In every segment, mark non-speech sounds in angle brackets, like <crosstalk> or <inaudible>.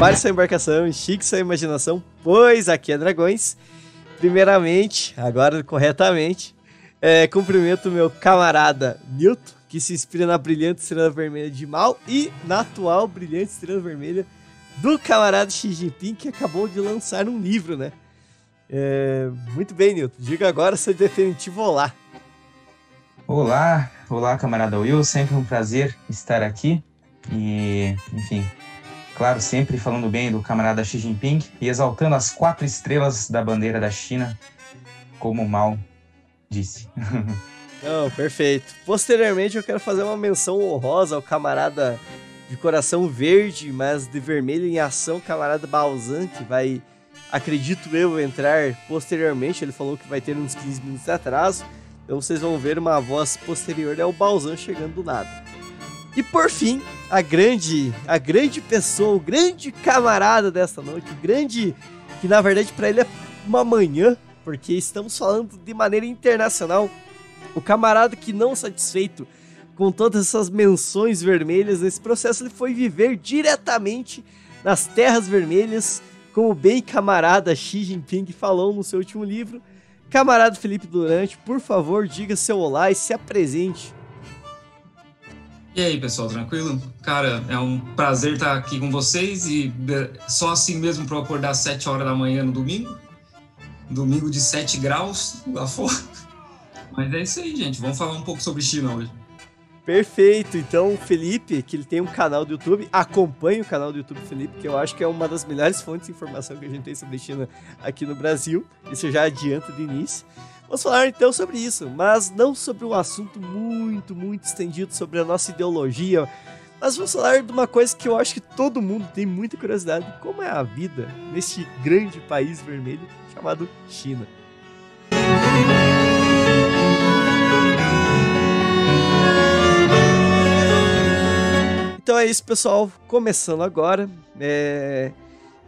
Prepare sua embarcação, estique sua imaginação, pois aqui é Dragões. Primeiramente, agora corretamente, é, cumprimento meu camarada Newton, que se inspira na brilhante estrela vermelha de Mal e na atual brilhante estrela vermelha do camarada Xi Jinping, que acabou de lançar um livro, né? É, muito bem, Newton. Diga agora seu definitivo olá. Olá, olá, camarada Will. Sempre um prazer estar aqui. E, enfim, claro, sempre falando bem do camarada Xi Jinping e exaltando as quatro estrelas da bandeira da China, como Mao disse. <laughs> Não, perfeito. Posteriormente, eu quero fazer uma menção honrosa ao camarada de coração verde, mas de vermelho em ação, camarada Balzan, que vai acredito eu, entrar posteriormente. Ele falou que vai ter uns 15 minutos de atraso. Então vocês vão ver uma voz posterior, é o Balzan chegando do nada. E por fim, a grande, a grande pessoa, o grande camarada desta noite, o grande que na verdade para ele é uma manhã, porque estamos falando de maneira internacional. O camarada que não satisfeito com todas essas menções vermelhas nesse processo, ele foi viver diretamente nas terras vermelhas como bem camarada Xi Jinping falou no seu último livro. Camarada Felipe Durante, por favor, diga seu olá e se apresente. E aí, pessoal, tranquilo? Cara, é um prazer estar aqui com vocês e é, só assim mesmo para eu acordar às 7 horas da manhã no domingo. Domingo de 7 graus lá fora. <laughs> Mas é isso aí, gente. Vamos falar um pouco sobre China hoje. Perfeito. Então, Felipe, que ele tem um canal do YouTube, acompanhe o canal do YouTube Felipe, que eu acho que é uma das melhores fontes de informação que a gente tem sobre China aqui no Brasil. Isso já adianto de início. Vamos falar então sobre isso, mas não sobre um assunto muito, muito estendido sobre a nossa ideologia, mas vamos falar de uma coisa que eu acho que todo mundo tem muita curiosidade: como é a vida neste grande país vermelho chamado China. Então é isso, pessoal. Começando agora. É...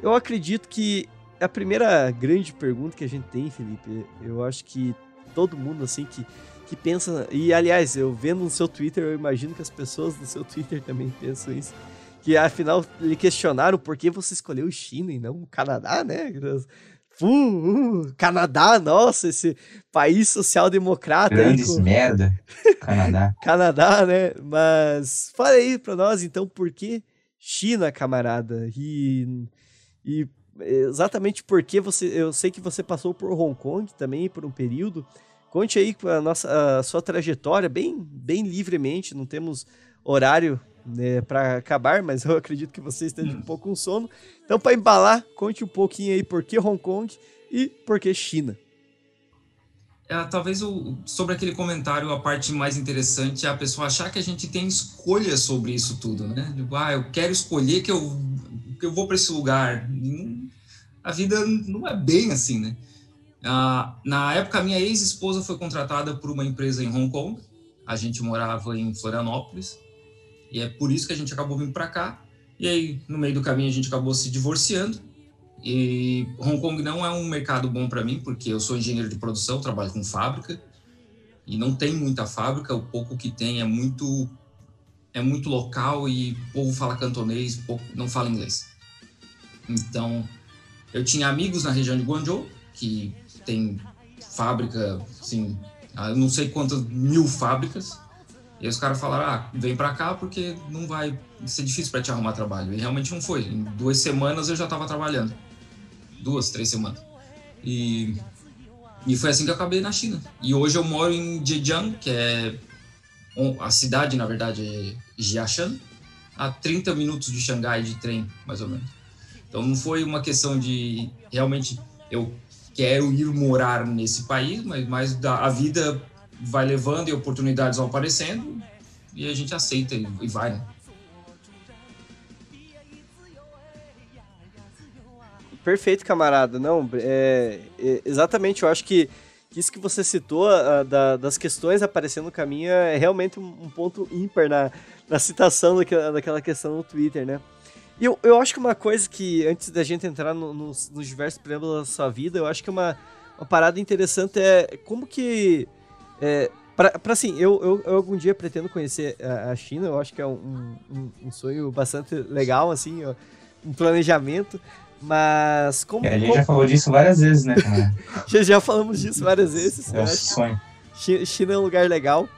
Eu acredito que a primeira grande pergunta que a gente tem, Felipe, eu acho que todo mundo assim que, que pensa. E aliás, eu vendo no seu Twitter, eu imagino que as pessoas no seu Twitter <laughs> também pensam isso. Que afinal lhe questionaram por que você escolheu China e não o Canadá, né? Uh, uh, Canadá, nossa, esse país social-democrata. Grandes com... merda, Canadá. <laughs> Canadá, né? Mas fala aí pra nós, então, por que China, camarada? E, e exatamente por que você... Eu sei que você passou por Hong Kong também, por um período. Conte aí a, nossa, a sua trajetória bem, bem livremente, não temos horário né, para acabar, mas eu acredito que você esteja um pouco com sono. Então, para embalar, conte um pouquinho aí por que Hong Kong e por que China. É, talvez o, sobre aquele comentário, a parte mais interessante é a pessoa achar que a gente tem escolha sobre isso tudo, né? Tipo, ah, eu quero escolher que eu, que eu vou para esse lugar. A vida não é bem assim, né? Ah, na época, minha ex-esposa foi contratada por uma empresa em Hong Kong. A gente morava em Florianópolis e é por isso que a gente acabou vindo para cá. E aí, no meio do caminho, a gente acabou se divorciando. E Hong Kong não é um mercado bom para mim, porque eu sou engenheiro de produção, trabalho com fábrica. E não tem muita fábrica, o pouco que tem é muito é muito local e o povo fala cantonês, pouco não fala inglês. Então, eu tinha amigos na região de Guangzhou, que tem fábrica, assim, não sei quantas mil fábricas, e os caras falaram, ah, vem pra cá porque não vai ser difícil para te arrumar trabalho. E realmente não foi. Em duas semanas eu já tava trabalhando. Duas, três semanas. E, e foi assim que eu acabei na China. E hoje eu moro em Zhejiang, que é a cidade, na verdade, é Jiashan, a 30 minutos de Xangai de trem, mais ou menos. Então não foi uma questão de realmente eu quero ir morar nesse país, mas mais da a vida vai levando e oportunidades vão aparecendo e a gente aceita e, e vai, né? Perfeito, camarada. Não, é, é, exatamente. Eu acho que isso que você citou, a, da, das questões aparecendo no caminho, é realmente um, um ponto ímpar na, na citação daquela, daquela questão no Twitter, né? E eu, eu acho que uma coisa que, antes da gente entrar no, nos, nos diversos preâmbulos da sua vida, eu acho que uma, uma parada interessante é como que é, pra, pra assim, eu, eu, eu, algum dia pretendo conhecer a, a China, eu acho que é um, um, um sonho bastante legal, assim, ó, um planejamento. Mas como. É, a gente como... já falou disso várias vezes, né? <laughs> já, já falamos disso várias vezes. É o sonho. China é um lugar legal.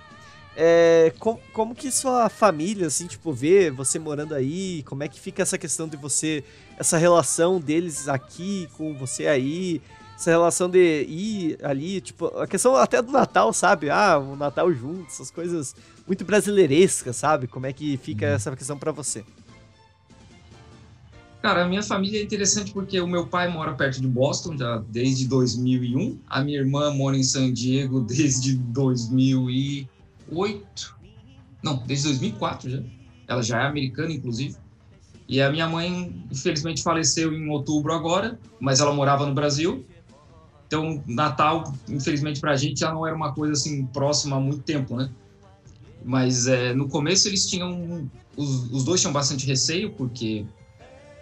É, como, como que sua família, assim, tipo, vê você morando aí? Como é que fica essa questão de você, essa relação deles aqui com você aí? Essa relação de ir ali, tipo, a questão até do Natal, sabe? Ah, o Natal junto, essas coisas muito brasileirescas, sabe? Como é que fica uhum. essa questão para você? Cara, a minha família é interessante porque o meu pai mora perto de Boston já desde 2001, a minha irmã mora em San Diego <laughs> desde 2008, não, desde 2004 já. Ela já é americana, inclusive. E a minha mãe, infelizmente, faleceu em outubro agora, mas ela morava no Brasil. Então, Natal, infelizmente, para a gente já não era uma coisa assim próxima há muito tempo, né? Mas é, no começo eles tinham. Os, os dois tinham bastante receio, porque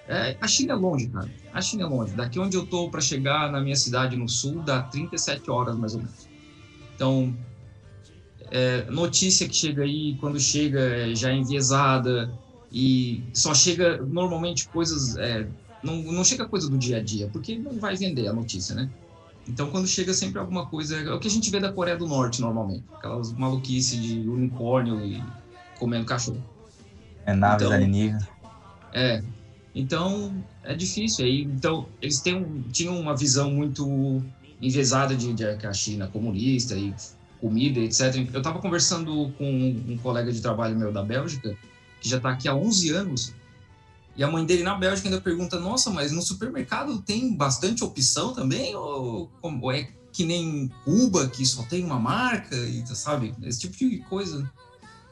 é, a China é longe, cara. A China é longe. Daqui onde eu tô para chegar na minha cidade no sul dá 37 horas mais ou menos. Então, é, notícia que chega aí, quando chega, é, já é enviesada e só chega normalmente coisas. É, não, não chega coisa do dia a dia, porque não vai vender a notícia, né? Então, quando chega sempre alguma coisa. É o que a gente vê da Coreia do Norte normalmente. Aquelas maluquices de unicórnio e comendo cachorro. É naves então, alienígenas. É, então, é difícil. Aí, então, eles têm um, tinham uma visão muito envezada de, de que a China é comunista e comida, etc. Eu estava conversando com um colega de trabalho meu da Bélgica, que já está aqui há 11 anos, e a mãe dele na Bélgica ainda pergunta: Nossa, mas no supermercado tem bastante opção também? Ou, ou é que nem Cuba, que só tem uma marca, e sabe? Esse tipo de coisa.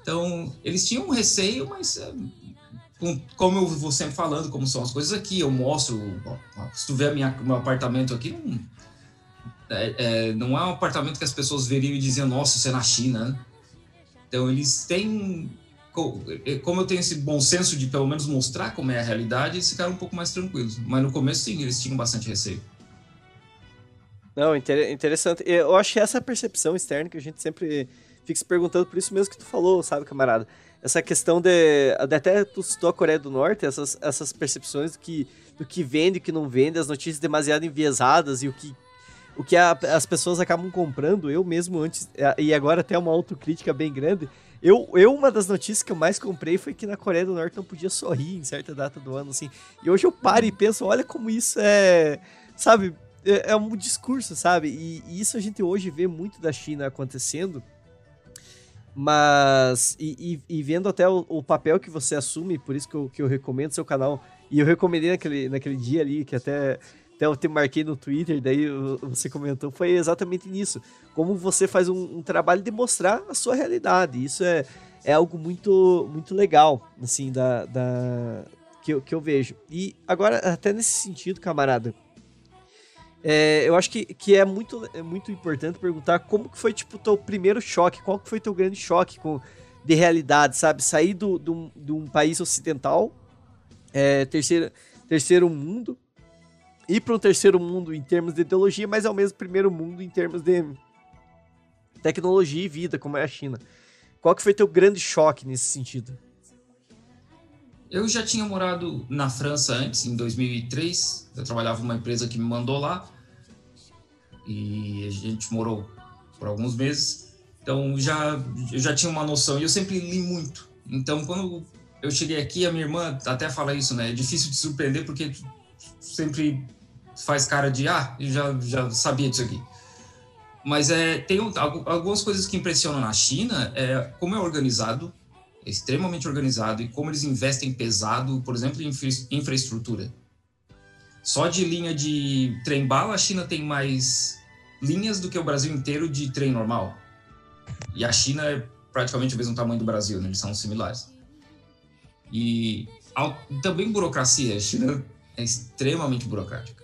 Então, eles tinham um receio, mas é, como eu vou sempre falando, como são as coisas aqui, eu mostro. Se tu ver minha, meu apartamento aqui, não é, é, não é um apartamento que as pessoas veriam e diziam, nossa, isso é na China. Né? Então, eles têm. É, como eu tenho esse bom senso de pelo menos mostrar como é a realidade, eles ficaram um pouco mais tranquilos. Mas no começo, sim, eles tinham bastante receio. Não, interessante. Eu acho que essa percepção externa que a gente sempre fica se perguntando, por isso mesmo que tu falou, sabe, camarada? essa questão de. Até tu citou a Coreia do Norte, essas, essas percepções do que, do que vende e que não vende, as notícias demasiado enviesadas e o que, o que a, as pessoas acabam comprando. Eu mesmo antes, e agora até uma autocrítica bem grande. Eu, eu, uma das notícias que eu mais comprei foi que na Coreia do Norte não podia sorrir em certa data do ano, assim. E hoje eu paro e penso, olha como isso é. Sabe? É, é um discurso, sabe? E, e isso a gente hoje vê muito da China acontecendo mas, e, e, e vendo até o, o, papel que você assume, por isso que eu, que eu recomendo seu canal, e eu recomendei naquele, naquele dia ali, que até, até eu te marquei no Twitter, daí você comentou, foi exatamente nisso. Como você faz um, um trabalho de mostrar a sua realidade. Isso é, é algo muito, muito legal, assim, da, da, que, eu, que eu vejo. E agora, até nesse sentido, camarada, é, eu acho que, que é, muito, é muito importante perguntar como que foi, tipo, teu primeiro choque, qual que foi teu grande choque com, de realidade, sabe? Sair do, do, de um país ocidental, é, terceiro mundo, ir para um terceiro mundo em termos de ideologia, mas ao mesmo primeiro mundo em termos de tecnologia e vida, como é a China. Qual que foi teu grande choque nesse sentido? Eu já tinha morado na França antes, em 2003. Eu trabalhava numa empresa que me mandou lá. E a gente morou por alguns meses. Então já eu já tinha uma noção e eu sempre li muito. Então quando eu cheguei aqui, a minha irmã até fala isso, né? É difícil de surpreender porque sempre faz cara de ah, eu já já sabia disso aqui. Mas é tem um, algumas coisas que impressionam na China é como é organizado é extremamente organizado e como eles investem pesado, por exemplo, em infra infraestrutura. Só de linha de trem bala, a China tem mais linhas do que o Brasil inteiro de trem normal. E a China é praticamente o mesmo tamanho do Brasil, né? eles são similares. E também burocracia, a China é extremamente burocrática.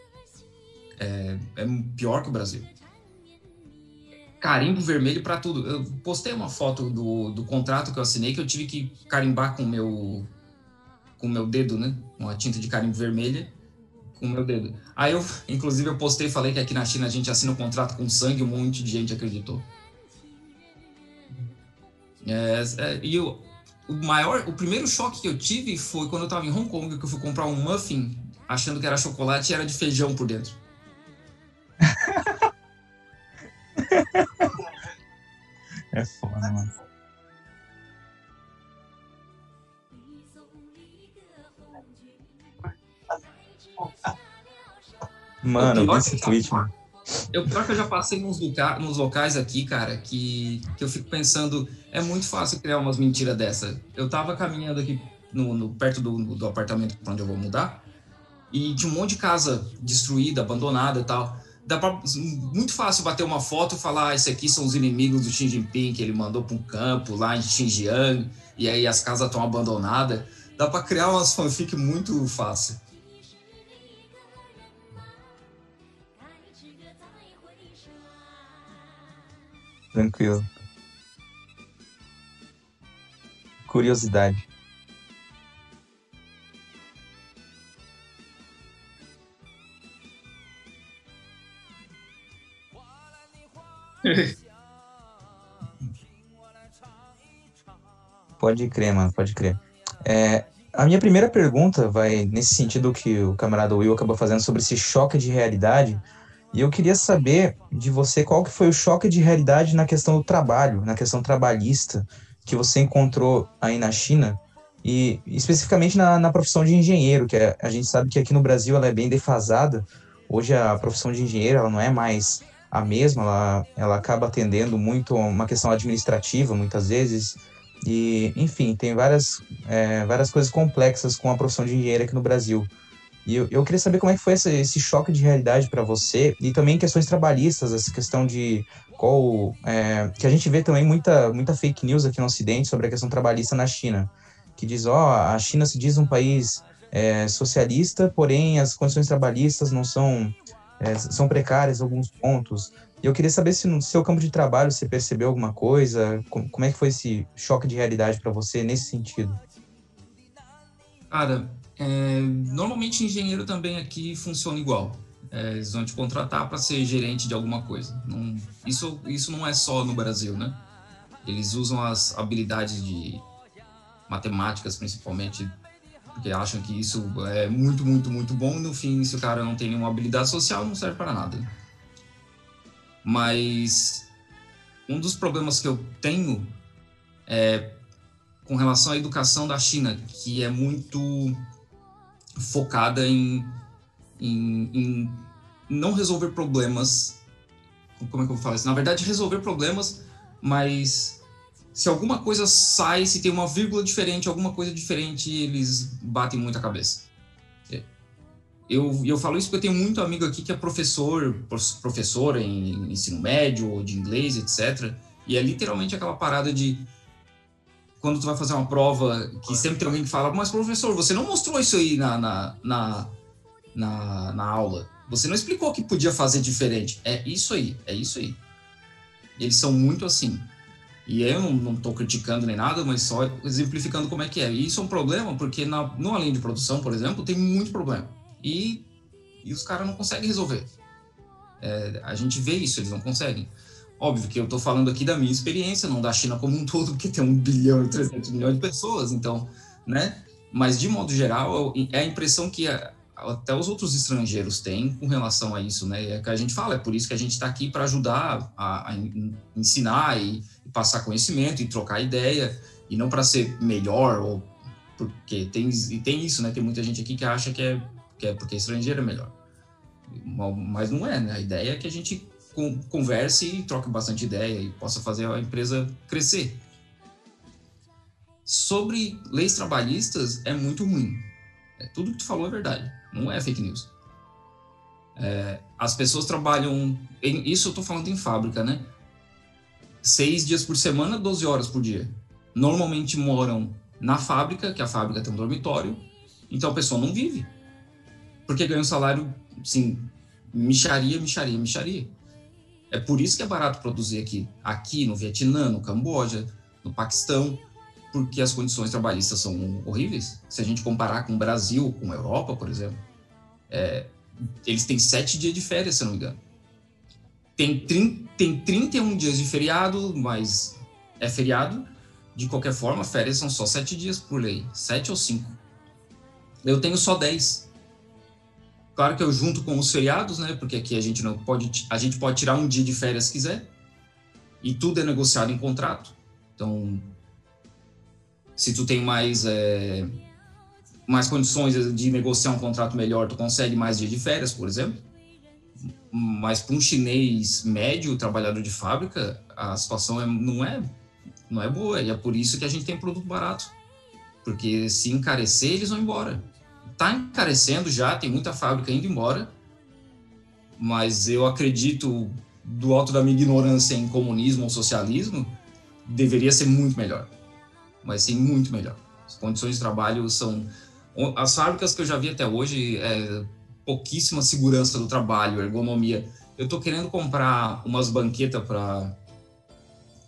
É, é pior que o Brasil carimbo vermelho para tudo. Eu postei uma foto do, do contrato que eu assinei que eu tive que carimbar com meu com meu dedo, né? Uma tinta de carimbo vermelha com meu dedo. Aí eu, <laughs> inclusive, eu postei e falei que aqui na China a gente assina um contrato com sangue, um monte de gente acreditou. É, é, e o maior, o primeiro choque que eu tive foi quando eu estava em Hong Kong, que eu fui comprar um muffin achando que era chocolate e era de feijão por dentro. É foda, mano. Mano, eu esse tweet, mano. Eu, pior que eu já passei nos, lugar, nos locais aqui, cara, que, que eu fico pensando, é muito fácil criar umas mentiras dessa. Eu tava caminhando aqui no, no perto do, do apartamento para onde eu vou mudar, e tinha um monte de casa destruída, abandonada e tal. Dá pra, muito fácil bater uma foto e falar, ah, esse aqui são os inimigos do Xi Jinping, que ele mandou para um campo lá em Xinjiang, e aí as casas estão abandonadas. Dá para criar umas fanfic muito fácil. Tranquilo. Curiosidade. <laughs> pode crer, mano, pode crer. É, a minha primeira pergunta vai nesse sentido que o camarada Will acabou fazendo sobre esse choque de realidade e eu queria saber de você qual que foi o choque de realidade na questão do trabalho, na questão trabalhista que você encontrou aí na China e especificamente na, na profissão de engenheiro, que é, a gente sabe que aqui no Brasil ela é bem defasada. Hoje a profissão de engenheiro ela não é mais a mesma, ela, ela acaba atendendo muito uma questão administrativa muitas vezes. E, enfim, tem várias, é, várias coisas complexas com a profissão de engenheiro aqui no Brasil. E eu, eu queria saber como é que foi esse, esse choque de realidade para você e também questões trabalhistas, essa questão de qual é, que a gente vê também muita muita fake news aqui no Ocidente sobre a questão trabalhista na China, que diz ó oh, a China se diz um país é, socialista, porém as condições trabalhistas não são é, são precárias em alguns pontos. E eu queria saber se no seu campo de trabalho você percebeu alguma coisa, como, como é que foi esse choque de realidade para você nesse sentido? Cara, é, normalmente engenheiro também aqui funciona igual. É, eles vão te contratar para ser gerente de alguma coisa. Não, isso, isso não é só no Brasil, né? Eles usam as habilidades de matemáticas, principalmente, porque acham que isso é muito, muito, muito bom. No fim, se o cara não tem nenhuma habilidade social, não serve para nada. Mas um dos problemas que eu tenho é com relação à educação da China, que é muito focada em, em, em, não resolver problemas. Como é que eu falo isso? Na verdade, resolver problemas, mas se alguma coisa sai, se tem uma vírgula diferente, alguma coisa diferente, eles batem muito a cabeça. É. Eu, eu falo isso porque eu tenho muito amigo aqui que é professor, professor em ensino médio ou de inglês, etc. E é literalmente aquela parada de quando tu vai fazer uma prova, que sempre tem alguém que fala, mas professor, você não mostrou isso aí na, na, na, na, na aula. Você não explicou que podia fazer diferente. É isso aí, é isso aí. Eles são muito assim. E eu não estou criticando nem nada, mas só exemplificando como é que é. E isso é um problema, porque na, além de produção, por exemplo, tem muito problema. E, e os caras não conseguem resolver. É, a gente vê isso, eles não conseguem. Óbvio que eu estou falando aqui da minha experiência, não da China como um todo, porque tem um bilhão e 300 milhões de pessoas, então, né? Mas, de modo geral, é a impressão que até os outros estrangeiros têm com relação a isso, né? É que a gente fala, é por isso que a gente está aqui para ajudar a, a, ensinar e passar conhecimento e trocar ideia, e não para ser melhor, ou porque tem, e tem isso, né? Tem muita gente aqui que acha que é, que é porque estrangeiro é melhor. Mas não é, né? A ideia é que a gente converse e troque bastante ideia e possa fazer a empresa crescer. Sobre leis trabalhistas, é muito ruim. É, tudo que tu falou é verdade, não é fake news. É, as pessoas trabalham, em, isso eu estou falando em fábrica, né? Seis dias por semana, 12 horas por dia. Normalmente moram na fábrica, que a fábrica tem um dormitório, então a pessoa não vive. Porque ganha um salário, sim, micharia, micharia, micharia. É por isso que é barato produzir aqui, aqui no Vietnã, no Camboja, no Paquistão, porque as condições trabalhistas são horríveis. Se a gente comparar com o Brasil, com a Europa, por exemplo, é, eles têm sete dias de férias, se não me engano. Tem, 30, tem 31 dias de feriado, mas é feriado, de qualquer forma, férias são só sete dias por lei, sete ou cinco. Eu tenho só dez. Claro que eu junto com os feriados, né? Porque aqui a gente não pode, a gente pode tirar um dia de férias se quiser. E tudo é negociado em contrato. Então, se tu tem mais é, mais condições de negociar um contrato melhor, tu consegue mais dias de férias, por exemplo. Mas para um chinês médio, trabalhador de fábrica, a situação é, não é não é boa. E é por isso que a gente tem produto barato. Porque se encarecer, eles vão embora. Está encarecendo já, tem muita fábrica indo embora. Mas eu acredito, do alto da minha ignorância em comunismo ou socialismo, deveria ser muito melhor. Mas sim, muito melhor. As condições de trabalho são as fábricas que eu já vi até hoje, é pouquíssima segurança do trabalho, ergonomia. Eu estou querendo comprar umas banquetas para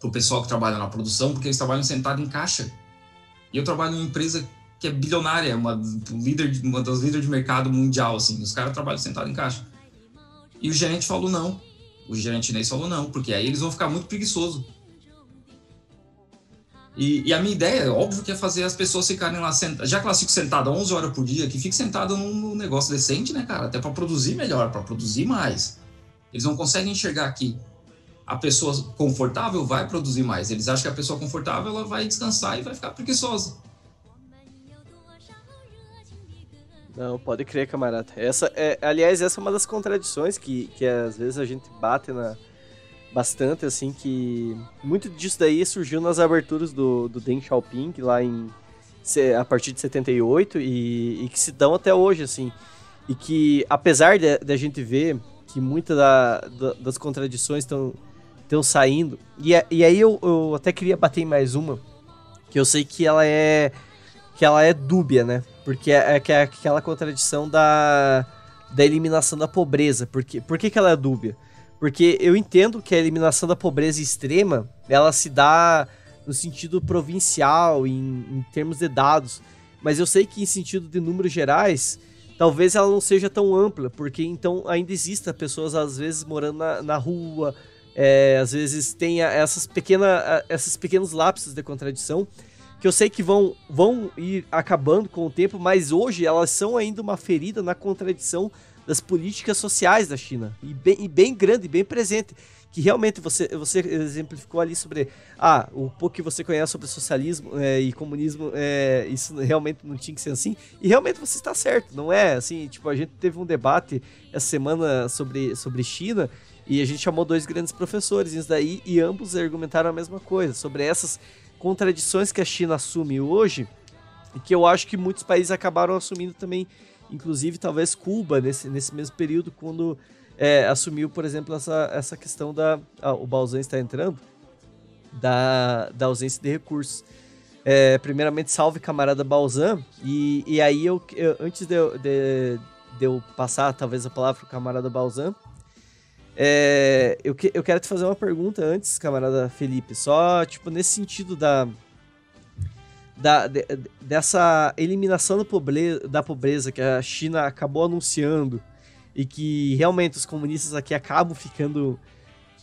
o pessoal que trabalha na produção, porque eles trabalham sentado em caixa. E eu trabalho numa empresa que é bilionária, uma, líder, uma das líderes de mercado mundial, assim. Os caras trabalham sentado em caixa. E o gerente falou não. O gerente chinês falou não, porque aí eles vão ficar muito preguiçosos. E, e, a minha ideia, óbvio, que é fazer as pessoas ficarem lá sentadas. Já que elas ficam sentadas 11 horas por dia, que fique sentada num negócio decente, né, cara? Até para produzir melhor, para produzir mais. Eles não conseguem enxergar que a pessoa confortável vai produzir mais. Eles acham que a pessoa confortável ela vai descansar e vai ficar preguiçosa. Não, pode crer, camarada. Essa é, aliás, essa é uma das contradições que, que às vezes a gente bate na, bastante, assim, que muito disso daí surgiu nas aberturas do, do Deng Xiaoping, lá em a partir de 78, e, e que se dão até hoje, assim. E que, apesar de, de a gente ver que muitas da, da, das contradições estão estão saindo, e, e aí eu, eu até queria bater em mais uma, que eu sei que ela é que ela é dúbia, né? Porque é, é, que é aquela contradição da, da eliminação da pobreza. Porque, por que, que ela é dúbia? Porque eu entendo que a eliminação da pobreza extrema, ela se dá no sentido provincial, em, em termos de dados. Mas eu sei que em sentido de números gerais, talvez ela não seja tão ampla, porque então ainda existem pessoas às vezes morando na, na rua, é, às vezes tem essas, pequena, essas pequenos lapsos de contradição, que eu sei que vão, vão ir acabando com o tempo, mas hoje elas são ainda uma ferida na contradição das políticas sociais da China. E bem, e bem grande, bem presente. Que realmente você, você exemplificou ali sobre. Ah, o pouco que você conhece sobre socialismo é, e comunismo, é, isso realmente não tinha que ser assim. E realmente você está certo, não é? Assim, tipo, a gente teve um debate essa semana sobre, sobre China. E a gente chamou dois grandes professores isso daí e ambos argumentaram a mesma coisa, sobre essas contradições que a China assume hoje e que eu acho que muitos países acabaram assumindo também inclusive talvez Cuba nesse, nesse mesmo período, quando é, assumiu, por exemplo, essa, essa questão da. Ah, o Balzan está entrando, da, da ausência de recursos. É, primeiramente, salve camarada Balzan, e, e aí eu, eu antes de de, de eu passar talvez a palavra para o camarada Balzan, é, eu, que, eu quero te fazer uma pergunta antes, camarada Felipe, só tipo nesse sentido da, da, de, dessa eliminação da pobreza, que a China acabou anunciando e que realmente os comunistas aqui acabam ficando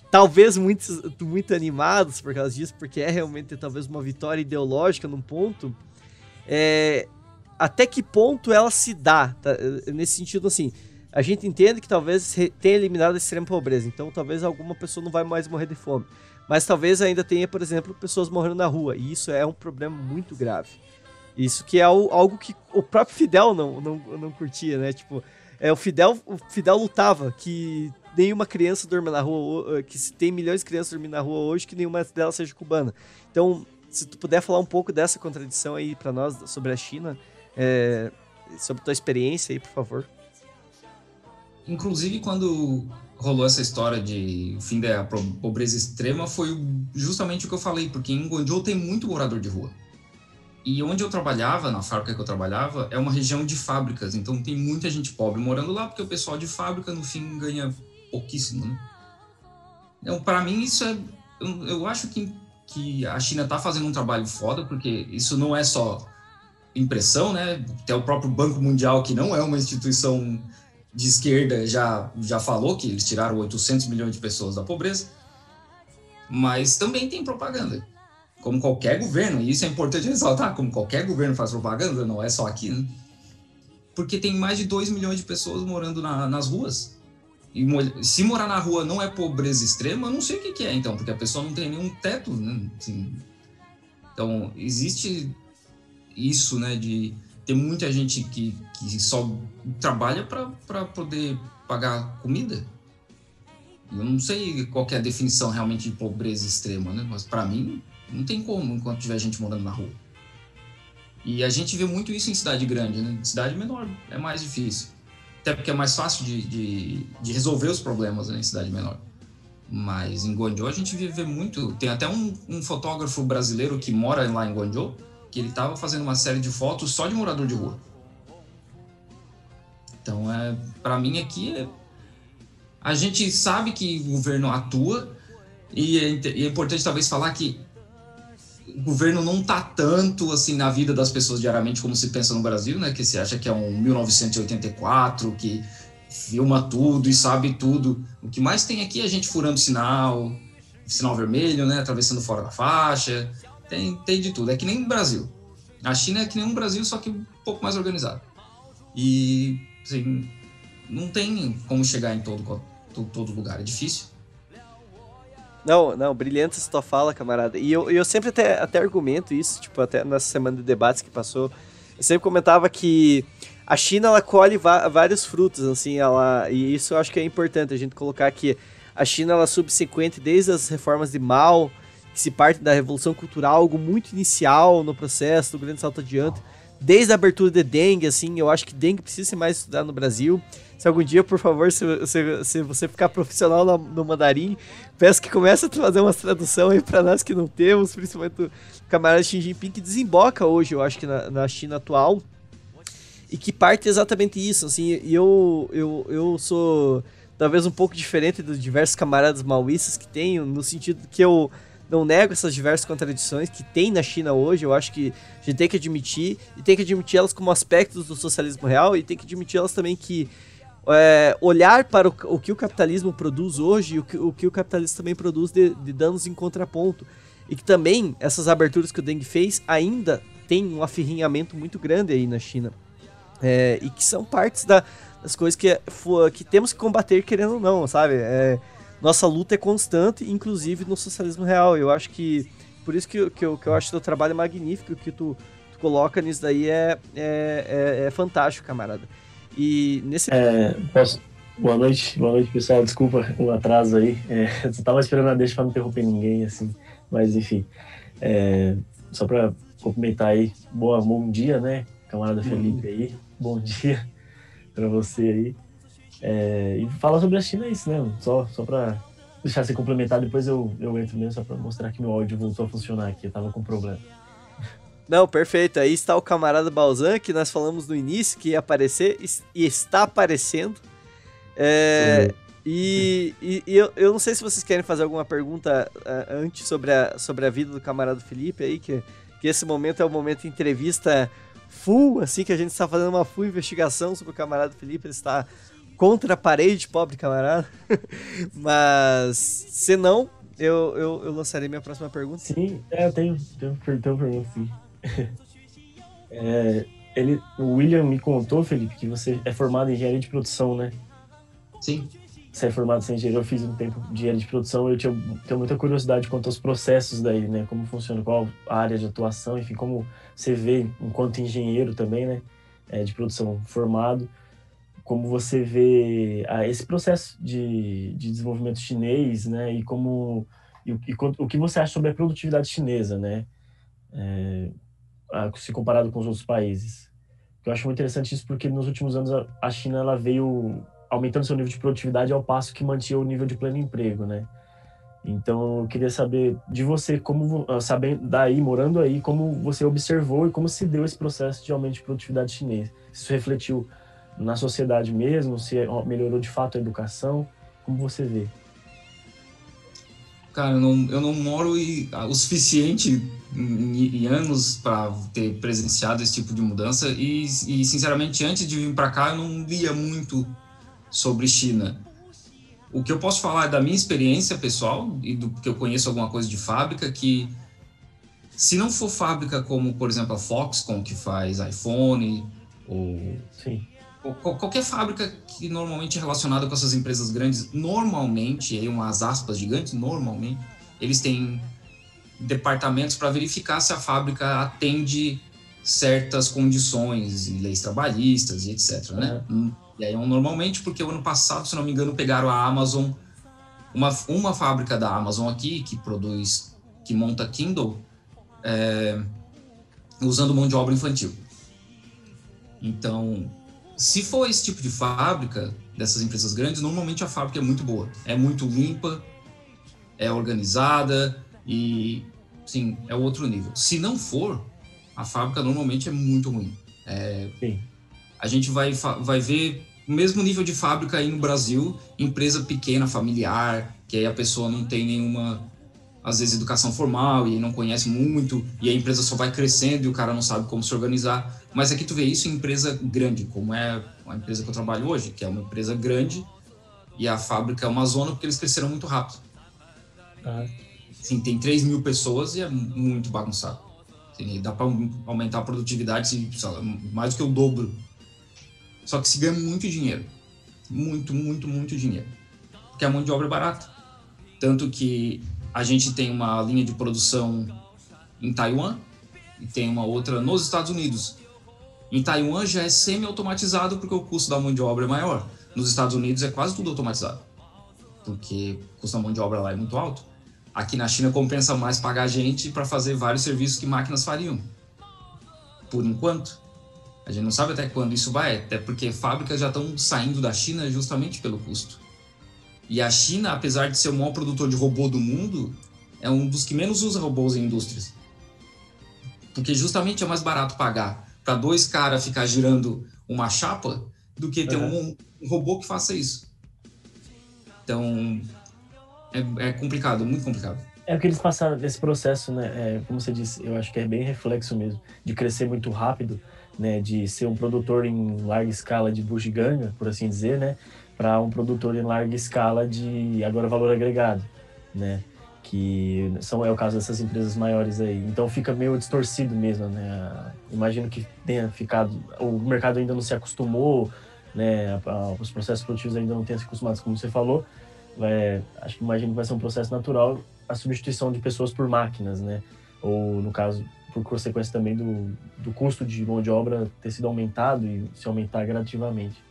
talvez muito, muito animados por causa disso, porque é realmente talvez uma vitória ideológica num ponto. É, até que ponto ela se dá? Tá? Nesse sentido, assim, a gente entende que talvez tenha eliminado a extrema pobreza, então talvez alguma pessoa não vai mais morrer de fome. Mas talvez ainda tenha, por exemplo, pessoas morrendo na rua. E isso é um problema muito grave. Isso que é algo que o próprio Fidel não, não, não curtia, né? Tipo, é, o, Fidel, o Fidel lutava que nenhuma criança dorme na rua, que se tem milhões de crianças dormindo na rua hoje, que nenhuma delas seja cubana. Então, se tu puder falar um pouco dessa contradição aí para nós sobre a China, é, sobre tua experiência aí, por favor. Inclusive, quando rolou essa história de fim da pobreza extrema foi justamente o que eu falei, porque em Guangzhou tem muito morador de rua. E onde eu trabalhava, na fábrica que eu trabalhava, é uma região de fábricas, então tem muita gente pobre morando lá, porque o pessoal de fábrica, no fim, ganha pouquíssimo, né? Então, para mim, isso é... Eu, eu acho que, que a China está fazendo um trabalho foda, porque isso não é só impressão, né? Tem o próprio Banco Mundial, que não é uma instituição de esquerda já, já falou que eles tiraram 800 milhões de pessoas da pobreza, mas também tem propaganda. como qualquer governo, e isso é importante ressaltar, como qualquer governo faz propaganda, não é só aqui, né? Porque tem mais de 2 milhões de pessoas morando na, nas ruas. E se morar na rua não é pobreza extrema, eu não sei o que, que é, então, porque a pessoa não tem nenhum teto, né? Assim, então, existe isso, né, de ter muita gente que, que só trabalha para poder pagar comida. Eu não sei qual é a definição realmente de pobreza extrema, né? Mas para mim não tem como enquanto tiver gente morando na rua. E a gente vê muito isso em cidade grande, né? Cidade menor é mais difícil. Até porque é mais fácil de, de, de resolver os problemas né, em cidade menor. Mas em Guangzhou a gente vê muito. Tem até um, um fotógrafo brasileiro que mora lá em Guangzhou, que ele estava fazendo uma série de fotos só de morador de rua. Então, é, para mim aqui, é, a gente sabe que o governo atua e é, e é importante talvez falar que o governo não tá tanto assim na vida das pessoas diariamente como se pensa no Brasil, né? Que se acha que é um 1984, que filma tudo e sabe tudo. O que mais tem aqui é a gente furando sinal, sinal vermelho, né? Atravessando fora da faixa. Tem, tem de tudo. É que nem o Brasil. A China é que nem um Brasil, só que um pouco mais organizado. E Assim, não tem como chegar em todo, todo, todo lugar, é difícil. Não, não, brilhante essa tua fala, camarada. E eu, eu sempre até, até argumento isso, tipo, até nessa semana de debates que passou, eu sempre comentava que a China, ela colhe vários frutos, assim, ela, e isso eu acho que é importante a gente colocar que a China, ela subsequente desde as reformas de Mao, que se parte da Revolução Cultural, algo muito inicial no processo, do grande salto adiante, desde a abertura de dengue, assim, eu acho que dengue precisa ser mais estudado no Brasil. Se algum dia, por favor, se, se, se você ficar profissional no, no, mandarim, peço que comece a fazer uma tradução aí para nós que não temos, principalmente o camarada Xi Jinping, que desemboca hoje, eu acho que na, na China atual, e que parte exatamente isso, assim, e eu, eu, eu sou talvez um pouco diferente dos diversos camaradas maoístas que tenho, no sentido que eu não nego essas diversas contradições que tem na China hoje, eu acho que a gente tem que admitir, e tem que admitir elas como aspectos do socialismo real, e tem que admitir elas também que é, olhar para o, o, que o capitalismo produz hoje e o que o, que o capitalismo também produz de, de, danos em contraponto. E que também essas aberturas que o Deng fez ainda tem um afirrinhamento muito grande aí na China. É, e que são partes da, das coisas que, que temos que combater querendo ou não, sabe? É, nossa luta é constante, inclusive no socialismo real. Eu acho que. Por isso que, que, eu, que eu acho teu trabalho magnífico, o que tu, tu coloca nisso daí é, é, é, é fantástico, camarada. E nesse. É, posso... Boa noite, boa noite, pessoal. Desculpa o atraso aí. É, <laughs> eu tava esperando a deixa para não interromper ninguém, assim. Mas enfim. É, só para cumprimentar aí, boa, bom dia, né, camarada Felipe aí. Bom dia para você aí. É, e falar sobre a China é isso, né? Só, só para deixar você complementar, depois eu, eu entro mesmo só para mostrar que meu áudio voltou a funcionar aqui, eu tava com problema. Não, perfeito. Aí está o camarada Balzan, que nós falamos no início que ia aparecer e está aparecendo. É, e, e, e eu, eu, não sei se vocês querem fazer alguma pergunta uh, antes sobre a, sobre a vida do camarada Felipe aí, que, que esse momento é o momento de entrevista full, assim, que a gente está fazendo uma full investigação sobre o camarada Felipe, ele está contra a parede, pobre camarada. <laughs> Mas, se não, eu, eu, eu lançarei minha próxima pergunta. Sim, é, eu tenho, tenho, tenho pergunta, sim. <laughs> é, ele, o William me contou, Felipe, que você é formado em engenharia de produção, né? Sim. Você é formado em engenharia, eu fiz um tempo de engenharia de produção, eu tinha, tenho muita curiosidade quanto aos processos daí, né? Como funciona, qual a área de atuação, enfim, como você vê enquanto engenheiro também, né? É, de produção formado como você vê ah, esse processo de, de desenvolvimento chinês, né, e como e, e, o que você acha sobre a produtividade chinesa, né, é, se comparado com os outros países. Eu acho muito interessante isso porque nos últimos anos a, a China ela veio aumentando seu nível de produtividade ao passo que mantinha o nível de pleno emprego, né. Então eu queria saber de você como ah, sabendo daí morando aí como você observou e como se deu esse processo de aumento de produtividade chinês. Isso refletiu na sociedade mesmo? Se melhorou de fato a educação? Como você vê? Cara, eu não, eu não moro e, o suficiente em, em anos para ter presenciado esse tipo de mudança e, e sinceramente, antes de vir para cá, eu não lia muito sobre China. O que eu posso falar é da minha experiência pessoal e do que eu conheço alguma coisa de fábrica, que Se não for fábrica como, por exemplo, a Foxconn, que faz iPhone, ou, Sim. Qualquer fábrica que normalmente é relacionada com essas empresas grandes, normalmente, aí umas aspas gigantes, normalmente, eles têm departamentos para verificar se a fábrica atende certas condições e leis trabalhistas e etc, né? Hum, E aí, normalmente, porque o ano passado, se não me engano, pegaram a Amazon, uma, uma fábrica da Amazon aqui, que produz, que monta Kindle, é, usando mão de obra infantil. Então, se for esse tipo de fábrica, dessas empresas grandes, normalmente a fábrica é muito boa. É muito limpa, é organizada e, sim, é outro nível. Se não for, a fábrica normalmente é muito ruim. É, Sim. a gente vai, vai ver o mesmo nível de fábrica aí no Brasil, empresa pequena, familiar, que aí a pessoa não tem nenhuma, às vezes, educação formal e não conhece muito, e a empresa só vai crescendo e o cara não sabe como se organizar. Mas aqui tu vê isso em empresa grande, como é a empresa que eu trabalho hoje, que é uma empresa grande, e a fábrica é uma zona porque eles cresceram muito rápido. Ah, Sim, tem 3 mil pessoas e é muito bagunçado. Assim, dá para aumentar a produtividade mais do que o dobro. Só que se ganha muito dinheiro. Muito, muito, muito dinheiro. Porque a mão de obra é barata. Tanto que a gente tem uma linha de produção em Taiwan e tem uma outra nos Estados Unidos. Em Taiwan já é semi-automatizado porque o custo da mão de obra é maior. Nos Estados Unidos é quase tudo automatizado. Porque o custo da mão de obra lá é muito alto. Aqui na China compensa mais pagar gente para fazer vários serviços que máquinas fariam. Por enquanto. A gente não sabe até quando isso vai, até porque fábricas já estão saindo da China justamente pelo custo. E a China, apesar de ser o maior produtor de robô do mundo, é um dos que menos usa robôs em indústrias. Porque justamente é mais barato pagar para dois caras ficar girando uma chapa do que ter Uhum. um, um robô que faça isso. Então, é, é complicado, muito complicado. É porque eles passaram nesse processo, né? é, como você disse, eu acho que é bem reflexo mesmo, de crescer muito rápido, né? De ser um produtor em larga escala de bugiganga, por assim dizer, né? Para um produtor em larga escala de agora valor agregado, né? Que são, é o caso dessas empresas maiores aí. Então fica meio distorcido mesmo, né? Imagino que tenha ficado. O mercado ainda não se acostumou, né? os processos produtivos ainda não tenham se acostumado, como você falou. É, acho que imagino que vai ser um processo natural a substituição de pessoas por máquinas, né? Ou, no caso, por consequência também do, do custo de mão de obra ter sido aumentado e se aumentar gradativamente.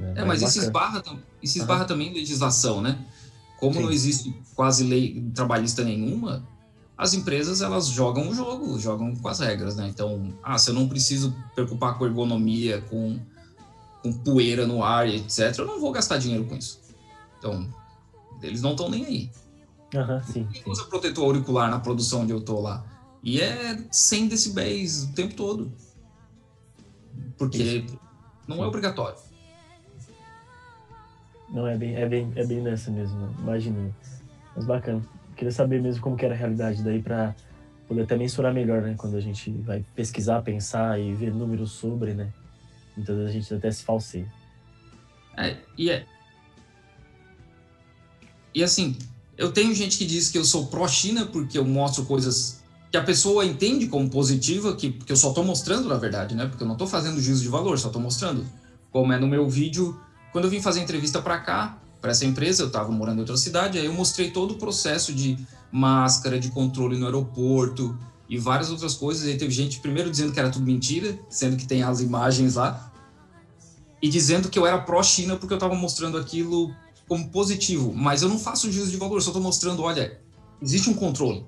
Né? É, mas isso bacana. esbarra, isso esbarra também em legislação, né? Como Sim. não existe quase lei trabalhista nenhuma, as empresas elas jogam o jogo, jogam com as regras, né? Então, ah, se eu não preciso preocupar com ergonomia, com, com poeira no ar, etc., eu não vou gastar dinheiro com isso. Então, eles não estão nem aí. Aham, sim, Quem sim. usa protetor auricular na produção onde eu tô lá? E é 100 decibéis o tempo todo. Porque não é obrigatório. Não, é bem, é bem, é bem nessa mesmo, né? imaginei. Mas bacana. Queria saber mesmo como que era a realidade daí para poder até mensurar melhor, né? Quando a gente vai pesquisar, pensar e ver números sobre, né? Muitas vezes a gente até se falseia. É, e é. E assim, eu tenho gente que diz que eu sou pró-China porque eu mostro coisas que a pessoa entende como positiva, que, que eu só tô mostrando, na verdade, né? Porque eu não tô fazendo juízo de valor, só tô mostrando. Como é no meu vídeo, quando eu vim fazer entrevista para cá, para essa empresa, eu tava morando em outra cidade, aí eu mostrei todo o processo de máscara, de controle no aeroporto e várias outras coisas. E aí teve gente primeiro dizendo que era tudo mentira, sendo que tem as imagens lá e dizendo que eu era pró-China porque eu estava mostrando aquilo como positivo. Mas eu não faço juízo de valor, eu só estou mostrando, olha, existe um controle.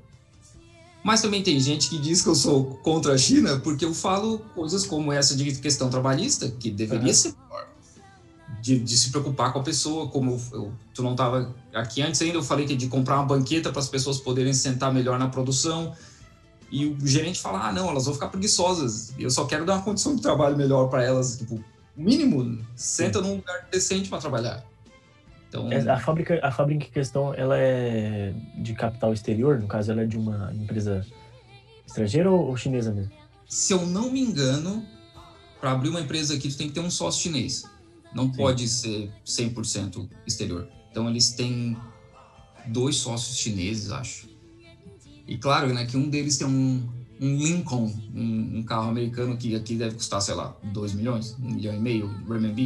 Mas também tem gente que diz que eu sou contra a China porque eu falo coisas como essa de questão trabalhista, que deveria Uhum. ser melhor. De, de se preocupar com a pessoa, como eu, eu- tu não estava aqui antes ainda, eu falei que de comprar uma banqueta para as pessoas poderem sentar melhor na produção. E o gerente fala: ah, não, elas vão ficar preguiçosas. Eu só quero dar uma condição de trabalho melhor para elas. Tipo, mínimo, senta num lugar decente para trabalhar. Então, É, A fábrica, a fábrica em questão, ela é de capital exterior? No caso, ela é de uma empresa estrangeira ou, ou chinesa mesmo? se eu não me engano, para abrir uma empresa aqui, tu tem que ter um sócio chinês. Não pode ser 100% exterior. Então, eles têm dois sócios chineses, acho. E claro, né, que um deles tem um, um Lincoln, um, um, carro americano que aqui deve custar, sei lá, 2 milhões, 1 milhão e meio RMB.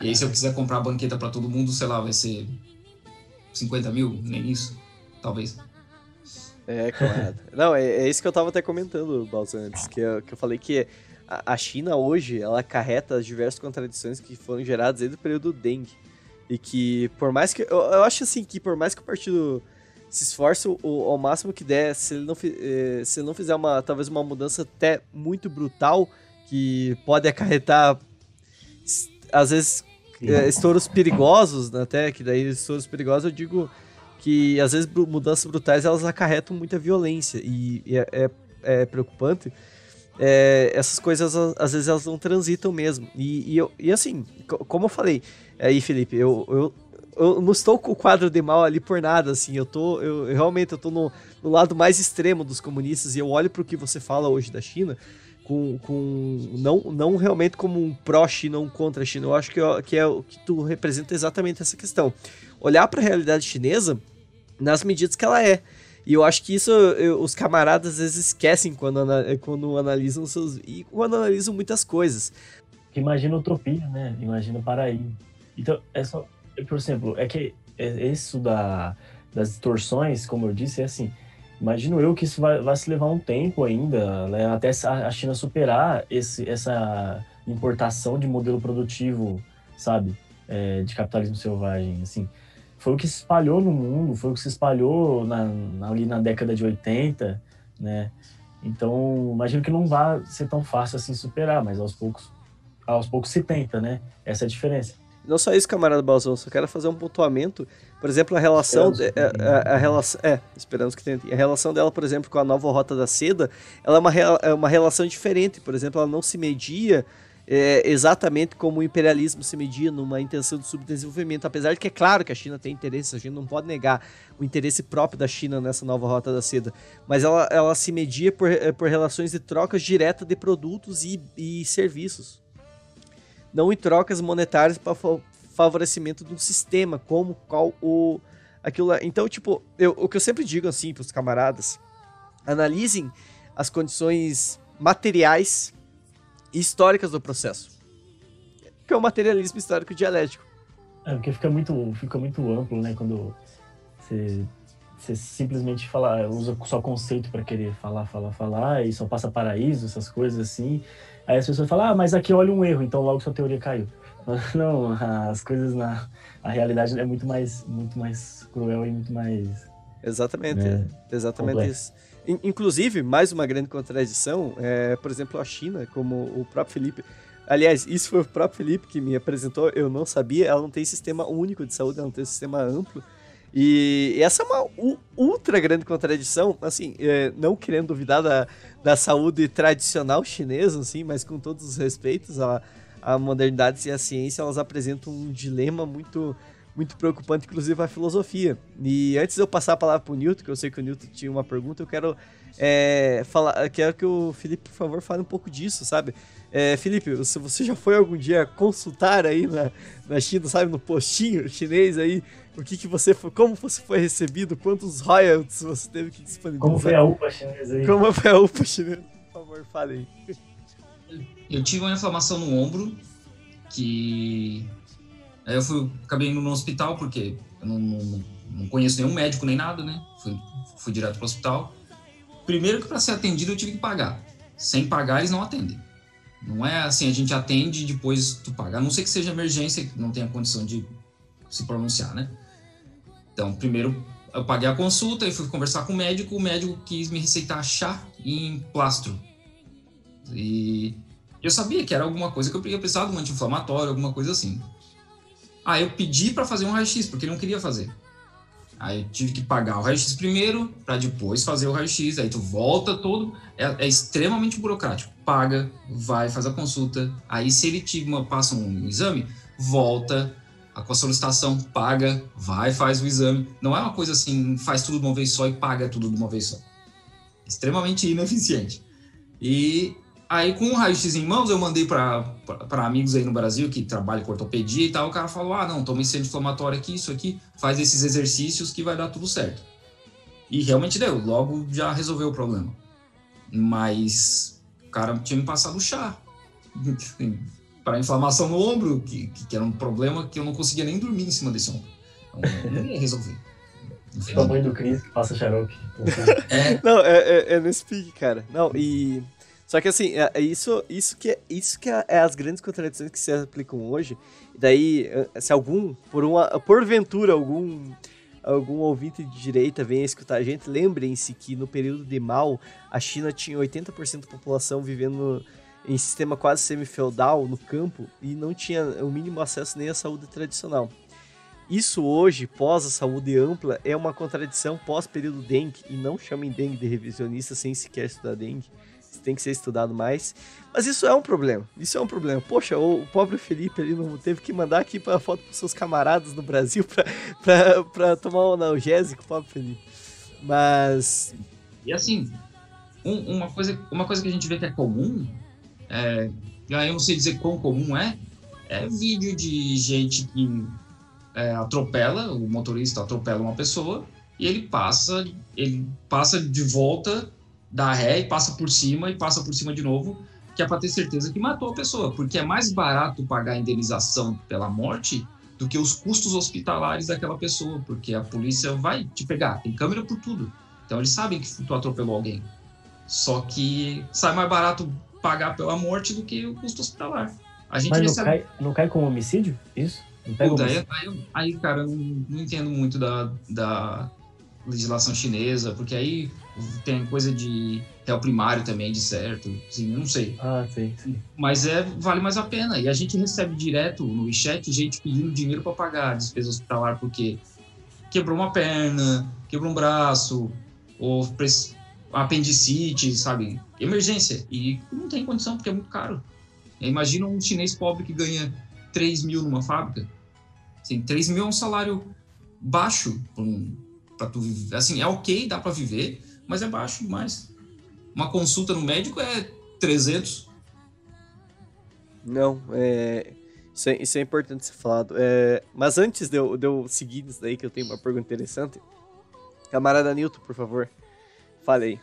E aí, se eu quiser comprar a banqueta para todo mundo, sei lá, vai ser 50 mil, nem isso, talvez. É, claro. Não, é, é, isso que eu tava até comentando, Balsa, antes, que eu, que eu falei que a, a China hoje, ela acarreta as diversas contradições que foram geradas desde o período do Deng. E que, por mais que. Eu, eu acho assim que, por mais que o partido se esforce o, ao máximo que der, se ele, não, eh, se ele não fizer uma, talvez uma mudança até muito brutal, que pode acarretar, às vezes, eh, estouros perigosos, né, até, que daí estouros perigosos eu digo que às vezes mudanças brutais elas acarretam muita violência e, e é, é, é, preocupante. É, essas coisas às vezes elas não transitam mesmo. E, e, eu, e assim, como eu falei, aí Felipe, eu, eu, eu não estou com o quadro de mal ali por nada, assim, eu tô, eu, eu realmente eu tô no, no, lado mais extremo dos comunistas e eu olho para o que você fala hoje da China com, com não, não realmente como um pró-China ou um contra-China, eu acho que, que é o que tu representa exatamente essa questão. Olhar para a realidade chinesa nas medidas que ela é. E eu acho que isso eu, os camaradas às vezes esquecem quando, quando analisam seus. e quando analisam muitas coisas. Imagina utopia, né? Imagina paraíso. Então, é só por exemplo, é que é, isso da, das distorções, como eu disse, é assim. Imagino eu que isso vai, vai se levar um tempo ainda, né, até a China superar esse, essa importação de modelo produtivo, sabe, é, de capitalismo selvagem, assim. Foi o que se espalhou no mundo, foi o que se espalhou na, ali na década de 80, né? Então, imagino que não vai ser tão fácil assim superar, mas aos poucos, aos poucos se tenta, né? Essa é a diferença. Não só isso, camarada Balzão, só quero fazer um pontuamento. Por exemplo, a relação. A, a, a, relação é, esperamos que tenha. A relação dela, por exemplo, com a nova Rota da Seda, ela é uma, é uma relação diferente. Por exemplo, ela não se media é, exatamente como o imperialismo se media numa intenção de subdesenvolvimento. Apesar de que é claro que a China tem interesse, a gente não pode negar o interesse próprio da China nessa nova Rota da Seda. Mas ela, ela se media por, é, por relações de trocas diretas de produtos e, e serviços não em trocas monetárias para favorecimento de um sistema, como qual o aquilo lá. Então, tipo, eu, o que eu sempre digo assim para os camaradas, analisem as condições materiais históricas do processo. Que é o materialismo histórico dialético. É, porque fica muito, fica muito amplo, né, quando você você simplesmente fala, usa só conceito para querer falar, falar, falar, e só passa paraíso, essas coisas assim. Aí as pessoas falam, ah, mas aqui olha um erro, então logo sua teoria caiu. <laughs> Não, as coisas na a realidade é muito mais, muito mais cruel e muito mais. Exatamente, né, exatamente complexo. isso. Inclusive, mais uma grande contradição é, por exemplo, a China, como o próprio Felipe. Aliás, isso foi o próprio Felipe que me apresentou, eu não sabia, ela não tem sistema único de saúde, ela não tem sistema amplo. E essa é uma ultra grande contradição, assim, é, não querendo duvidar da, da saúde tradicional chinesa, assim, mas com todos os respeitos, a, a modernidade e a ciência, elas apresentam um dilema muito muito preocupante, inclusive a filosofia. E antes de eu passar a palavra para o Newton, que eu sei que o Newton tinha uma pergunta, eu quero é, falar, quero que o Felipe, por favor, fale um pouco disso, sabe? É, Felipe, se você já foi algum dia consultar aí na, na China, sabe, no postinho chinês aí, o que, que você foi, como você foi recebido, quantos royalties você teve que disponibilizar. Como foi a UPA chinesa aí? Como foi a UPA chinesa? Por favor, fale aí. Eu tive uma inflamação no ombro, que eu fui, acabei indo no hospital, porque eu não, não, não conheço nenhum médico nem nada, né? Fui, fui direto para o hospital. Primeiro que para ser atendido eu tive que pagar. Sem pagar eles não atendem. Não é assim, a gente atende e depois tu paga. A não ser que seja emergência, que não tenha condição de se pronunciar, né? Então, primeiro eu paguei a consulta e fui conversar com o médico. O médico quis me receitar chá em plastro. E eu sabia que era alguma coisa que eu ia precisar de um anti-inflamatório, alguma coisa assim. Aí eu pedi para fazer um raio-x, porque ele não queria fazer. Aí eu tive que pagar o raio-x primeiro, para depois fazer o raio-x. Aí tu volta todo. É, é, extremamente burocrático. Paga, vai, faz a consulta. Aí se ele te passa um exame, volta, com a solicitação, paga, vai, faz o exame. Não é uma coisa assim, faz tudo de uma vez só e paga tudo de uma vez só. Extremamente ineficiente. E aí, com o raio-x em mãos, eu mandei para amigos aí no Brasil que trabalham com ortopedia e tal. O cara falou: ah, não, toma esse anti-inflamatório aqui, isso aqui, faz esses exercícios que vai dar tudo certo. E realmente deu, logo já resolveu o problema. Mas o cara tinha me passado chá para inflamação no ombro, que, que, era um problema que eu não conseguia nem dormir em cima desse ombro. Então, não ia resolver. O tamanho do Cris que passa xarope. é. <laughs> Não, é, é, é nesse pique, cara. Não, e. Só que assim, é, é isso, isso que, é, isso que é, é, as grandes contradições que se aplicam hoje. Daí, eh, se algum, por uma, porventura, algum algum ouvinte de direita venha escutar a gente, lembrem-se que no período de Mao, a China tinha 80% da população vivendo em sistema quase semi-feudal no campo e não tinha o mínimo acesso nem à saúde tradicional. Isso hoje, pós a saúde ampla, é uma contradição pós-período dengue, e não chamem dengue de revisionista sem sequer estudar dengue. Tem que ser estudado mais. Mas isso é um problema. Isso é um problema. Poxa, o, o pobre Felipe ali não teve que mandar aqui para foto para seus camaradas no Brasil para tomar um analgésico, pobre Felipe. Mas. E assim, um, uma, coisa, uma coisa que a gente vê que é comum, é, eu não sei dizer quão comum é, é vídeo de gente que é, atropela, o motorista atropela uma pessoa e ele passa, ele passa de volta dá ré e passa por cima e passa por cima de novo, que é para ter certeza que matou a pessoa, porque é mais barato pagar a indenização pela morte do que os custos hospitalares daquela pessoa, porque a polícia vai te pegar, tem câmera por tudo. Então eles sabem que tu atropelou alguém. Só que sai mais barato pagar pela morte do que o custo hospitalar. A gente Mas não, recebe... cai, não cai como homicídio? Isso? Não pega Puta, aí, aí, aí, cara, eu não, não entendo muito da, da legislação chinesa, porque aí tem coisa de réu primário também, de certo, assim, não sei. Ah, sim, sim. Mas é, vale mais a pena. E a gente recebe direto no WeChat gente pedindo dinheiro para pagar a despesa hospitalar, porque quebrou uma perna, quebrou um braço, ou apendicite, sabe? Emergência. E não tem condição, porque é muito caro. Imagina um chinês pobre que ganha 3 mil numa fábrica. Assim, 3 mil é um salário baixo para um, tu viver. Assim, é ok, dá para viver, mas é baixo demais. Uma consulta no médico é 300. Não, é, isso, é, isso é importante ser falado. É, mas antes de eu, de eu seguir isso daí, que eu tenho uma pergunta interessante. Camarada Newton, por favor, fale aí.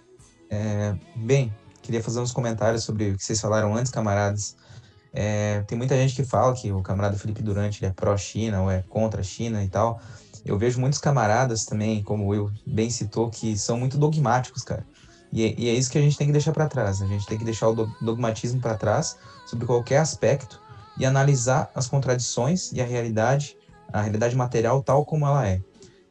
É, bem, queria fazer uns comentários sobre o que vocês falaram antes, camaradas. É, tem muita gente que fala que o camarada Felipe Durante é pró-China ou é contra a China e tal. Eu vejo muitos camaradas também, como o bem citou, que são muito dogmáticos, cara. E é, e é isso que a gente tem que deixar para trás. A gente tem que deixar o dogmatismo para trás sobre qualquer aspecto e analisar as contradições e a realidade, a realidade material tal como ela é.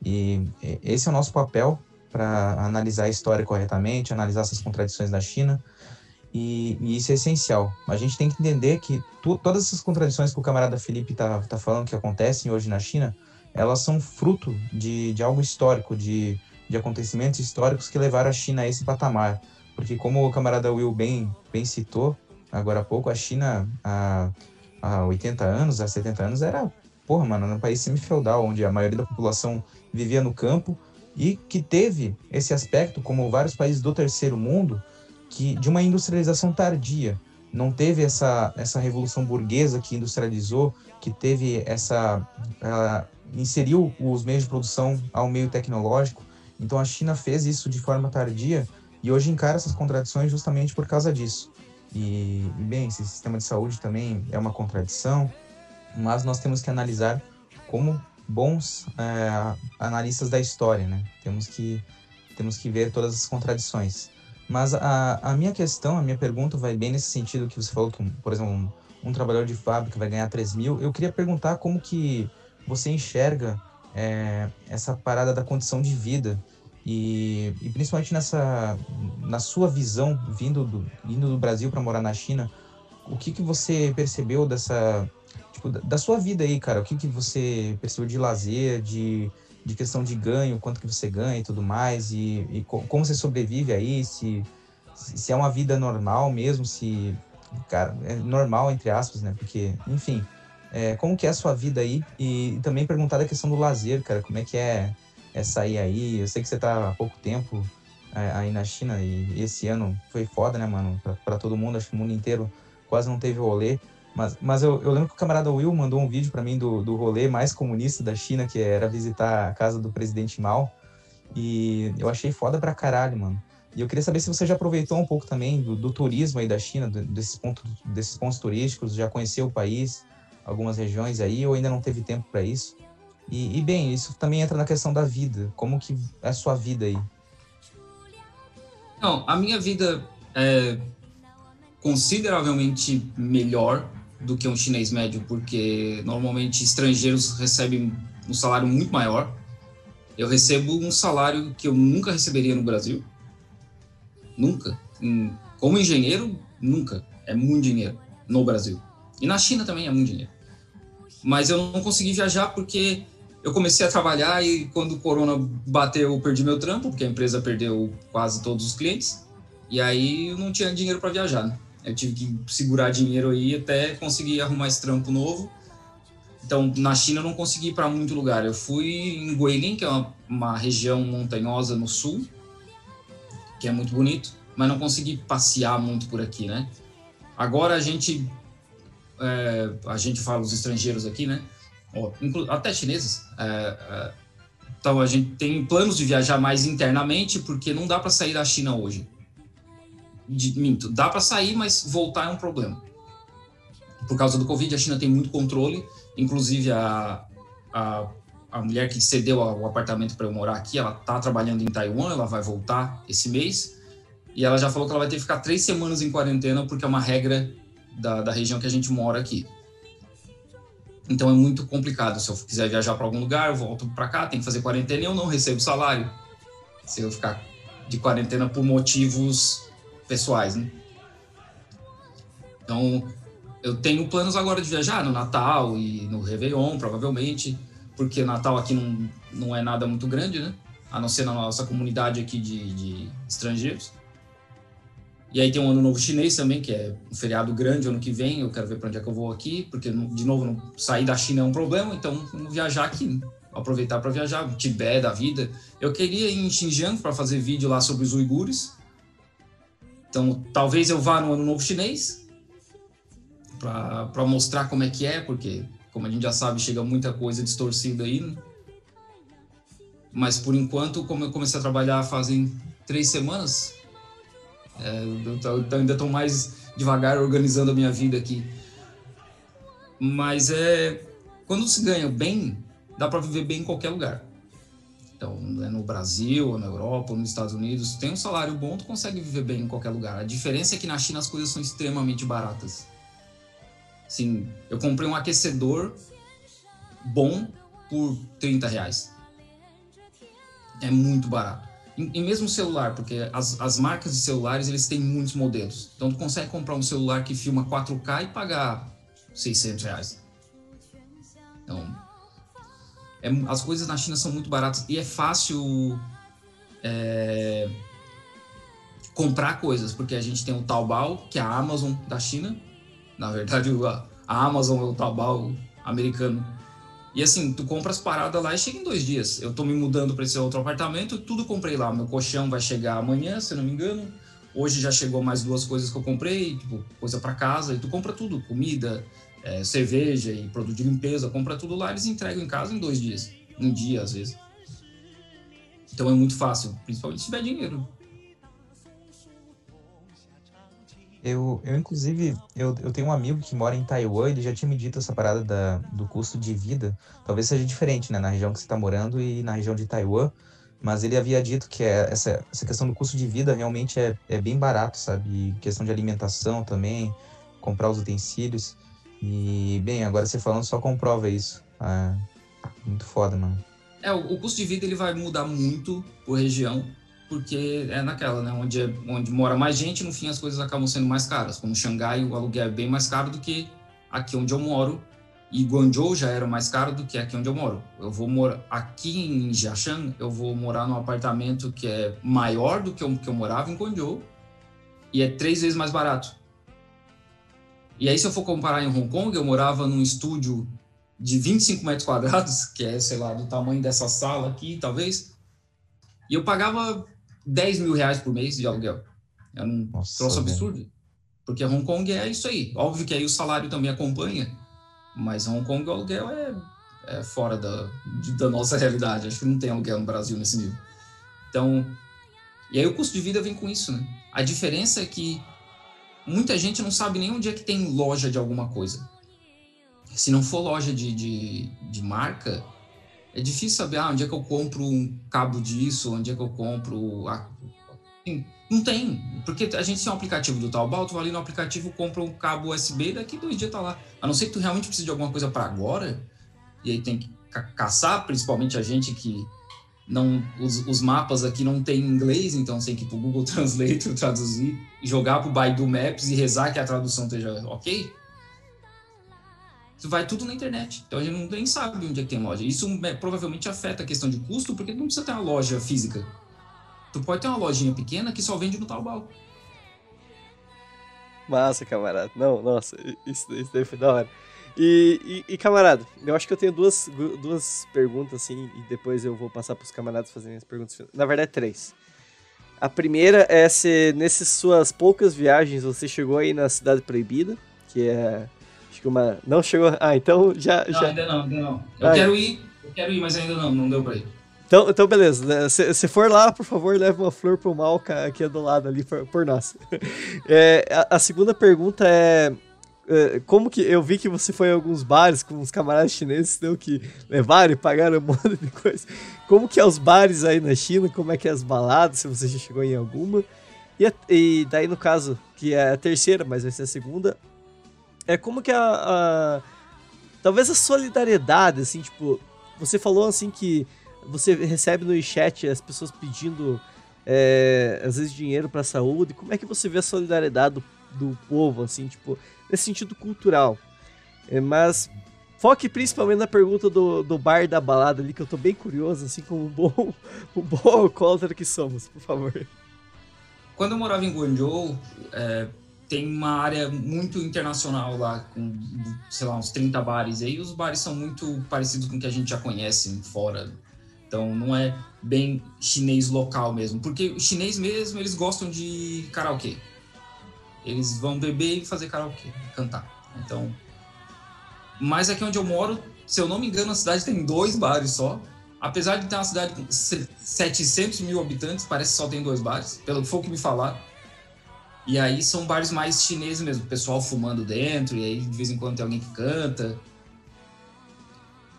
E esse é o nosso papel para analisar a história corretamente, analisar essas contradições da China. E, e, isso é essencial. A gente tem que entender que tu, todas essas contradições que o camarada Felipe está tá falando que acontecem hoje na China elas são fruto de, de algo histórico, de, de acontecimentos históricos que levaram a China a esse patamar. Porque como o camarada Will bem, bem citou agora há pouco, a China há, há 80 anos, há 70 anos, era, porra, mano, um país semi-feudal, onde a maioria da população vivia no campo e que teve esse aspecto, como vários países do terceiro mundo, que de uma industrialização tardia. Não teve essa, essa revolução burguesa que industrializou, que teve essa inseriu os meios de produção ao meio tecnológico. Então a China fez isso de forma tardia e hoje encara essas contradições justamente por causa disso. E, bem, esse sistema de saúde também é uma contradição, mas nós temos que analisar como bons é, analistas da história, né? Temos que temos que ver todas as contradições. Mas a, a minha questão, a minha pergunta vai bem nesse sentido que você falou que, por exemplo, um, um trabalhador de fábrica vai ganhar 3 mil. Eu queria perguntar como que você enxerga é, essa parada da condição de vida. E, e, principalmente nessa na sua visão vindo do indo do Brasil para morar na China o que que você percebeu dessa tipo, da sua vida aí cara? O que que você percebeu de lazer de, de questão de ganho quanto que você ganha e tudo mais? E, e como você sobrevive aí? Se se é uma vida normal mesmo se cara é normal entre aspas né? Porque enfim é, como que é a sua vida aí? E, também perguntar da questão do lazer, cara, como é que é, é sair aí? Eu sei que você tá há pouco tempo é, aí na China e esse ano foi foda, né, mano? Pra, todo mundo, acho que o mundo inteiro quase não teve rolê. Mas, mas eu, eu lembro que o camarada Will mandou um vídeo para mim do, do rolê mais comunista da China, que era visitar a casa do presidente Mao. E eu achei foda pra caralho, mano. E eu queria saber se você já aproveitou um pouco também do, do turismo aí da China, do, desses, pontos, desses pontos turísticos, já conheceu o país, algumas regiões aí, ou ainda não teve tempo para isso? E, e, bem, isso também entra na questão da vida. Como que é a sua vida aí? Não, a minha vida é consideravelmente melhor do que um chinês médio, porque normalmente estrangeiros recebem um salário muito maior. Eu recebo um salário que eu nunca receberia no Brasil. Nunca. Como engenheiro, nunca. É muito dinheiro no Brasil. E na China também é muito dinheiro. Mas eu não consegui viajar porque eu comecei a trabalhar e quando o corona bateu, eu perdi meu trampo, porque a empresa perdeu quase todos os clientes. E aí eu não tinha dinheiro para viajar. Né? Eu tive que segurar dinheiro aí até conseguir arrumar esse trampo novo. Então, na China eu não consegui ir para muito lugar. Eu fui em Guilin, que é uma, uma região montanhosa no sul, que é muito bonito, mas não consegui passear muito por aqui, né? Agora a gente, é, a gente fala os estrangeiros aqui, né? até chineses. É, é, então a gente tem planos de viajar mais internamente porque não dá para sair da China hoje. De, minto, dá para sair, mas voltar é um problema. Por causa do Covid, a China tem muito controle. Inclusive a, a a mulher que cedeu o apartamento para eu morar aqui, ela tá trabalhando em Taiwan, ela vai voltar esse mês. E ela já falou que ela vai ter que ficar três semanas em quarentena, porque é uma regra da, da região que a gente mora aqui. Então é muito complicado. Se eu quiser viajar para algum lugar, eu volto para cá, tem que fazer quarentena e eu não recebo salário. Se eu ficar de quarentena por motivos pessoais, né? Então, eu tenho planos agora de viajar no Natal e no Réveillon, provavelmente porque Natal aqui não, não é nada muito grande, né? A não ser na nossa comunidade aqui de, de estrangeiros. E aí tem um ano novo chinês também, que é um feriado grande ano que vem. Eu quero ver para onde é que eu vou aqui, porque, de novo, não, sair da China é um problema, então vamos viajar aqui. Aproveitar para viajar, Tibete da vida. Eu queria ir em Xinjiang para fazer vídeo lá sobre os uigures. Então, talvez eu vá no ano novo chinês para mostrar como é que é, porque como a gente já sabe, chega muita coisa distorcida aí. Né? Mas por enquanto, como eu comecei a trabalhar fazem três semanas, é, eu, eu ainda estou mais devagar organizando a minha vida aqui. Mas é quando se ganha bem, dá para viver bem em qualquer lugar. Então, é no Brasil, ou na Europa, ou nos Estados Unidos, tem um salário bom, tu consegue viver bem em qualquer lugar. A diferença é que na China as coisas são extremamente baratas. Sim, eu comprei um aquecedor bom por 30 reais. É muito barato. E, mesmo celular, porque as, as marcas de celulares, eles têm muitos modelos. Então, tu consegue comprar um celular que filma 4K e pagar 600 reais. Então, é, as coisas na China são muito baratas e é fácil é, comprar coisas, porque a gente tem o Taobao, que é a Amazon da China, na verdade, a Amazon é o Taobao americano. E assim, tu compra as paradas lá e chega em dois dias. Eu tô me mudando para esse outro apartamento, tudo comprei lá. Meu colchão vai chegar amanhã, se não me engano. Hoje já chegou mais duas coisas que eu comprei, tipo, coisa para casa. E tu compra tudo, comida, é, cerveja e produto de limpeza, compra tudo lá, eles entregam em casa em dois dias. Um dia, às vezes. Então é muito fácil, principalmente se tiver dinheiro. Eu, eu inclusive, eu, eu tenho um amigo que mora em Taiwan, ele já tinha me dito essa parada da, do custo de vida. Talvez seja diferente, né, na região que você está morando e na região de Taiwan. Mas ele havia dito que é, essa, essa questão do custo de vida realmente é, é bem barato, sabe? E questão de alimentação também, comprar os utensílios. E, bem, agora você falando só comprova isso. É, muito foda, mano. É, o, o custo de vida ele vai mudar muito por região porque é naquela, né? Onde, é, onde mora mais gente, no fim as coisas acabam sendo mais caras. Como Xangai, o aluguel é bem mais caro do que aqui onde eu moro. E Guangzhou já era mais caro do que aqui onde eu moro. Eu vou morar aqui em Jiaxing, eu vou morar num apartamento que é maior do que o que eu morava em Guangzhou e é três vezes mais barato. E aí, se eu for comparar em Hong Kong, eu morava num estúdio de 25 metros quadrados, que é, sei lá, do tamanho dessa sala aqui, talvez, e eu pagava 10 mil reais por mês de aluguel. É um Nossa, troço absurdo. Porque Hong Kong é isso aí. Óbvio que aí o salário também acompanha, mas Hong Kong o aluguel é, é fora da, de, da nossa realidade. Acho que não tem aluguel no Brasil nesse nível. Então, e aí o custo de vida vem com isso, né? A diferença é que muita gente não sabe nem onde é que tem loja de alguma coisa. Se não for loja de, de, de marca, é difícil saber ah, onde é que eu compro um cabo disso, onde é que eu compro. Não tem, porque a gente tem um aplicativo do Taobao, tu vai ali no aplicativo, compra um cabo USB e daqui dois dias tá lá. A não ser que tu realmente precise de alguma coisa para agora, e aí tem que ca caçar, principalmente a gente que não os, os, mapas aqui não tem inglês, então tem que ir pro Google <laughs> Translate traduzir, jogar pro Baidu Maps e rezar que a tradução esteja ok. Isso vai tudo na internet. Então a gente não nem sabe onde é que tem loja. Isso é, provavelmente afeta a questão de custo, porque não precisa ter uma loja física. Tu pode ter uma lojinha pequena que só vende no Taobao. Massa, camarada. Não, nossa, isso, isso daí foi da hora. E, e, e, camarada, eu acho que eu tenho duas, duas perguntas, assim, e depois eu vou passar para os camaradas fazerem as perguntas. Na verdade, três. A primeira é se nessas suas poucas viagens você chegou aí na Cidade Proibida, que é. Que uma. Não chegou. Ah, então já. Não, já... ainda não, ainda não. Eu quero ir, eu quero ir, mas ainda não, não deu pra ir. Então, então beleza. Se, for lá, por favor, leve uma flor pro Malca aqui do lado ali por, por nós. <laughs> É, a, a, segunda pergunta é. é como que eu vi que você foi em alguns bares com uns camaradas chineses deu que levaram e pagaram um <laughs> monte de coisa. Como que é os bares aí na China? Como é que é as baladas? Se você já chegou em alguma? E, e daí no caso que é a terceira, mas vai ser a segunda, é como que a, a talvez a solidariedade assim tipo você falou assim que você recebe no chat as pessoas pedindo, é, às vezes, dinheiro para saúde. Como é que você vê a solidariedade do, do povo, assim, tipo, nesse sentido cultural? É, mas foque principalmente na pergunta do, do bar da balada ali, que eu tô bem curioso, assim, como um bom, <laughs> um bom alcoólatra que somos, por favor. Quando eu morava em Guangzhou, é, tem uma área muito internacional lá, com, sei lá, uns 30 bares. E aí os bares são muito parecidos com o que a gente já conhece fora então não é bem chinês local mesmo, porque o chinês mesmo eles gostam de karaokê. Eles vão beber e fazer karaokê, cantar. Então, mas aqui onde eu moro, se eu não me engano, a cidade tem dois bares só. Apesar de ter uma cidade com 700 mil habitantes, parece que só tem dois bares, pelo que foi que me falaram. E aí são bares mais chineses mesmo, pessoal fumando dentro, e aí de vez em quando tem alguém que canta.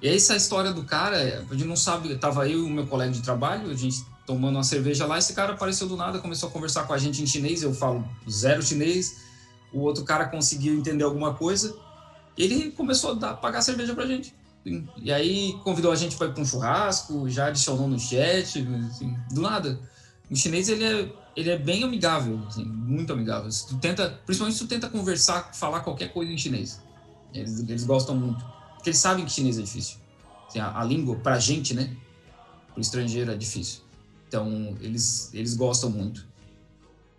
E essa história do cara, a gente não sabe, tava eu e o meu colega de trabalho, a gente tomando uma cerveja lá, esse cara apareceu do nada, começou a conversar com a gente em chinês, eu falo zero chinês, o outro cara conseguiu entender alguma coisa, ele começou a dar, pagar cerveja pra gente. E aí convidou a gente para ir para um churrasco, já adicionou no chat, assim, do nada. O chinês ele é, ele é bem amigável, assim, muito amigável. Tu tenta, principalmente se tu tenta conversar, falar qualquer coisa em chinês, eles, eles gostam muito. Porque eles sabem que chinês é difícil. Assim, a, a língua, pra gente, né? Pro estrangeiro é difícil. Então, eles, eles gostam muito.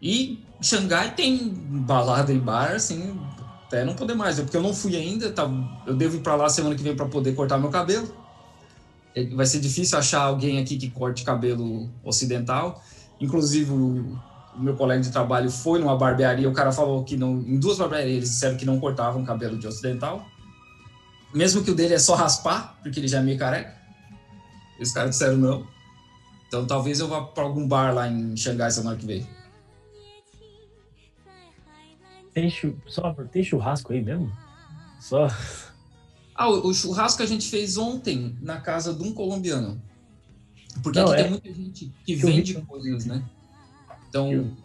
E Xangai tem balada e bar, assim, até não poder mais. Porque eu não fui ainda, tá, eu devo ir para lá semana que vem para poder cortar meu cabelo. É, vai ser difícil achar alguém aqui que corte cabelo ocidental. Inclusive, o, meu colega de trabalho foi numa barbearia, o cara falou que não, em duas barbearias eles disseram que não cortavam cabelo de ocidental. Mesmo que o dele é só raspar, porque ele já é meio careca. Os caras disseram não. Então talvez eu vá para algum bar lá em Xangai semana que vem. Tem, chu... Só, tem churrasco aí mesmo? Só. Ah, o, o, churrasco a gente fez ontem na casa de um colombiano. Porque não, aqui é... tem muita gente que vende coisas, né? Então,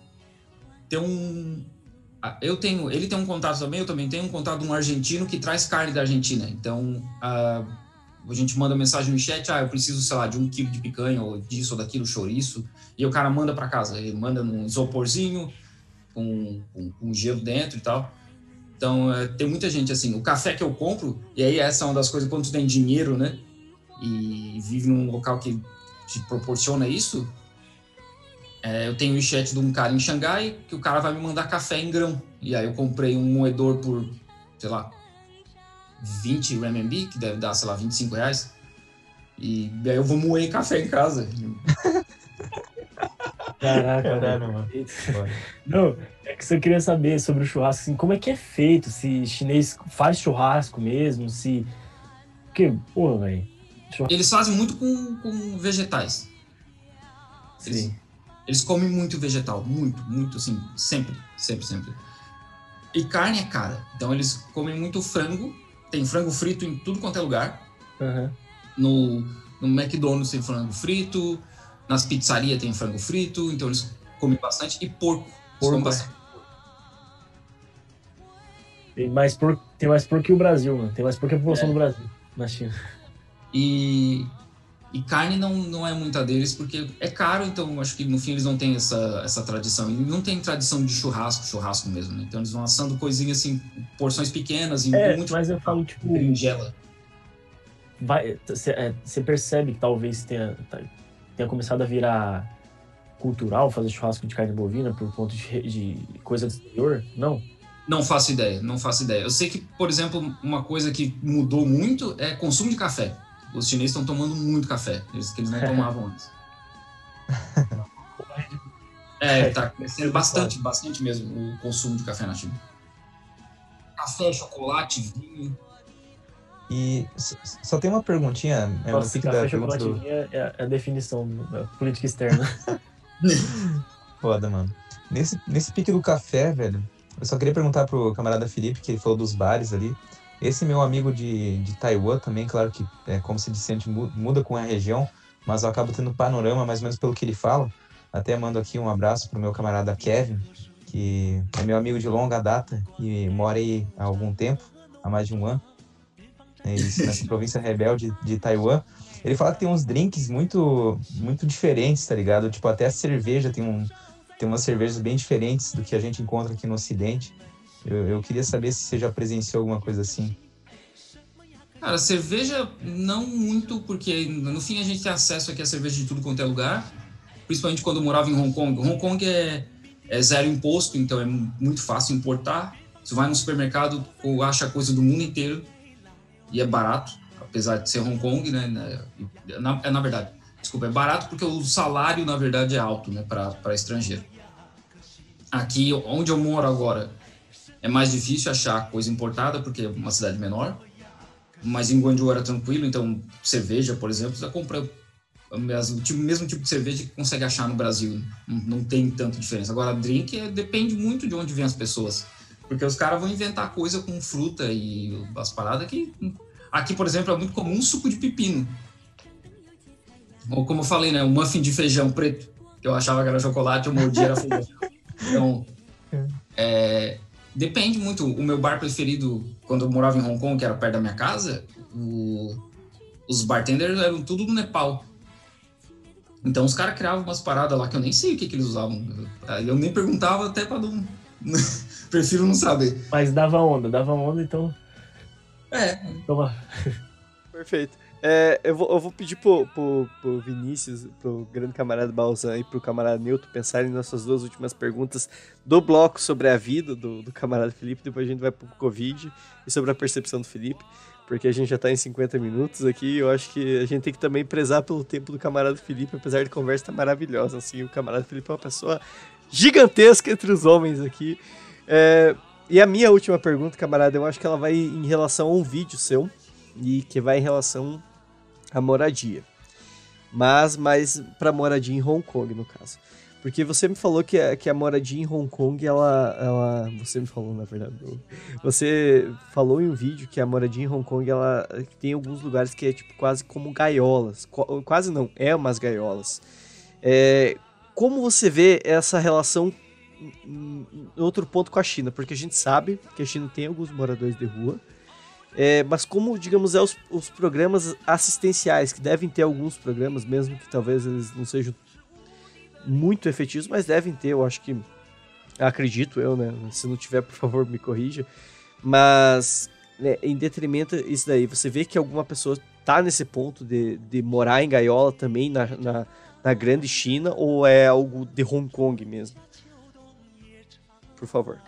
tem um, eu tenho, ele tem um contato também, eu também tenho um contato de um argentino que traz carne da Argentina. Então, a, a gente manda mensagem no chat, ah, eu preciso, sei lá, de um quilo de picanha, ou disso, ou daquilo, chouriço, e o cara manda para casa. Ele manda num isoporzinho, com, com, com, gelo dentro e tal. Então, é, tem muita gente assim. O café que eu compro, e aí essa é uma das coisas, quando tu tem dinheiro, né, e vive num local que te proporciona isso, é, eu tenho o chat de um cara em Xangai que o cara vai me mandar café em grão. E aí eu comprei um moedor por, sei lá, 20 RMB, que deve dar, sei lá, 25 reais. E aí eu vou moer café em casa. <laughs> Caraca, Caralho, mano. Não, é que eu queria saber sobre o churrasco, assim, como é que é feito? Se chinês faz churrasco mesmo, se... Porque, pô, velho... Eles fazem muito com, com vegetais. Eles, Sim. eles comem muito vegetal, muito, muito, assim, sempre, sempre, sempre. E carne é cara, então eles comem muito frango, tem frango frito em tudo quanto é lugar. Aham. No, no McDonald's tem frango frito, nas pizzarias tem frango frito, então eles comem bastante. E porco. Porco, comem é. bastante. Tem mais porco, tem mais porco que o Brasil, mano. Tem mais porco que a população É. do Brasil, na China. E, e carne não, não é muita deles, porque é caro, então acho que no fim eles não têm essa, essa tradição. E não tem tradição de churrasco, churrasco mesmo, né? Então eles vão assando coisinhas assim, porções pequenas, e É, muito mas eu falo, tipo, berinjela. você percebe que talvez tenha, tá- tenha começado a virar cultural fazer churrasco de carne bovina por conta de, de coisa do exterior? Não? Não faço ideia, não faço ideia. Eu sei que, por exemplo, uma coisa que mudou muito é consumo de café. Os chineses estão tomando muito café, eles, que eles não <laughs> tomavam antes. <laughs> É, tá crescendo bastante, bastante mesmo o consumo de café na China. Café, chocolate, vinho. E só tem uma perguntinha. É, no Nossa, pique da café, chocolate do- vinho é, é a definição da política externa. <laughs> Foda, mano. Nesse, nesse pique do café, velho, eu só queria perguntar pro camarada Felipe, que ele falou dos bares ali. Esse meu amigo de, de Taiwan também, claro que, é, como se disse, muda com a região, mas eu acabo tendo panorama mais ou menos pelo que ele fala. Até mando aqui um abraço pro meu camarada Kevin, que é meu amigo de longa data e mora aí há algum tempo, há mais de um ano. É isso, nessa província rebelde de Taiwan. Ele fala que tem uns drinks muito, muito diferentes, tá ligado? Tipo, até a cerveja tem um, tem umas cervejas bem diferentes do que a gente encontra aqui no Ocidente. Eu, eu queria saber se você já presenciou alguma coisa assim. Cara, cerveja não muito, porque no fim a gente tem acesso aqui a cerveja de tudo quanto é lugar, principalmente quando eu morava em Hong Kong. Hong Kong é, é zero imposto, então é muito fácil importar. Você vai no supermercado, ou acha coisa do mundo inteiro e é barato, apesar de ser Hong Kong, né? né, Na, é na verdade, desculpa, é barato porque o salário, na verdade, é alto, né, para estrangeiro. Aqui, onde eu moro agora, é mais difícil achar coisa importada, porque é uma cidade menor. Mas em Guangzhou era tranquilo, então cerveja, por exemplo, você compra o mesmo, tipo- mesmo tipo de cerveja que consegue achar no Brasil. Não, tem tanta diferença. Agora, drink é- depende muito de onde vêm as pessoas. Porque os caras vão inventar coisa com fruta e as paradas que. Aqui, por exemplo, é muito comum suco de pepino. Ou como eu falei, né? O muffin de feijão preto, que eu achava que era chocolate, eu mordia era feijão. <laughs> Então, é, depende muito. O meu bar preferido, quando eu morava em Hong Kong, que era perto da minha casa, o- os bartenders eram tudo do Nepal. Então os caras criavam umas paradas lá que eu nem sei o que, que eles usavam. Eu, eu nem perguntava até pra não. <laughs> Prefiro não saber. Mas dava onda, dava onda, então. É, Toma. Perfeito. É, eu, vou, eu vou pedir pro, pro, pro Vinícius, pro grande camarada Balzan e pro camarada Newton pensarem nessas duas últimas perguntas do bloco sobre a vida do, do camarada Felipe. Depois a gente vai pro Covid e sobre a percepção do Felipe, porque a gente já tá em 50 minutos aqui. Eu acho que a gente tem que também prezar pelo tempo do camarada Felipe, apesar de conversa tá maravilhosa. Assim, o camarada Felipe é uma pessoa gigantesca entre os homens aqui. É, e a minha última pergunta, camarada, eu acho que ela vai em relação a um vídeo seu e que vai em relação à moradia. Mas mais para moradia em Hong Kong, no caso. Porque você me falou que a, que a moradia em Hong Kong, ela, ela. Você me falou, na verdade. Você falou em um vídeo que a moradia em Hong Kong, ela tem alguns lugares que é tipo quase como gaiolas. Qu- Quase não, é umas gaiolas. É, como você vê essa relação em outro ponto com a China? Porque a gente sabe que a China tem alguns moradores de rua. É, mas como, digamos, é os, os programas assistenciais, que devem ter alguns programas, mesmo que talvez eles não sejam muito efetivos, mas devem ter, eu acho que. Acredito eu, né? Se não tiver, por favor, me corrija. Mas, né, em detrimento isso daí, você vê que alguma pessoa tá nesse ponto de, de morar em gaiola também na, na, na grande China, ou é algo de Hong Kong mesmo? Por favor.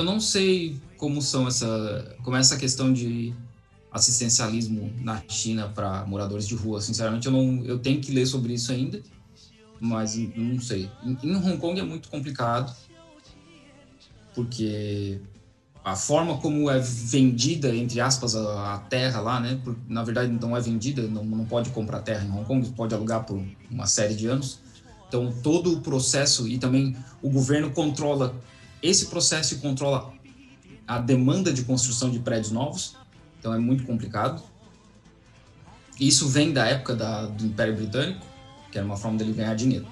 Eu não sei como são essa, como é essa questão de assistencialismo na China para moradores de rua. Sinceramente, eu não, eu tenho que ler sobre isso ainda, mas não sei. Em, em Hong Kong é muito complicado porque a forma como é vendida, entre aspas, a, a terra lá, né? Por, na verdade, não é vendida, não, não pode comprar terra em Hong Kong, pode alugar por uma série de anos. Então, todo o processo e também o governo controla esse processo controla a demanda de construção de prédios novos. Então, é muito complicado. Isso vem da época da, do Império Britânico, que era uma forma dele ganhar dinheiro.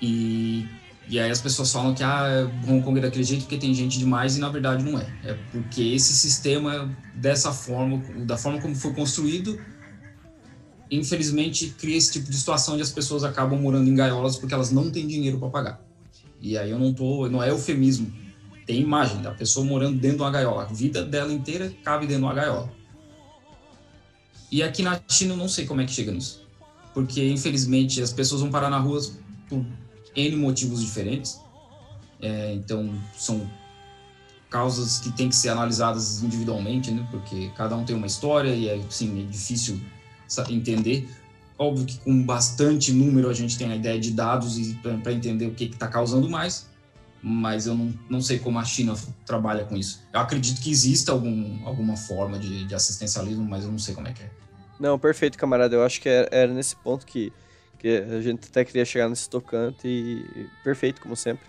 E e aí as pessoas falam que ah, Hong Kong é daquele jeito porque tem gente demais e na verdade não é. É porque esse sistema, dessa forma, da forma como foi construído, infelizmente cria esse tipo de situação onde as pessoas acabam morando em gaiolas porque elas não têm dinheiro para pagar. E aí eu não tô, não é eufemismo. Tem imagem da pessoa morando dentro de uma gaiola. A vida dela inteira cabe dentro de uma gaiola. E aqui na China eu não sei como é que chega nisso. Porque infelizmente as pessoas vão parar na rua por N motivos diferentes. É, então, são causas que têm que ser analisadas individualmente, né? Porque cada um tem uma história e é, assim, é difícil entender. Óbvio que com bastante número a gente tem a ideia de dados e para entender o que está causando mais, mas eu não, não sei como a China trabalha com isso. Eu acredito que exista algum, alguma forma de, de assistencialismo, mas eu não sei como é que é. Não, perfeito, camarada. Eu acho que era, era nesse ponto que que a gente até queria chegar nesse tocante e perfeito, como sempre.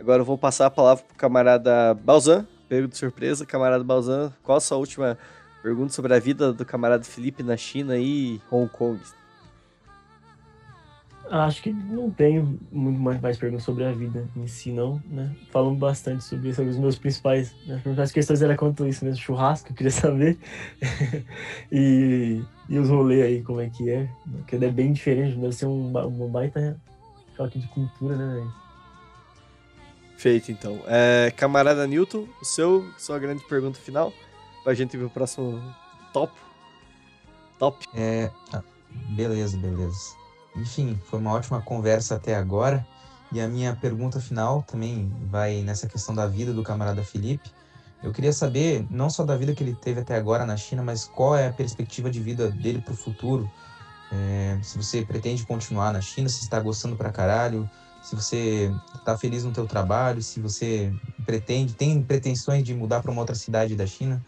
Agora eu vou passar a palavra pro camarada Balzan, pego de surpresa. Camarada Balzan, qual a sua última pergunta sobre a vida do camarada Felipe na China e Hong Kong? Acho que não tenho muito mais, mais perguntas sobre a vida em si, não, né? Falando bastante sobre isso, os meus principais, né? as principais questões era quanto isso mesmo, churrasco, eu queria <laughs> saber. e, e os rolês aí, como é que é. Porque é bem diferente, deve ser um, uma baita choque de cultura, né, velho? Feito, então. É, camarada Newton, o seu, sua grande pergunta final, pra gente ir pro próximo top. Top. É, ah, beleza, beleza. Enfim, foi uma ótima conversa até agora. E a minha pergunta final também vai nessa questão da vida do camarada Felipe. Eu queria saber, não só da vida que ele teve até agora na China, mas qual é a perspectiva de vida dele para o futuro. É, se você pretende continuar na China, se está gostando pra caralho, se você está feliz no teu trabalho, se você pretende, tem pretensões de mudar para uma outra cidade da China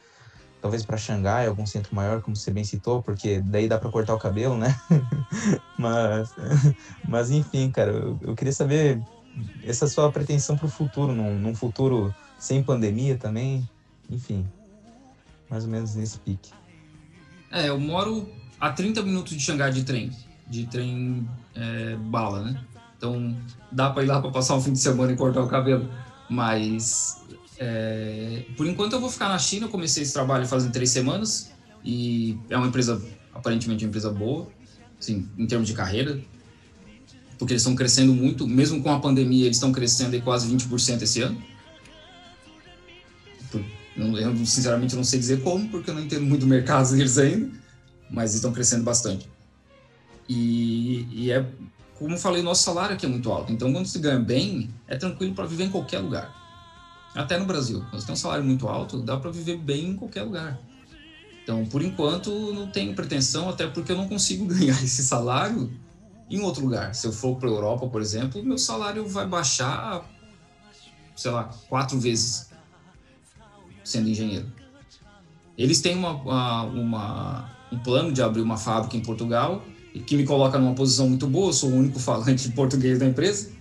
talvez para Xangai, algum centro maior, como você bem citou, porque daí dá para cortar o cabelo, né? <laughs> mas, <laughs> mas enfim, cara, eu, eu, queria saber essa sua pretensão para o futuro, num, num futuro sem pandemia também, enfim, mais ou menos nesse pique. É, eu moro a 30 minutos de Xangai de trem, de trem é, bala, né? Então dá para ir lá para passar um fim de semana e cortar o cabelo, mas é, por enquanto eu vou ficar na China, eu comecei esse trabalho fazem três semanas e é uma empresa, aparentemente uma empresa boa, assim, em termos de carreira, porque eles estão crescendo muito, mesmo com a pandemia, eles estão crescendo em quase 20% esse ano. Eu, sinceramente, não sei dizer como, porque eu não entendo muito o mercado deles ainda, mas estão crescendo bastante. E, e é, como eu falei, nosso salário aqui é muito alto. Então, quando se ganha bem, é tranquilo para viver em qualquer lugar. Até no Brasil. Quando você tem um salário muito alto, dá para viver bem em qualquer lugar. Então, por enquanto, não tenho pretensão, até porque eu não consigo <laughs> ganhar esse salário em outro lugar. Se eu for para a Europa, por exemplo, meu salário vai baixar, sei lá, quatro vezes sendo engenheiro. Eles têm uma, uma, um plano de abrir uma fábrica em Portugal, que me coloca numa posição muito boa, eu sou o único <laughs> falante de português da empresa.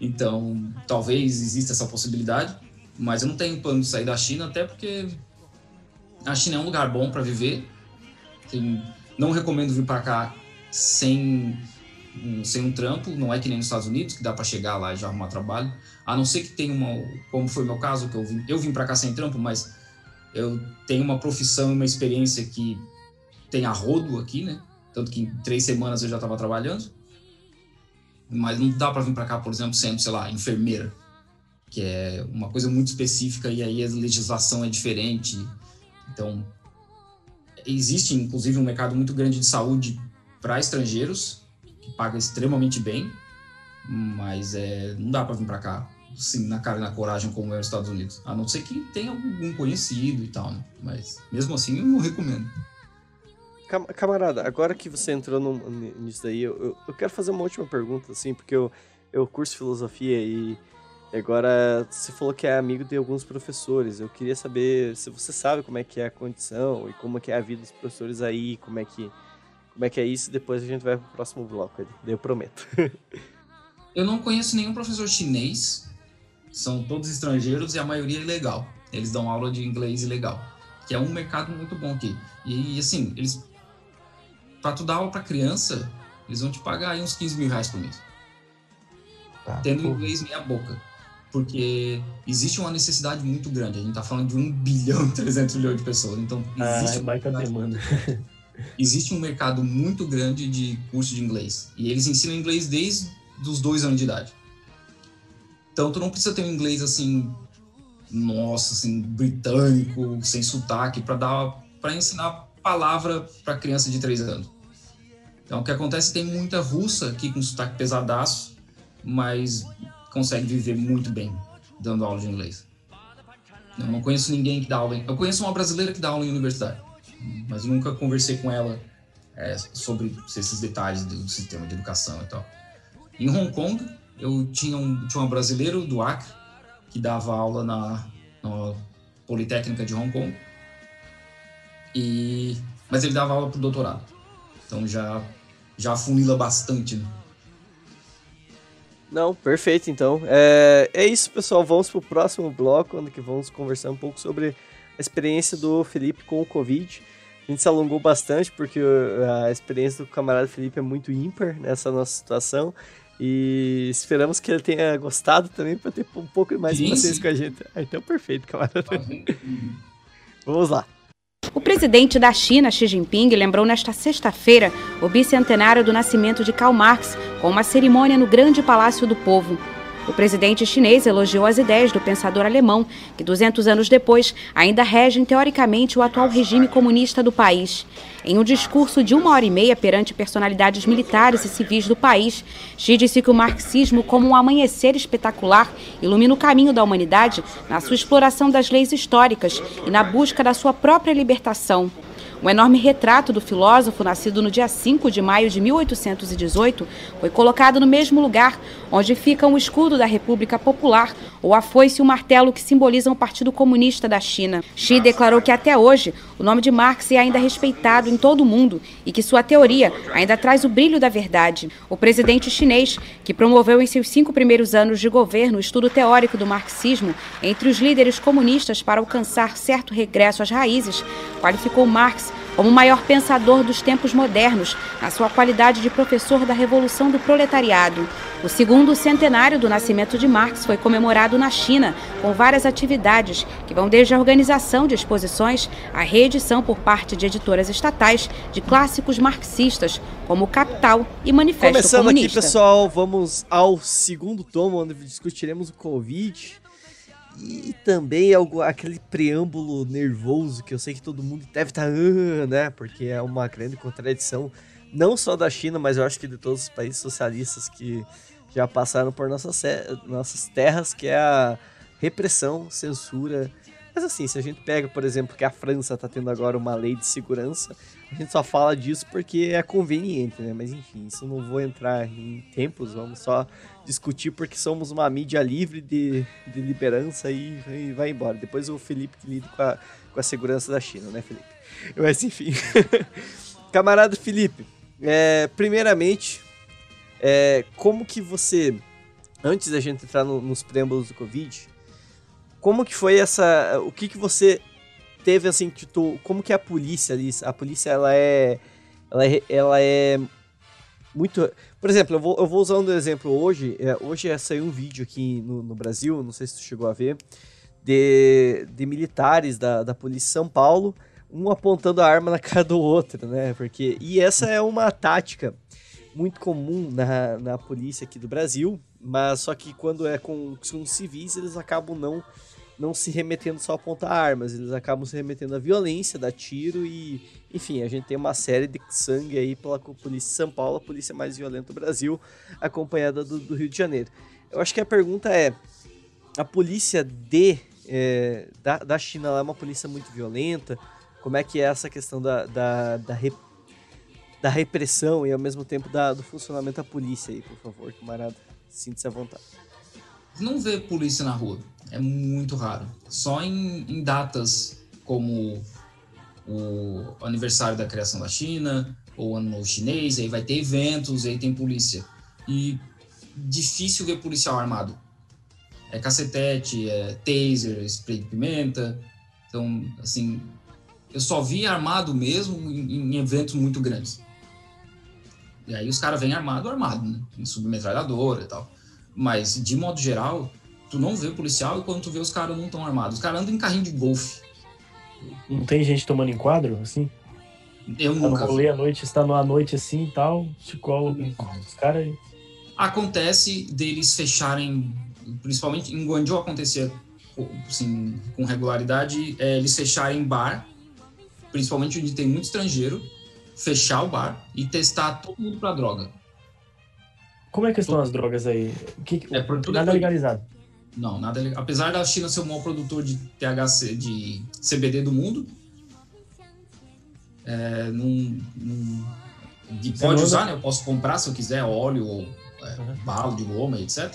Então, talvez exista essa possibilidade, mas eu não tenho plano de sair da China, até porque a China é um lugar bom para viver. Tem, não recomendo vir para cá sem um, sem um trampo, não é que nem nos Estados Unidos, que dá para chegar lá e já arrumar trabalho. A não ser que tenha uma, como foi meu caso, que eu vim, eu vim para cá sem trampo, mas eu tenho uma profissão e uma experiência que tem a rodo aqui, né? Tanto que em três semanas eu já estava trabalhando mas não dá para vir para cá, por exemplo, sendo, sei lá, enfermeira, que é uma coisa muito específica e aí a legislação é diferente. Então, existe inclusive um mercado muito grande de saúde para estrangeiros, que paga extremamente bem, mas é, não dá para vir para cá assim, na cara e na coragem como é nos Estados Unidos. A não ser que tenha algum conhecido e tal, né? Mas mesmo assim eu não recomendo. Camarada, agora que você entrou no, nisso daí, eu, eu, quero fazer uma última pergunta, assim, porque eu, eu curso filosofia e Agora, você falou que é amigo de alguns professores. Eu queria saber se você sabe como é que é a condição e como é que é a vida dos professores aí, como é que, como é, que é isso. Depois a gente vai pro próximo bloco, eu prometo. <laughs> eu não conheço nenhum professor chinês. São todos estrangeiros e a maioria é ilegal. Eles dão aula de inglês ilegal, que é um mercado muito bom aqui. E assim, eles para tu dar aula para criança, eles vão te pagar aí uns 15 mil reais por mês. Tá, Tendo porra. inglês meia boca. Porque existe uma necessidade muito grande. A gente está falando de 1 <laughs> bilhão e 300 milhões de pessoas. Então, existe, ah, é demanda. <laughs> existe um mercado muito grande de curso de inglês. E eles ensinam inglês desde os dois anos de idade. Então, tu não precisa ter um inglês assim, nossa, assim, britânico, sem sotaque, para dar para ensinar palavra para criança de 3 anos. Então, o que acontece tem muita russa aqui com sotaque pesadaço, mas consegue viver muito bem dando aula de inglês. Eu não conheço ninguém que dá aula. Em... Eu conheço uma brasileira que dá aula em universidade, mas nunca conversei com ela é, sobre esses detalhes do sistema de educação e tal. Em Hong Kong, eu tinha um, tinha um brasileiro do Acre que dava aula na, na Politécnica de Hong Kong. E, mas ele dava aula para doutorado. Então já, já funila bastante. Né? Não, perfeito, então. É, é isso, pessoal. Vamos pro próximo bloco, onde que vamos conversar um pouco sobre a experiência do Felipe com o Covid. A gente se alongou bastante, porque a experiência do camarada Felipe é muito ímpar nessa nossa situação. E esperamos que ele tenha gostado também para ter um pouco mais de paciência com a gente. Ah, então, perfeito, camarada. Tá <laughs> vamos lá. O presidente da China, Xi Jinping, lembrou nesta sexta-feira o bicentenário do nascimento de Karl Marx com uma cerimônia no Grande Palácio do Povo. O presidente chinês elogiou as ideias do pensador alemão, que 200 anos depois ainda regem teoricamente o atual regime comunista do país. Em um discurso de uma hora e meia perante personalidades militares e civis do país, Xi disse que o marxismo, como um amanhecer espetacular, ilumina o caminho da humanidade na sua exploração das leis históricas e na busca da sua própria libertação. Um enorme retrato do filósofo, nascido no dia 5 de maio de 1818, foi colocado no mesmo lugar onde ficam o escudo da República Popular, ou a foice e o martelo que simbolizam o Partido Comunista da China. Xi declarou que até hoje o nome de Marx é ainda respeitado em todo o mundo e que sua teoria ainda traz o brilho da verdade. O presidente chinês, que promoveu em seus cinco primeiros anos de governo o estudo teórico do marxismo entre os líderes comunistas para alcançar certo regresso às raízes, qualificou Marx como o maior pensador dos tempos modernos, na sua qualidade de professor da Revolução do Proletariado. O segundo centenário do nascimento de Marx foi comemorado na China, com várias atividades que vão desde a organização de exposições à reedição por parte de editoras estatais de clássicos marxistas, como Capital e Manifesto Começando Comunista. aqui, pessoal, vamos ao segundo tomo, onde discutiremos o Covid e também algo, aquele preâmbulo nervoso que eu sei que todo mundo deve estar, tá, né? Porque é uma grande contradição, não só da China, mas eu acho que de todos os países socialistas que já passaram por nossas, nossas terras, que é a repressão, censura. Mas assim, se a gente pega, por exemplo, que a França está tendo agora uma lei de segurança, a gente só fala disso porque é conveniente, né? Mas enfim, isso não vou entrar em tempos, vamos só discutir porque somos uma mídia livre de, de liderança e, e vai embora. Depois o Felipe que lida com a, com a segurança da China, né, Felipe? Mas enfim. <laughs> Camarada Felipe, é, primeiramente, é, como que você, antes da gente entrar no, nos preâmbulos do Covid, como que foi essa, o que que você teve assim que tu, como que é a polícia ali, a polícia ela é, ela é, ela é muito. Por exemplo, eu vou, eu vou usando um exemplo hoje. É, hoje saiu um vídeo aqui no, no, Brasil, não sei se tu chegou a ver, de, de militares da, da Polícia de São Paulo, um apontando a arma na cara do outro, né? Porque, e essa é uma tática muito comum na, na polícia aqui do Brasil, mas só que quando é com, com civis, eles acabam não não se remetendo só a apontar armas, eles acabam se remetendo à violência, dar tiro e, enfim, a gente tem uma série de sangue aí pela polícia de São Paulo, a polícia mais violenta do Brasil, acompanhada do, do Rio de Janeiro. Eu acho que a pergunta é, a polícia de, é, da, da China é uma polícia muito violenta? Como é que é essa questão da, da, da, re, da repressão e ao mesmo tempo da, do funcionamento da polícia aí, por favor, camarada, sinta-se à vontade. não vê polícia na rua. É muito raro. Só em, em datas como o aniversário da criação da China, ou ano novo chinês, aí vai ter eventos, aí tem polícia. E difícil ver policial armado. É cacetete, é taser, spray de pimenta. Então, assim, eu só vi armado mesmo em, em eventos muito grandes. E aí os caras vêm armado, armado, né? Em submetralhadora e tal. Mas, de modo geral, tu não vê policial e quando tu vê os caras não estão armados. Os caras andam em carrinho de golfe. Não tem gente tomando enquadro, assim? Eu Tá nunca rolê à noite, está à noite assim e tal, te cola os caras. Acontece deles fecharem, principalmente em Guangzhou acontecia assim, com regularidade, é, eles fecharem bar, principalmente onde tem muito estrangeiro, fechar o bar e testar todo mundo para droga. Como é que estão as drogas aí? Que, É, tudo nada é legalizado. Não, nada legal. Apesar da China ser o maior produtor de THC, de CBD do mundo, é, de- Você pode usar, né? Eu posso comprar se eu quiser óleo ou é, Uhum. bala de goma, etc.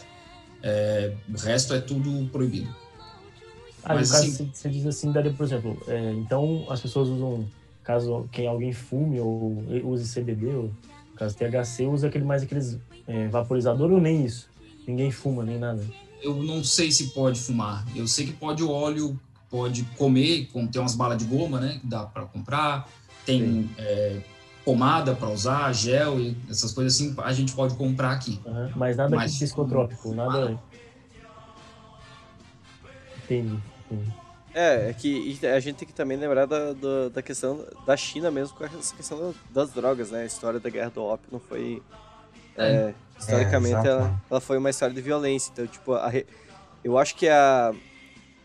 É, o resto é tudo proibido. Ah, Mas, no caso, assim- você, diz assim, daria, por exemplo, é, então as pessoas usam, caso quem alguém fume ou use CBD, ou caso THC, usa aquele, mais aqueles é, vaporizador ou nem isso? Ninguém fuma, nem nada. Eu não sei se pode fumar. Eu sei que pode o óleo, pode comer, tem umas balas de goma, né? Que dá para comprar. Tem é, pomada para usar, gel e essas coisas assim. A gente pode comprar aqui. Aham, Mas nada Mas- que psicotrópico, nada. Entendi. entendi. É, é que a gente tem que também lembrar da, da, da questão da China mesmo com essa questão das, drogas, né? A história da guerra do ópio não foi. é, historicamente, exato, ela, ela foi uma história de violência. Então, tipo, a eu acho que a.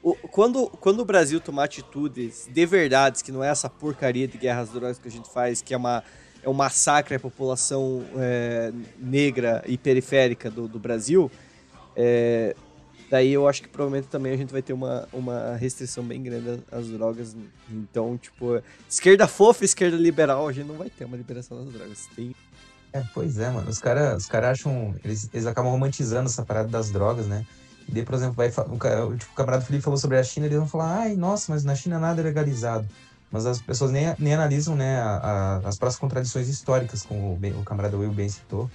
o- quando, quando o Brasil tomar atitudes de verdades, que não é essa porcaria de guerras drogas que a gente faz, que é uma. É um massacre à população é, negra e periférica do, do Brasil. é, Daí eu acho que provavelmente também a gente vai ter uma, uma restrição bem grande às drogas. Então, tipo, esquerda fofa, esquerda liberal, a gente não vai ter uma liberação das drogas. Tem... É, pois é, mano. Os caras os cara acham. Eles, eles acabam romantizando essa parada das drogas, né? E daí, por exemplo, vai, o, tipo, o camarada Felipe falou sobre a China, eles vão falar, ai, nossa, mas na China nada é legalizado. Mas as pessoas nem, nem analisam, né, a- a- as próprias contradições históricas, como o, o camarada Will bem citou.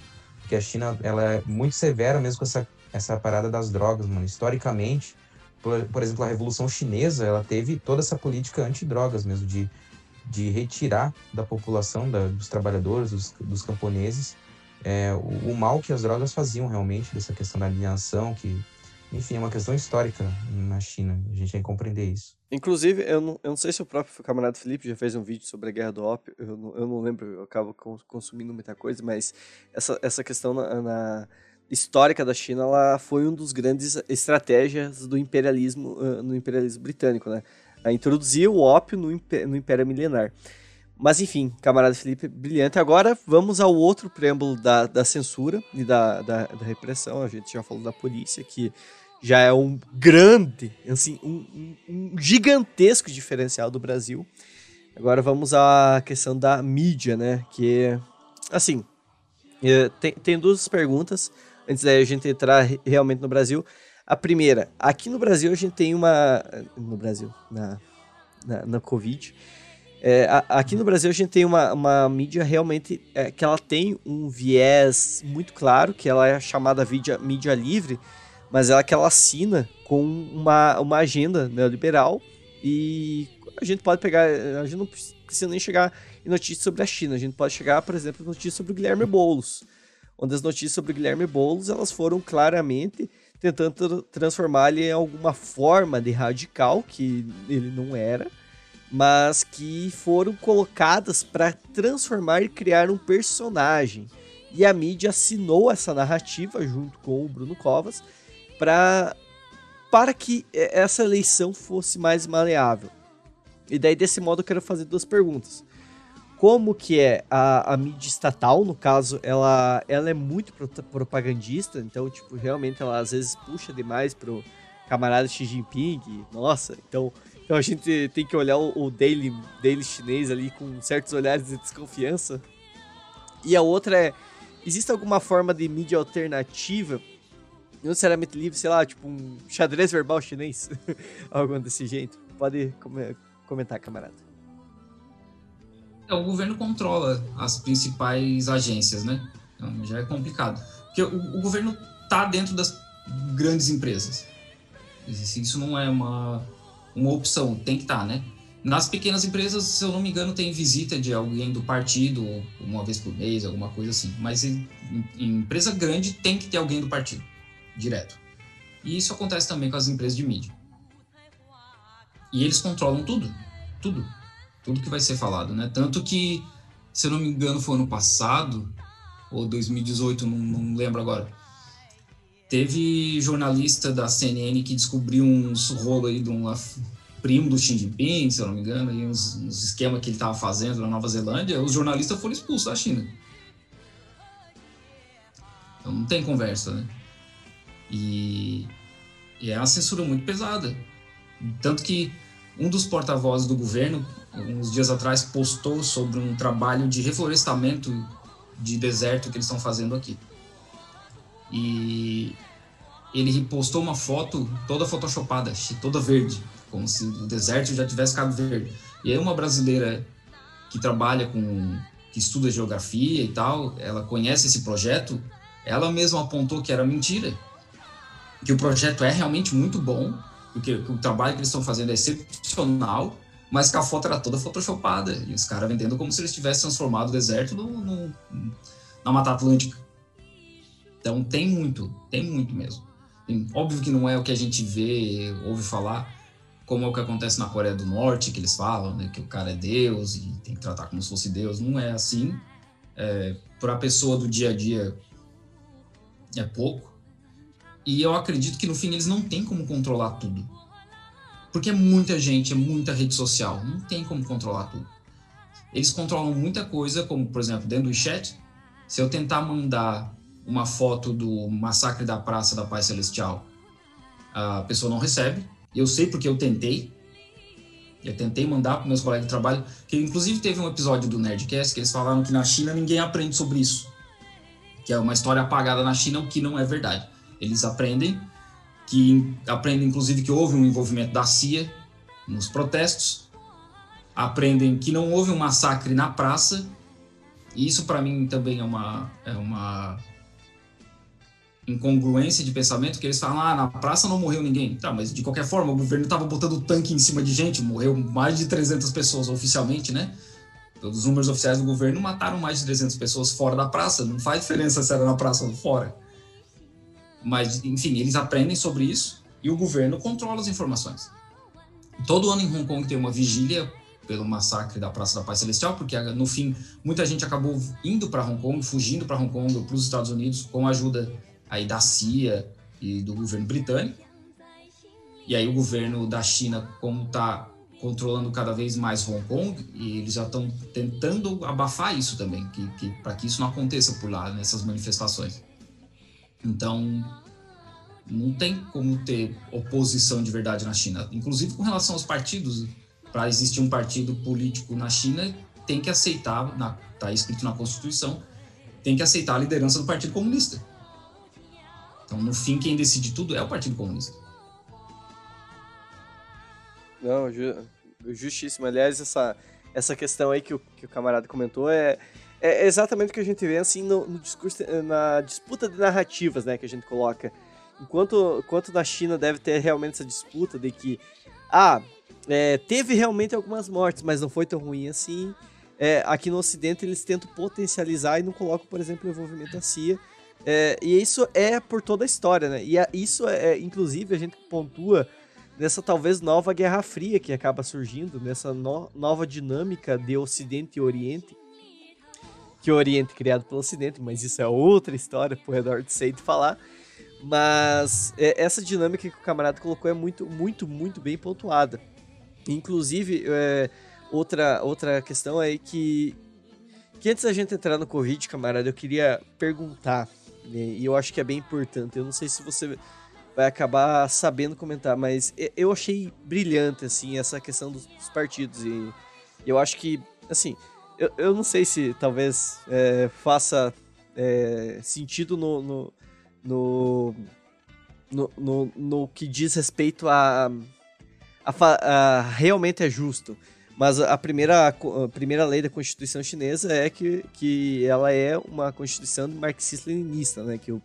Que a China, ela é muito severa mesmo com essa, essa parada das drogas, mano. Historicamente, por, por exemplo, a Revolução Chinesa, ela teve toda essa política antidrogas mesmo, de, de retirar da população, da- dos trabalhadores, dos, dos camponeses, é, o, o mal que as drogas faziam realmente, dessa questão da alienação, que, enfim, é uma questão histórica na China. A gente tem que compreender isso. Inclusive, eu não, eu não sei se o próprio camarada Felipe já fez um vídeo sobre a guerra do ópio, eu não, eu não lembro, eu acabo cons- consumindo muita coisa, mas essa, essa questão na, na histórica da China, ela foi um dos grandes estratégias do imperialismo, no imperialismo britânico, né? A introduzir o ópio no, no Império Milenar. Mas enfim, camarada Felipe, brilhante. Agora vamos ao outro preâmbulo da, da censura e da, da, da repressão. A gente já falou da polícia, que já é um grande, assim, um, um- um gigantesco diferencial do Brasil. Agora vamos à questão da mídia, né? Que, assim, é, tem, tem duas perguntas antes da gente entrar re- realmente no Brasil. A primeira, aqui no Brasil a gente tem uma. No Brasil, na, na, na Covid. É, a- aqui no Brasil a gente tem uma, uma mídia realmente é, que ela tem um viés muito claro, que ela é chamada mídia, mídia livre, mas ela que ela assina com uma, uma agenda neoliberal e a gente pode pegar, a gente não precisa nem chegar em notícias sobre a China, a gente pode chegar, por exemplo, em notícias sobre o Guilherme Boulos, onde as notícias sobre o Guilherme Boulos, elas foram claramente tentando tra- transformar ele em alguma forma de radical, que ele não era, mas que foram colocadas para transformar e criar um personagem. E a mídia assinou essa narrativa junto com o Bruno Covas pra, para que essa eleição fosse mais maleável. E daí, desse modo, eu quero fazer duas perguntas. Como que é a, a mídia estatal, no caso, ela, ela é muito pro- propagandista, então, tipo, realmente ela às vezes puxa demais pro camarada Xi Jinping, nossa, então, então a gente tem que olhar o, o daily, daily chinês ali com certos olhares de desconfiança. E a outra é, existe alguma forma de mídia alternativa não necessariamente livre, sei lá, tipo um xadrez verbal chinês, <laughs> algo desse jeito. Pode comentar, camarada. É, o governo controla as principais agências, né? Então já é complicado. Porque o, o governo tá dentro das grandes empresas. Isso não é uma, uma opção, tem que estar, tá, né? Nas pequenas empresas, se eu não me engano, tem visita de alguém do partido uma vez por mês, alguma coisa assim. Mas em, em empresa grande tem que ter alguém do partido, direto. E isso acontece também com as empresas de mídia. E eles controlam tudo, tudo, tudo que vai ser falado, né? Tanto que, se eu não me engano, foi ano passado ou 2018, não, não lembro agora. Teve jornalista da CNN que descobriu uns rolo aí de uma primo do Xi Jinping, se eu não me engano, e uns, uns esquemas que ele estava fazendo na Nova Zelândia, os jornalistas foram expulsos da China. Então não tem conversa, né? E, e é uma censura muito pesada. Tanto que um dos porta-vozes do governo, uns dias atrás, postou sobre um trabalho de reflorestamento de deserto que eles estão fazendo aqui. E ele postou uma foto toda photoshopada, toda verde como se o deserto já tivesse ficado verde. E aí uma brasileira que trabalha com, que estuda geografia e tal, ela conhece esse projeto, ela mesma apontou que era mentira, que o projeto é realmente muito bom, porque o trabalho que eles estão fazendo é excepcional, mas que a foto era toda photoshopada, e os caras vendendo como se eles tivessem transformado o deserto no, no, na Mata Atlântica. Então tem muito, tem muito mesmo. Tem, óbvio que não é o que a gente vê, ouve falar, como é o que acontece na Coreia do Norte, que eles falam, né, que o cara é Deus e tem que tratar como se fosse Deus. Não é assim. É, Para a pessoa do dia a dia é pouco. E eu acredito que no fim eles não têm como controlar tudo. Porque é muita gente, é muita rede social. Não tem como controlar tudo. Eles controlam muita coisa, como por exemplo, dentro do chat, se eu tentar mandar uma foto do massacre da Praça da Paz Celestial, a pessoa não recebe eu sei porque eu tentei. Eu tentei mandar para meus colegas de trabalho, que inclusive teve um episódio do Nerdcast que eles falaram que na China ninguém aprende sobre isso. Que é uma história apagada na China, o que não é verdade. Eles aprendem, que aprendem inclusive que houve um envolvimento da CIA nos protestos, aprendem que não houve um massacre na praça, e isso para mim também é uma, é uma incongruência de pensamento que eles falam, ah, na praça não morreu ninguém. Tá, mas de qualquer forma, o governo estava botando tanque em cima de gente, morreu mais de 300 pessoas oficialmente, né? Os números oficiais do governo mataram mais de 300 pessoas fora da praça, não faz diferença se era na praça ou fora. Mas, enfim, eles aprendem sobre isso e o governo controla as informações. Todo ano em Hong Kong tem uma vigília pelo massacre da Praça da Paz Celestial, porque no fim muita gente acabou indo para Hong Kong, fugindo para Hong Kong, para os Estados Unidos, com a ajuda aí da CIA e do governo britânico. E aí o governo da China, como está controlando cada vez mais Hong Kong, e eles já estão tentando abafar isso também, que, que para que isso não aconteça por lá, nessas manifestações. Então, não tem como ter oposição de verdade na China. Inclusive com relação aos partidos, para existir um partido político na China, tem que aceitar, está escrito na Constituição, tem que aceitar a liderança do Partido Comunista. Então, no fim, quem decide tudo é o Partido Comunista. Não, ju justíssimo. Aliás, essa, essa questão aí que o, que o camarada comentou é, é exatamente o que a gente vê assim no, no discurso, na disputa de narrativas, né, que a gente coloca. Enquanto, enquanto na China deve ter realmente essa disputa de que, ah, é, teve realmente algumas mortes, mas não foi tão ruim assim. É, aqui no Ocidente eles tentam potencializar e não colocam, por exemplo, o envolvimento da CIA é, e isso é por toda a história, né? E a, isso é, inclusive, a gente pontua nessa talvez nova Guerra Fria que acaba surgindo, nessa no, nova dinâmica de Ocidente e Oriente. Que Oriente é criado pelo Ocidente, mas isso é outra história pro de Seito falar. Mas é, essa dinâmica que o camarada colocou é muito, muito, muito bem pontuada. Inclusive, é, outra, outra questão é que, que antes da gente entrar no Covid, camarada, eu queria perguntar e eu acho que é bem importante. Eu não sei se você vai acabar sabendo comentar, mas eu achei brilhante, assim, essa questão dos, partidos. E eu acho que, assim, eu, eu não sei se talvez é, faça é, sentido no, no, no, no, no, no que diz respeito a, a, a, realmente é justo. Mas a primeira, a primeira lei da Constituição chinesa é que, que ela é uma Constituição marxista-leninista, né? Que o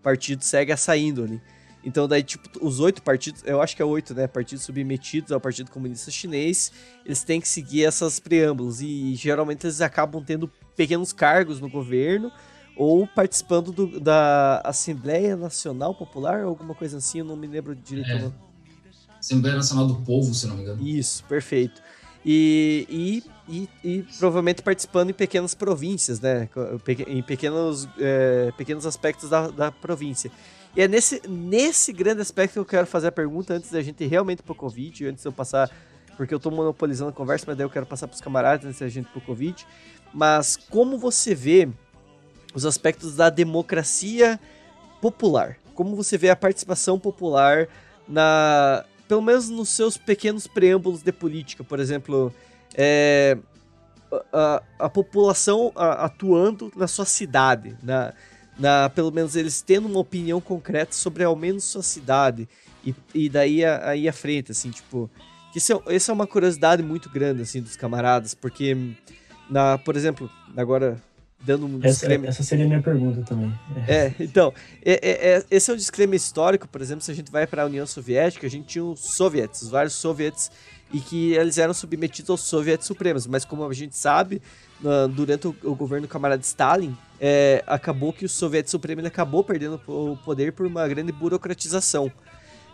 partido segue a saindo ali. Então, daí, tipo, os oito partidos, eu acho que é oito, né? Partidos submetidos ao Partido Comunista Chinês, eles têm que seguir essas preâmbulos. E geralmente eles acabam tendo pequenos cargos no governo ou participando do, da Assembleia Nacional Popular, alguma coisa assim, eu não me lembro direito. É. Assembleia Nacional do Povo, se não me engano. Isso, perfeito. E, e, e, e, provavelmente participando em pequenas províncias, né? Em pequenos, é, pequenos aspectos da, da província. E é nesse, nesse grande aspecto que eu quero fazer a pergunta antes da gente realmente pro Covid, antes de eu passar, porque eu tô monopolizando a conversa, mas daí eu quero passar pros camaradas antes da gente pro Covid. Mas como você vê os aspectos da democracia popular? Como você vê a participação popular na, pelo menos nos seus pequenos preâmbulos de política, por exemplo, é, a, a, população atuando na sua cidade, na, na, pelo menos eles tendo uma opinião concreta sobre ao menos sua cidade e, e daí a, aí à frente, assim, tipo, isso é, isso é uma curiosidade muito grande, assim, dos camaradas, porque, na, por exemplo, agora dando um essa, disclaimer... Essa seria a minha pergunta também. É, então, é, é, é, esse é um disclaimer histórico, por exemplo, se a gente vai para a União Soviética, a gente tinha os soviets, os vários soviets, e que eles eram submetidos aos soviets supremos, mas como a gente sabe, durante o, o governo do camarada Stalin, é, acabou que o Soviético Supremo acabou perdendo o poder por uma grande burocratização.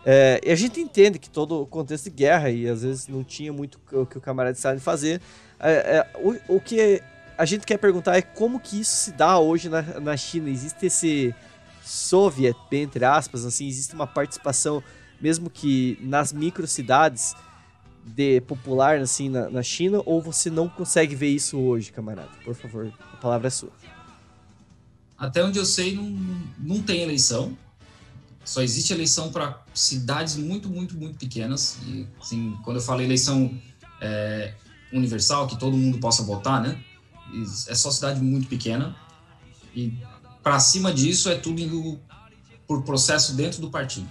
É, e a gente entende que todo o contexto de guerra e às vezes não tinha muito o que o camarada Stalin fazer. É, é, o, o, que a gente quer perguntar é como que isso se dá hoje na, na China. Existe esse soviet, entre aspas, assim, existe uma participação, mesmo que nas microcidades de popular assim na, na China, ou você não consegue ver isso hoje, camarada? Por favor, a palavra é sua até onde eu sei, não, não tem eleição. Só existe eleição para cidades muito, muito, muito pequenas. E, assim, quando eu falo eleição é, universal, que todo mundo possa votar, né? É só cidade muito pequena. E para cima disso é tudo por processo dentro do partido.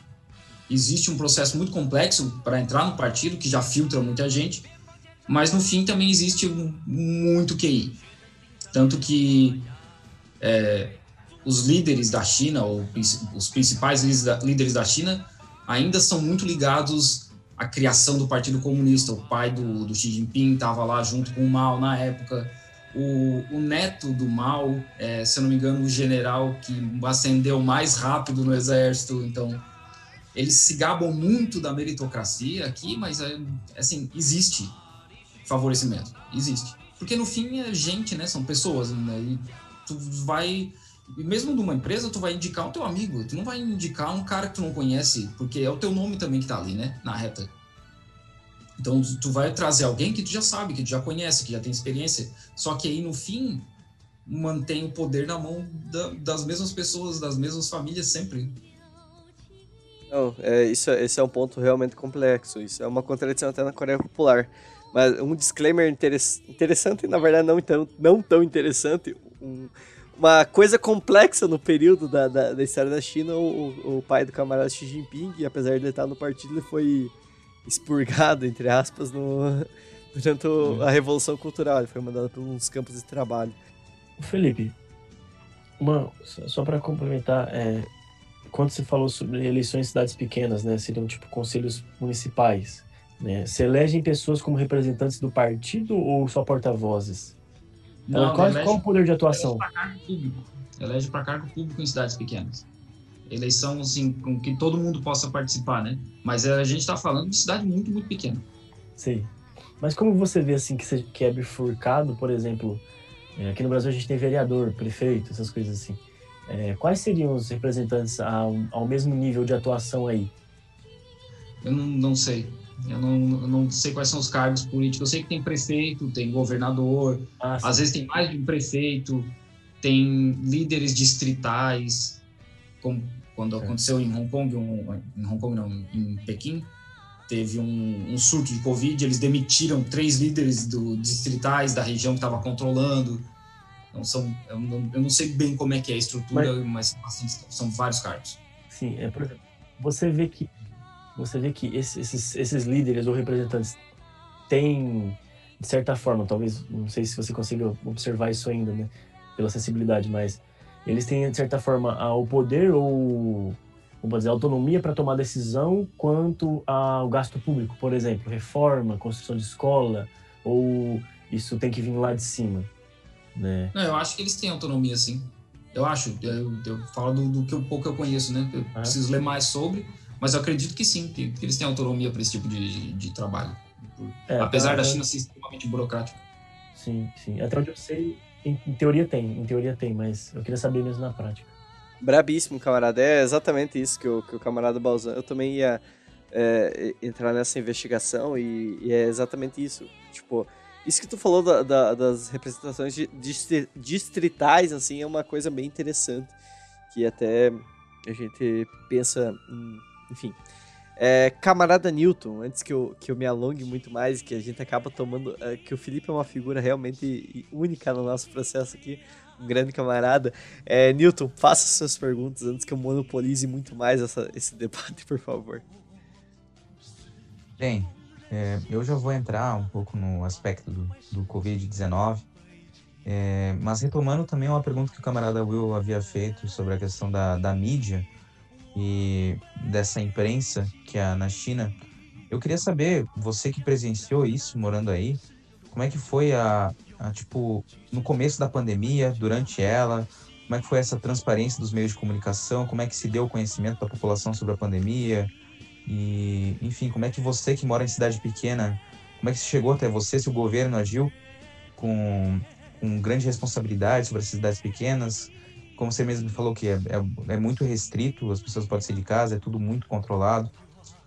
Existe um processo muito complexo para entrar no partido, que já filtra muita gente, mas no fim também existe muito QI. Tanto que é, os líderes da China, ou os principais líderes da China, ainda são muito ligados à criação do Partido Comunista. O pai do, do Xi Jinping estava lá junto com o Mao na época. O, o neto do Mao, é, se eu não me engano, o general que ascendeu mais rápido no exército. Então, eles se gabam muito da meritocracia aqui, mas, é, assim, existe favorecimento. Existe. Porque, no fim, é gente, né? São pessoas. Né? E tu vai e mesmo numa empresa, tu vai indicar o teu amigo, tu não vai indicar um cara que tu não conhece, porque é o teu nome também que tá ali, né, na reta. Então, tu vai trazer alguém que tu já sabe, que tu já conhece, que já tem experiência. Só que aí, no fim, mantém o poder na mão da, das mesmas pessoas, das mesmas famílias sempre. Não, é, isso, é, esse é um ponto realmente complexo. Isso é uma contradição até na Coreia Popular. Mas um disclaimer interessante, na verdade não tão, não tão interessante, um, uma coisa complexa no período da, da, da história da China, o, o, pai do camarada Xi Jinping, apesar de estar no partido, ele foi expurgado, entre aspas, no, <laughs> durante o, a Revolução Cultural. Ele foi mandado para uns campos de trabalho. Felipe, uma, só para complementar, é, quando você falou sobre eleições em cidades pequenas, né, seriam tipo conselhos municipais, né, se elegem pessoas como representantes do partido ou só porta-vozes? Não, qual, qual o poder de atuação? Elege para cargo público em cidades pequenas. Eleição, assim, com que todo mundo possa participar, né? Mas a gente está falando de cidade muito, muito pequena. Sim. Mas como você vê, assim, que, você, que é bifurcado, por exemplo, é, aqui no Brasil a gente tem vereador, prefeito, essas coisas assim. É, quais seriam os representantes ao, ao mesmo nível de atuação aí? Eu não, não sei. Eu não, eu não sei quais são os cargos políticos. Eu sei que tem prefeito, tem governador, ah, às vezes tem mais de um prefeito, tem líderes distritais, como quando é. aconteceu em Hong Kong, um, em Hong Kong não, em Pequim, teve um, um, surto de Covid, eles demitiram três líderes do distritais da região que estava controlando. Então são, eu não, eu não, sei bem como é que é a estrutura, mas, mas assim, são vários cargos. Sim, é por exemplo você vê que você vê que esses, esses líderes ou representantes têm, de certa forma, talvez, não sei se você consiga observar isso ainda, né, pela acessibilidade, mas eles têm, de certa forma, o poder ou, vamos dizer, autonomia para tomar decisão quanto ao gasto público, por exemplo, reforma, construção de escola, ou isso tem que vir lá de cima, né? Não, eu acho que eles têm autonomia, sim. Eu acho, eu, eu falo do, do que um pouco eu conheço, né? Eu é. preciso ler mais sobre, mas eu acredito que sim, que, que eles têm autonomia para esse tipo de, de, de trabalho. É, Apesar tá, da China ser extremamente burocrática. Sim, sim. Até onde eu sei, em, em, teoria tem, em teoria tem, mas eu queria saber mesmo na prática. Brabíssimo, camarada. É exatamente isso que o, que o camarada Balzan. Eu também ia é, entrar nessa investigação e, e, é exatamente isso. Tipo, isso que tu falou da, da, das representações distritais, assim, é uma coisa bem interessante. Que até a gente pensa em, enfim. É, camarada Newton, antes que eu, que eu me alongue muito mais, que a gente acaba tomando. É, que o Felipe é uma figura realmente única no nosso processo aqui, um grande camarada. É, Newton, faça suas perguntas antes que eu monopolize muito mais essa, esse debate, por favor. Bem, é, eu já vou entrar um pouco no aspecto do, do Covid-19, é, mas retomando também uma pergunta que o camarada Will havia feito sobre a questão da, da mídia e dessa imprensa que é na China, eu queria saber, você que presenciou isso morando aí, como é que foi a, a, tipo, no começo da pandemia, durante ela, como é que foi essa transparência dos meios de comunicação, como é que se deu o conhecimento da população sobre a pandemia, e, enfim, como é que você que mora em cidade pequena, como é que chegou até você, se o governo agiu com, com grande responsabilidade sobre as cidades pequenas? Como você mesmo falou que é, é, é muito restrito, as pessoas podem sair de casa, é tudo muito controlado.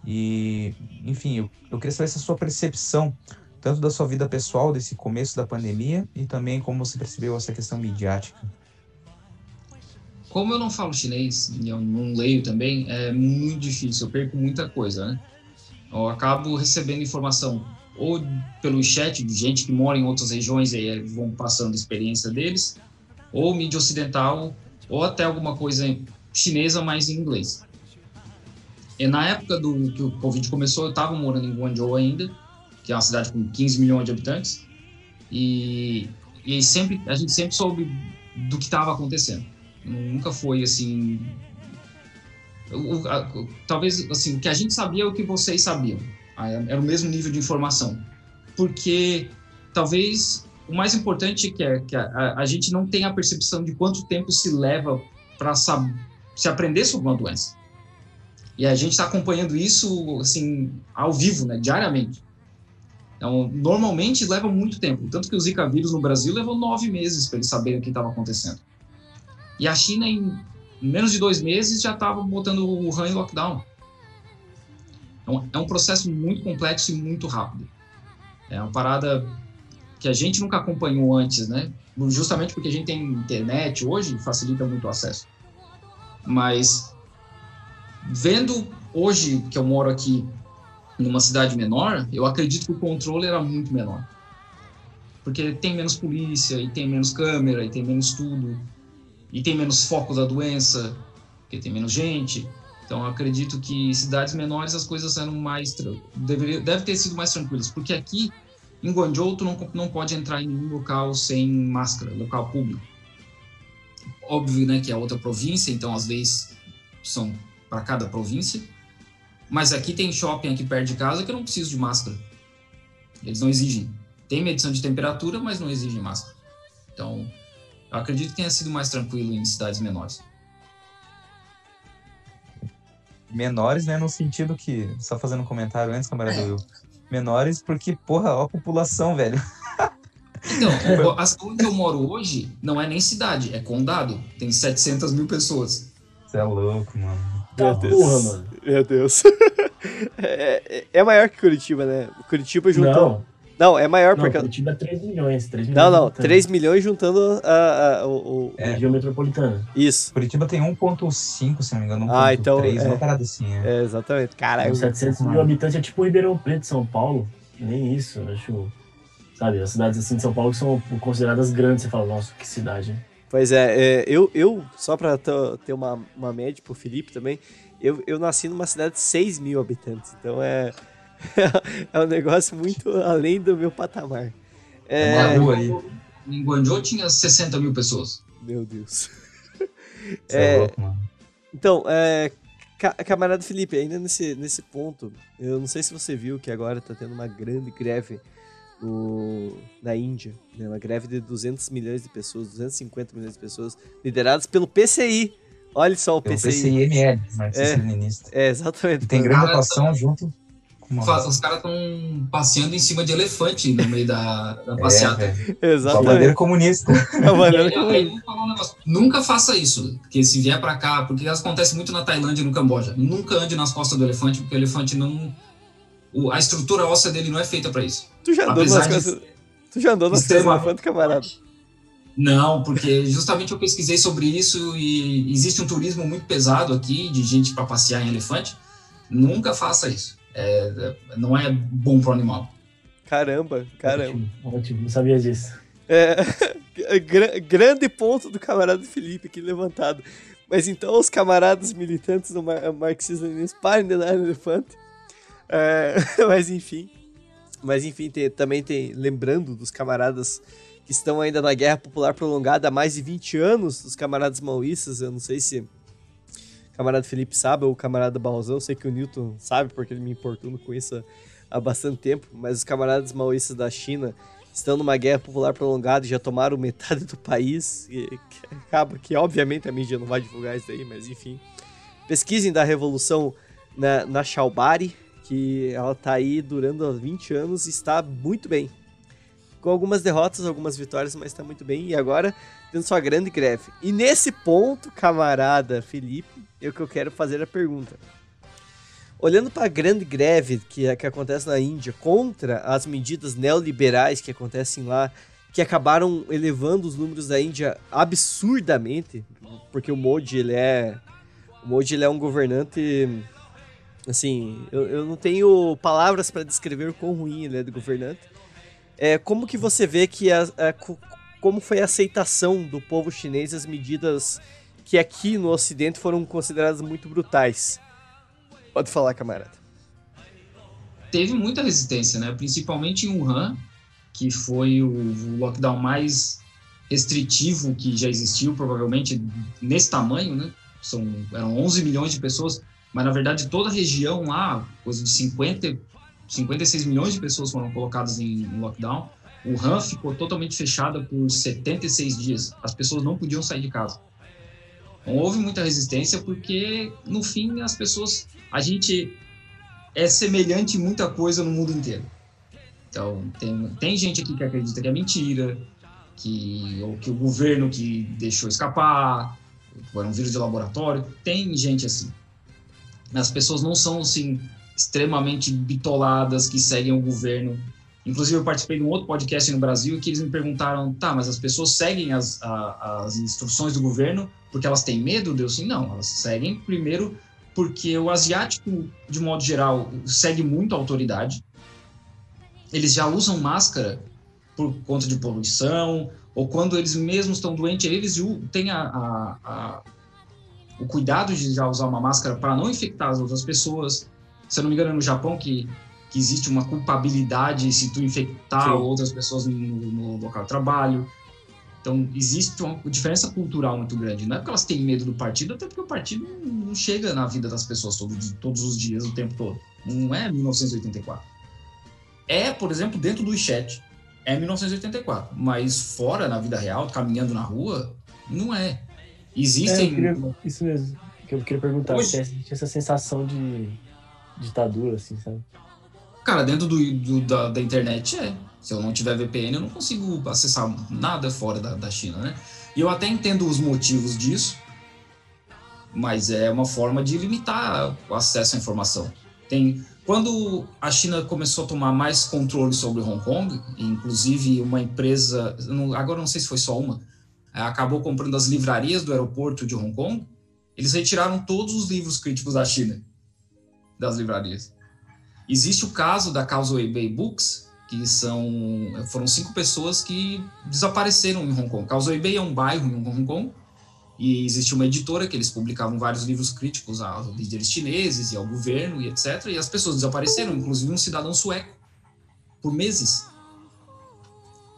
E, enfim, eu, eu queria saber essa sua percepção, tanto da sua vida pessoal, desse começo da pandemia, e também como você percebeu essa questão midiática. Como eu não falo chinês e eu não leio também, é muito difícil, eu perco muita coisa, né? Eu acabo recebendo informação ou pelo chat de gente que mora em outras regiões e vão passando a experiência deles, ou mídia ocidental, ou até alguma coisa chinesa, mas em inglês. E na época do que o Covid começou, eu estava morando em Guangzhou ainda, que é uma cidade com 15 milhões de habitantes, e, e sempre a gente sempre soube do que estava acontecendo. Nunca foi assim. O, a, talvez assim, o que a gente sabia é o que vocês sabiam. Era o mesmo nível de informação. Porque talvez o mais importante que é que a, a gente não tem a percepção de quanto tempo se leva para se aprender sobre uma doença. E a gente está acompanhando isso assim ao vivo, né, diariamente. Então, normalmente leva muito tempo. Tanto que o Zika vírus no Brasil levou nove meses para eles saberem o que estava acontecendo. E a China, em menos de dois meses, já estava botando o Wuhan em lockdown. Então, é um processo muito complexo e muito rápido. É uma parada que a gente nunca acompanhou antes, né? Justamente porque a gente tem internet hoje, facilita muito o acesso. Mas vendo hoje que eu moro aqui numa cidade menor, eu acredito que o controle era muito menor. Porque tem menos polícia, e tem menos câmera, e tem menos tudo e tem menos foco da doença, porque tem menos gente. Então, eu acredito que cidades menores as coisas eram mais. Deveria, deve ter sido mais tranquilas, porque aqui em Guangzhou tu não, não pode entrar em nenhum local sem máscara, local público. Óbvio, né, que é outra província, então as leis são para cada província. Mas aqui tem shopping aqui perto de casa que eu não preciso de máscara. Eles não exigem. Tem medição de temperatura, mas não exigem máscara. Então, eu acredito que tenha sido mais tranquilo em cidades menores. Menores, né? No sentido que, só fazendo um comentário antes, camarada Will. Menores porque, porra, ó a população, velho. Então, <laughs> onde eu moro hoje não é nem cidade, é condado. Tem 700 mil pessoas. Você é louco, mano. Meu Deus. Porra, mano. Meu Deus. <laughs> É, é, é, maior que Curitiba, né? Curitiba juntou. Não. Não, é maior não, porque. Curitiba é 3 milhões, 3 milhões. Não, não, 3 milhões juntando a, a, o, o... É. região metropolitana. Isso. Curitiba tem 1,5, se não me engano, 1,3, ah, então, é. uma parada assim. É, é exatamente. Caralho. 700 mil habitantes é tipo Ribeirão Preto, São Paulo. Nem isso, acho. Sabe, as cidades assim de São Paulo que são consideradas grandes, você fala, nossa, que cidade, hein? Pois é, é eu, eu só para ter uma, uma média pro Felipe também, eu, eu nasci numa cidade de 6 mil habitantes, então é, <laughs> é um negócio muito além do meu patamar. É, é uma rua aí. Em Guangzhou tinha 60 mil pessoas. Meu Deus. <laughs> É, é então, é, camarada Felipe, ainda nesse, nesse ponto, eu não sei se você viu que agora está tendo uma grande greve no, na Índia, né? uma greve de 200 milhões de pessoas, 250 milhões de pessoas, lideradas pelo PCI. Olha só o pelo PCI. PCI-ML, marxista-leninista. É, é, exatamente. tem grande atuação junto os caras estão passeando em cima de elefante no meio da, da é, passeata. É, <laughs> Exatamente. Bandeira comunista. <laughs> Nunca faça isso, porque se vier para cá, porque acontece muito na Tailândia e no Camboja. Nunca ande nas costas do elefante, porque o elefante não. O, a estrutura óssea dele não é feita para isso. Tu já andou nas costas. Tu já andou nas costas do elefante, camarada? Não, porque justamente eu pesquisei sobre isso e existe um turismo muito pesado aqui de gente para passear em elefante. Nunca faça isso. É, não é bom pro animal. Caramba, caramba. Ótimo, ótimo não sabia disso. É, <laughs> grande ponto do camarada Felipe aqui levantado. Mas então os camaradas militantes do mar marxismo parem de dar elefante. É, <laughs> mas enfim. Mas enfim, tem, também tem, lembrando dos camaradas que estão ainda na guerra popular prolongada há mais de 20 anos, os camaradas maoístas, eu não sei se camarada Felipe sabe, ou o camarada Balzão, sei que o Newton sabe, porque ele me importuna com isso há bastante tempo, mas os camaradas maoístas da China estão numa guerra popular prolongada e já tomaram <laughs> metade do país, e que acaba que obviamente a mídia não vai divulgar isso daí, mas enfim. Pesquisem da revolução na, na que ela tá aí durando 20 anos e está muito bem. Com algumas derrotas, algumas vitórias, mas está muito bem. E agora tendo sua grande greve. E nesse ponto, camarada Felipe, é o que eu quero fazer a pergunta. Olhando para a grande greve que, que acontece na Índia contra as medidas neoliberais que acontecem lá, que acabaram elevando os números da Índia absurdamente, porque o Modi ele é o Modi ele é um governante assim, eu, eu não tenho palavras para descrever o quão ruim ele é de governante. É, como que você vê que a, a, como foi a aceitação do povo chinês às medidas que aqui no Ocidente foram consideradas muito brutais. Pode falar, camarada. Teve muita resistência, né? Principalmente em Wuhan, que foi o lockdown mais restritivo que já existiu, provavelmente nesse tamanho, né? São, eram 11 milhões de pessoas, mas na verdade toda a região lá, coisa de 50, 56 milhões de pessoas foram colocadas em lockdown. Wuhan ficou totalmente fechada por 76 dias. As pessoas não podiam sair de casa. Então, houve muita resistência porque, no fim, as pessoas. A gente é semelhante em muita coisa no mundo inteiro. Então, tem, tem gente aqui que acredita que é mentira, que, ou que o governo que deixou escapar, foi um vírus de laboratório. Tem gente assim. As pessoas não são, assim, extremamente bitoladas que seguem o governo Inclusive, eu participei de um outro podcast no Brasil que eles me perguntaram: tá, mas as pessoas seguem as, a, as instruções do governo porque elas têm medo? Deu sim, não. Elas seguem primeiro porque o asiático, de modo geral, segue muito a autoridade. Eles já usam máscara por conta de poluição, ou quando eles mesmos estão doentes, eles têm a, a, a, o cuidado de já usar uma máscara para não infectar as outras pessoas. Se eu não me engano, no Japão, que que existe uma culpabilidade se tu infectar Sim. outras pessoas no, no, local de trabalho. Então, existe uma diferença cultural muito grande. Não é porque elas têm medo do partido, até porque o partido não chega na vida das pessoas todos, todos os dias, o tempo todo. Não é 1984. É, por exemplo, dentro do chat, é 1984. Mas fora, na vida real, caminhando na rua, não é. Existem... É, queria, isso mesmo que eu queria perguntar. Hoje... Se existe essa sensação de ditadura, assim, sabe? Cara, dentro do, do da, da, internet é. Se eu não tiver VPN, eu não consigo acessar nada fora da, da China, né? E eu até entendo os motivos disso, mas é uma forma de limitar o acesso à informação. Tem quando a China começou a tomar mais controle sobre Hong Kong, inclusive uma empresa, agora não sei se foi só uma, acabou comprando as livrarias do aeroporto de Hong Kong, eles retiraram todos os livros críticos da China das livrarias. Existe o caso da Causeway Bay Books, que são foram cinco pessoas que desapareceram em Hong Kong. Causeway Bay é um bairro em Hong Kong e existia uma editora que eles publicavam vários livros críticos a líderes chineses e ao governo e etc. E as pessoas desapareceram, inclusive um cidadão sueco, por meses.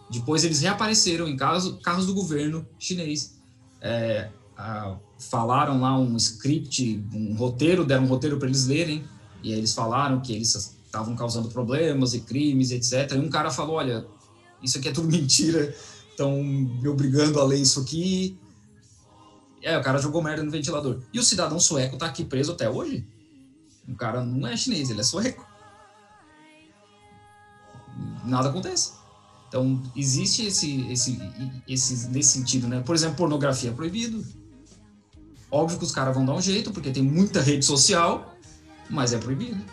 Depois eles reapareceram em carros, carros do governo chinês. É, a, falaram lá um script, um roteiro, deram um roteiro para eles lerem, e aí eles falaram que eles estavam causando problemas e crimes, etc. E um cara falou: Olha, isso aqui é tudo <laughs> mentira, estão me obrigando a ler isso aqui. É, o cara jogou merda no ventilador. E o cidadão sueco tá aqui preso até hoje? O cara não é chinês, ele é sueco. Nada acontece. Então, existe esse, esse, esse nesse sentido, né? Por exemplo, pornografia é proibido. Óbvio que os caras vão dar um jeito, porque tem muita rede social, mas é proibido.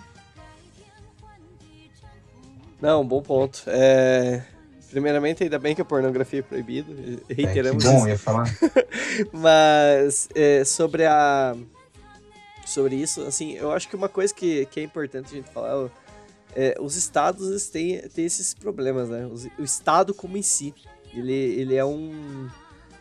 Não, bom ponto. É... Primeiramente, ainda bem que a pornografia é proibida. Reiteramos. É, que bom, ia falar. <laughs> Mas é, sobre a. Sobre isso, assim, eu acho que uma coisa que, que é importante a gente falar é, os estados têm, têm esses problemas, né? O, o, estado como em si, ele, ele é um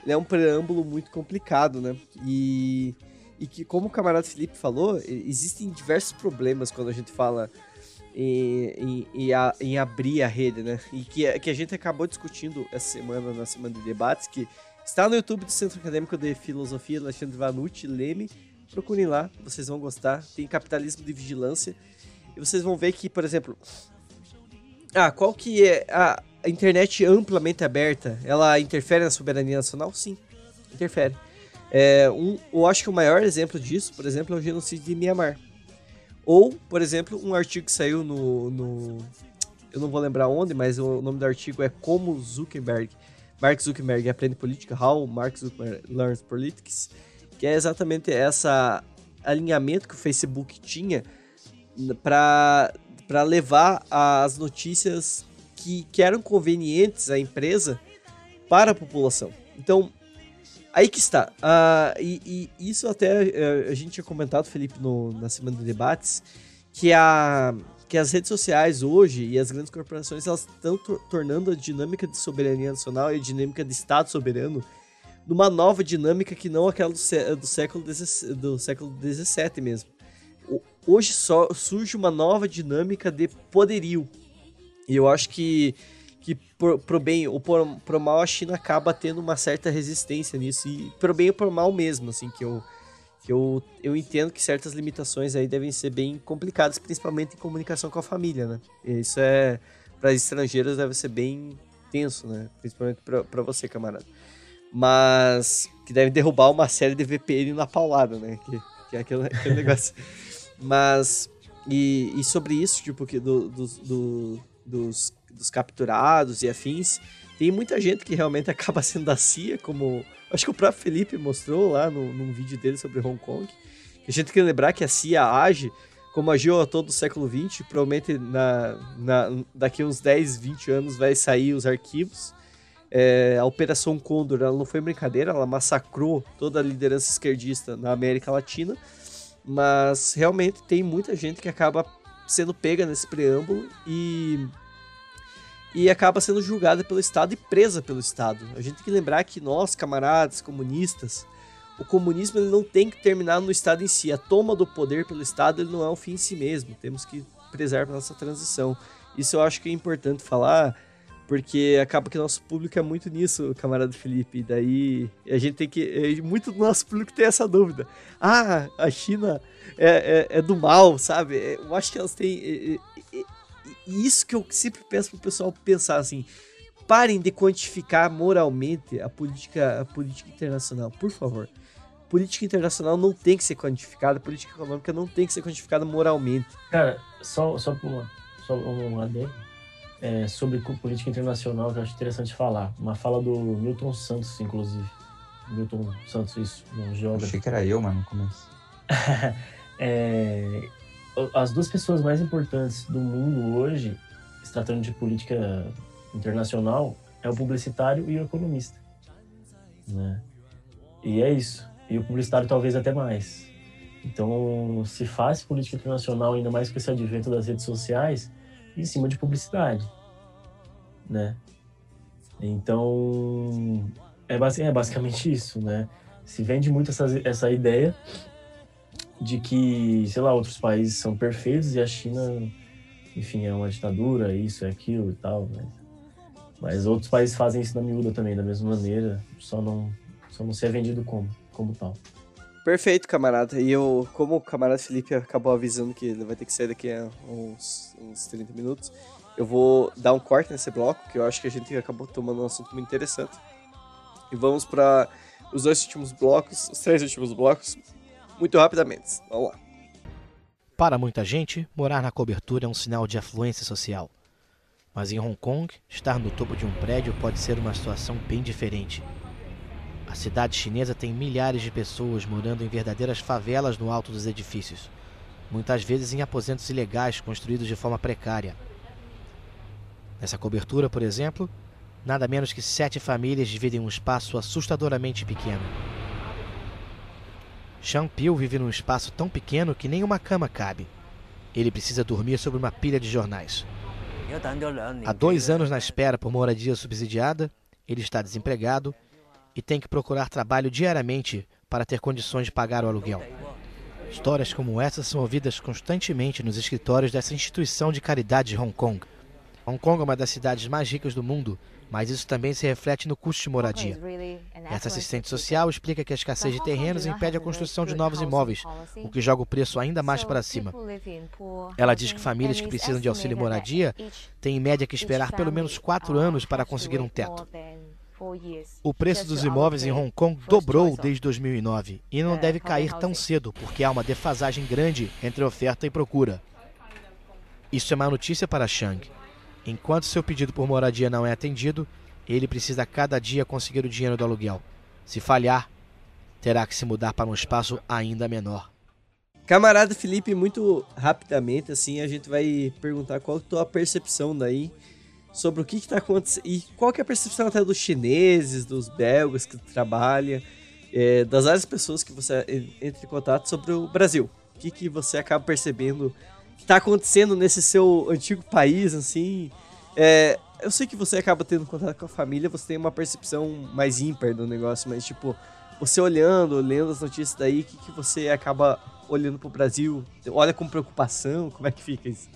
ele é um preâmbulo muito complicado, né? E, e que, como o camarada Felipe falou, existem diversos problemas quando a gente fala em, em, em, a, em abrir a rede, né? E que, que a gente acabou discutindo essa semana, na semana de debates, que está no YouTube do Centro Acadêmico de Filosofia, Alexandre Vanucci, Leme. Procurem lá, vocês vão gostar. Tem capitalismo de vigilância e vocês vão ver que, por exemplo, ah, qual que é a internet amplamente aberta? Ela interfere na soberania nacional? Sim, interfere. É, um, eu acho que o maior exemplo disso, por exemplo, é o genocídio de Myanmar. Ou, por exemplo, um artigo que saiu no, no eu não vou lembrar onde, mas o nome do artigo é Como Zuckerberg, Mark Zuckerberg aprende política, How Mark Zuckerberg Learns Politics, que é exatamente essa alinhamento que o Facebook tinha para levar as notícias que, que eram convenientes à empresa para a população. Então, aí que está. Uh, e, e, isso até uh, a gente tinha comentado, Felipe, no, na semana de debates, que, a, que as redes sociais hoje e as grandes corporações elas estão tornando a dinâmica de soberania nacional e a dinâmica de Estado soberano numa nova dinâmica que não aquela do, do século XVII do século mesmo hoje só surge uma nova dinâmica de poderio. E eu acho que, que pro, bem ou pro, pro mal a China acaba tendo uma certa resistência nisso. E pro bem ou pro mal mesmo, assim, que eu, que eu, eu entendo que certas limitações aí devem ser bem complicadas, principalmente em comunicação com a família, né? E isso é, para estrangeiros, deve ser bem tenso, né? Principalmente para você, camarada. Mas que deve derrubar uma série de VPN na paulada, né? Que, que é aquele, aquele <laughs> negócio. Mas. E, e sobre isso, tipo, que do, do, do, dos, dos capturados e afins, tem muita gente que realmente <laughs> acaba sendo da CIA, como. Acho que o próprio Felipe mostrou lá no, num vídeo dele sobre Hong Kong. A gente tem que lembrar que a CIA age como agiu a todo o século XX, provavelmente na, na, daqui uns 10, 20 anos vai sair os arquivos. É, a Operação Condor ela não foi brincadeira, ela massacrou toda a liderança esquerdista na América Latina. Mas realmente tem muita gente que acaba sendo pega nesse preâmbulo e e acaba sendo julgada pelo Estado e presa pelo Estado. A gente tem que lembrar que nós, camaradas comunistas, o comunismo ele não tem que terminar no Estado em si. A toma do poder pelo Estado ele não é um fim em si mesmo. Temos que prezar pela nossa transição. Isso eu acho que é importante falar porque acaba que nosso público é muito nisso, camarada Felipe. E daí a gente tem que. Muito do nosso público tem essa dúvida. Ah, a China é, é, é do mal, sabe? É, eu acho que elas têm. E isso que eu sempre peço pro pessoal pensar assim. Parem de quantificar moralmente a política, a política internacional, por favor. Política internacional não tem que ser quantificada, política econômica não tem que ser quantificada moralmente. Cara, só, só, uma, só um adendo é, sobre política internacional que eu acho interessante falar. Uma fala do Milton Santos, inclusive. Milton Santos, isso, um geógrafo. Achei que era eu, mano, no começo. <laughs> é, as duas pessoas mais importantes do mundo hoje, se tratando de política internacional, é o publicitário e o economista. Né? E é isso. E o publicitário talvez até mais. Então, se faz política internacional, ainda mais com esse advento das redes sociais, em cima de publicidade. né? Então, é, é basicamente isso, né? Se vende muito essa, essa ideia de que, sei lá, outros países são perfeitos e a China, enfim, é uma ditadura, isso, é aquilo e tal, né? Mas outros países fazem isso na miúda também, da mesma maneira, só não, só não se é vendido como, como tal. Perfeito, camarada. E eu, como o camarada Felipe acabou avisando que ele vai ter que sair daqui a uns, uns 30 minutos, eu vou dar um corte nesse bloco, que eu acho que a gente acabou tomando um assunto muito interessante. E vamos para os dois últimos blocos, os três últimos blocos, muito rapidamente. Vamos lá. Para muita gente, morar na cobertura é um sinal de afluência social. Mas em Hong Kong, estar no topo de um prédio pode ser uma situação bem diferente. A cidade chinesa tem milhares de pessoas morando em verdadeiras favelas no alto dos edifícios, muitas vezes em aposentos ilegais construídos de forma precária. Nessa cobertura, por exemplo, nada menos que sete famílias dividem um espaço assustadoramente pequeno. Shang Piu vive num espaço tão pequeno que nem uma cama cabe. Ele precisa dormir sobre uma pilha de jornais. Há dois anos na espera por moradia subsidiada, ele está desempregado e tem que procurar trabalho diariamente para ter condições de pagar o aluguel. Histórias como essa são ouvidas constantemente nos escritórios dessa instituição de caridade de Hong Kong. Hong Kong é uma das cidades mais ricas do mundo, mas isso também se reflete no custo de moradia. Essa assistente social explica que a escassez de terrenos impede a construção de novos imóveis, o que joga o preço ainda mais para cima. Ela diz que famílias que precisam de auxílio moradia têm em média que esperar pelo menos quatro anos para conseguir um teto. O preço dos imóveis em Hong Kong dobrou desde 2009 e não deve cair tão cedo porque há uma defasagem grande entre oferta e procura. Isso é má notícia para Chang. Enquanto seu pedido por moradia não é atendido, ele precisa cada dia conseguir o dinheiro do aluguel. Se falhar, terá que se mudar para um espaço ainda menor. Camarada Felipe, muito rapidamente assim, a gente vai perguntar qual é a tua percepção daí sobre o que está acontecendo e qual é a percepção até dos chineses, dos belgas que trabalha, é, das várias pessoas que você entra em contato sobre o Brasil. O que, que você acaba percebendo que está acontecendo nesse seu antigo país, assim. É, eu sei que você acaba tendo contato com a família, você tem uma percepção mais ímpar do negócio, mas tipo, você olhando, lendo as notícias daí, o que, que você acaba olhando pro Brasil? Olha com preocupação, como é que fica isso?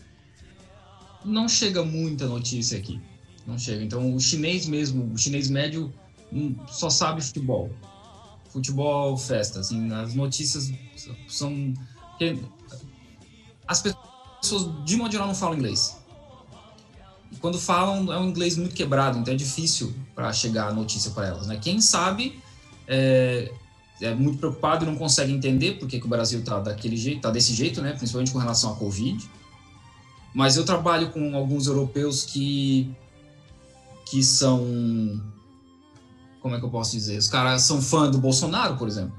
não chega muita notícia aqui. Não chega. Então, o chinês mesmo, o chinês médio, hum, só sabe futebol. Futebol, festa. Assim, as notícias são. As pessoas, de modo geral, não falam inglês. Quando falam, é um inglês muito quebrado, então é difícil para chegar a notícia para elas. Né? Quem sabe é, é, muito preocupado e não consegue entender porque que o Brasil está daquele jeito, está desse jeito, né? principalmente com relação à Covid mas eu trabalho com alguns europeus que que são como é que eu posso dizer? Os caras são fã do Bolsonaro, por exemplo.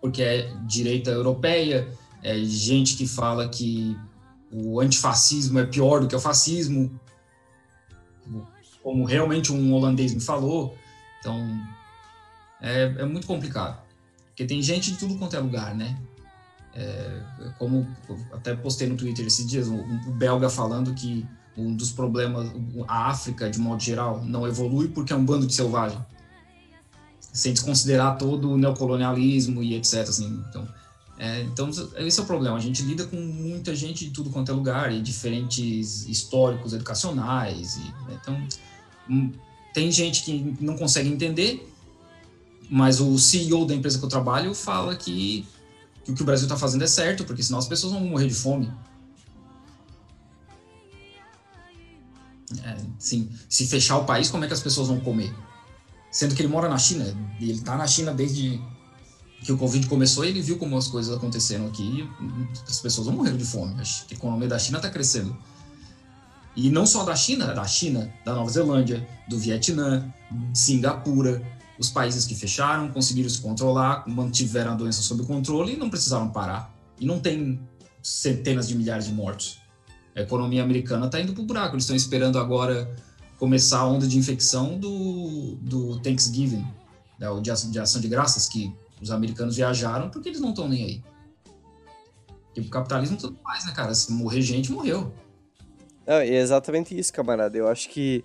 Porque é direita europeia, é gente que fala que o antifascismo é pior do que o fascismo, como realmente um holandês me falou. Então, é, é muito complicado. Porque tem gente de tudo quanto é lugar, né? É, como até postei no Twitter esses dias, o, belga falando que um dos problemas, a África, de modo geral, não evolui porque é um bando de selvagem. Sem desconsiderar todo o neocolonialismo e etc. Assim. Então, é, então, esse é o problema. A gente lida com muita gente de tudo quanto é lugar, e diferentes históricos educacionais. E, né, então, hum, tem gente que não consegue entender, mas o CEO da empresa que eu trabalho fala que que o que o Brasil está fazendo é certo, porque senão as pessoas vão morrer de fome. É, sim, se fechar o país, como é que as pessoas vão comer? Sendo que ele mora na China, ele está na China desde que o Covid começou e ele viu como as coisas aconteceram aqui as pessoas vão morrer de fome. A economia da China está crescendo. E não só da China, da China, da Nova Zelândia, do Vietnã, Singapura, os países que fecharam conseguiram se controlar, mantiveram a doença sob controle e não precisaram parar. E não tem centenas de milhares de mortos. A economia americana está indo para o buraco. Eles estão esperando agora começar a onda de infecção do, do Thanksgiving, né, o de, ação de graças, que os americanos viajaram porque eles não estão nem aí. Porque o capitalismo tudo mais, né, cara? Se morrer gente, morreu. Não, é exatamente isso, camarada. Eu acho que,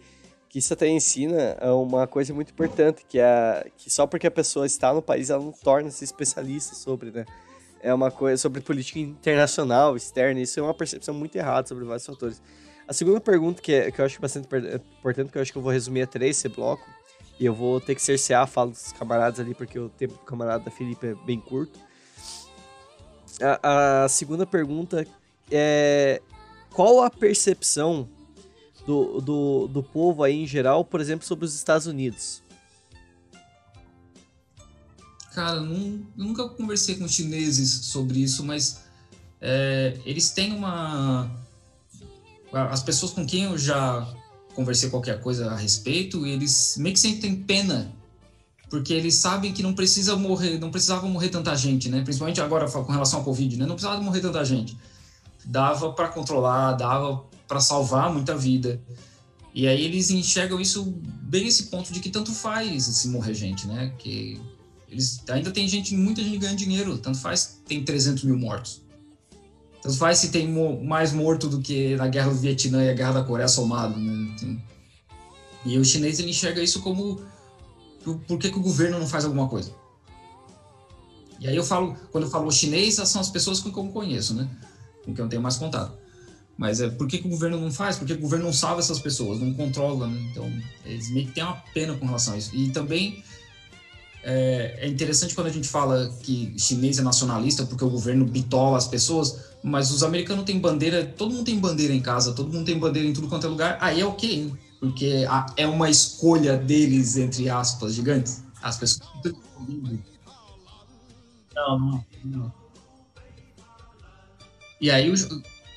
que isso até ensina uma coisa muito importante, que é que só porque a pessoa está no país, ela não torna-se especialista sobre, né? É uma coisa sobre política internacional, externa, isso é uma percepção muito errada sobre vários fatores. A segunda pergunta, que, é, que eu acho bastante importante, que eu acho que eu vou resumir a três, esse bloco, e eu vou ter que cercear a fala dos camaradas ali, porque o tempo do camarada da Felipe é bem curto. A, a segunda pergunta é qual a percepção do, do, do povo aí em geral, por exemplo, sobre os Estados Unidos? Cara, não, nunca conversei com chineses sobre isso, mas é, eles têm uma. As pessoas com quem eu já conversei qualquer coisa a respeito, eles meio que sentem pena, porque eles sabem que não precisa morrer, não precisava morrer tanta gente, né? Principalmente agora com relação ao Covid, né? Não precisava morrer tanta gente dava para controlar, dava para salvar muita vida. E aí eles enxergam isso bem esse ponto de que tanto faz se morrer gente, né? Que eles ainda tem gente, muita gente ganhando dinheiro, tanto faz tem 300 mil mortos. Tanto faz se tem mais morto do que na guerra do Vietnã e a guerra da Coreia somado, né? E o chinês ele enxerga isso como por que, que o governo não faz alguma coisa? E aí eu falo, quando eu falo chinês, são as pessoas com quem eu conheço, né? com quem eu tenho mais contato. Mas é por que, que o governo não faz? Por que o governo não salva essas pessoas, não controla? Né? Então, eles meio que têm uma pena com relação a isso. E também é, é, interessante quando a gente fala que chinês é nacionalista porque o governo bitola as pessoas, mas os americanos têm bandeira, todo mundo tem bandeira em casa, todo mundo tem bandeira em tudo quanto é lugar. Aí é ok, porque a, é uma escolha deles, entre aspas, gigantes. As pessoas. Não, não, não. E aí,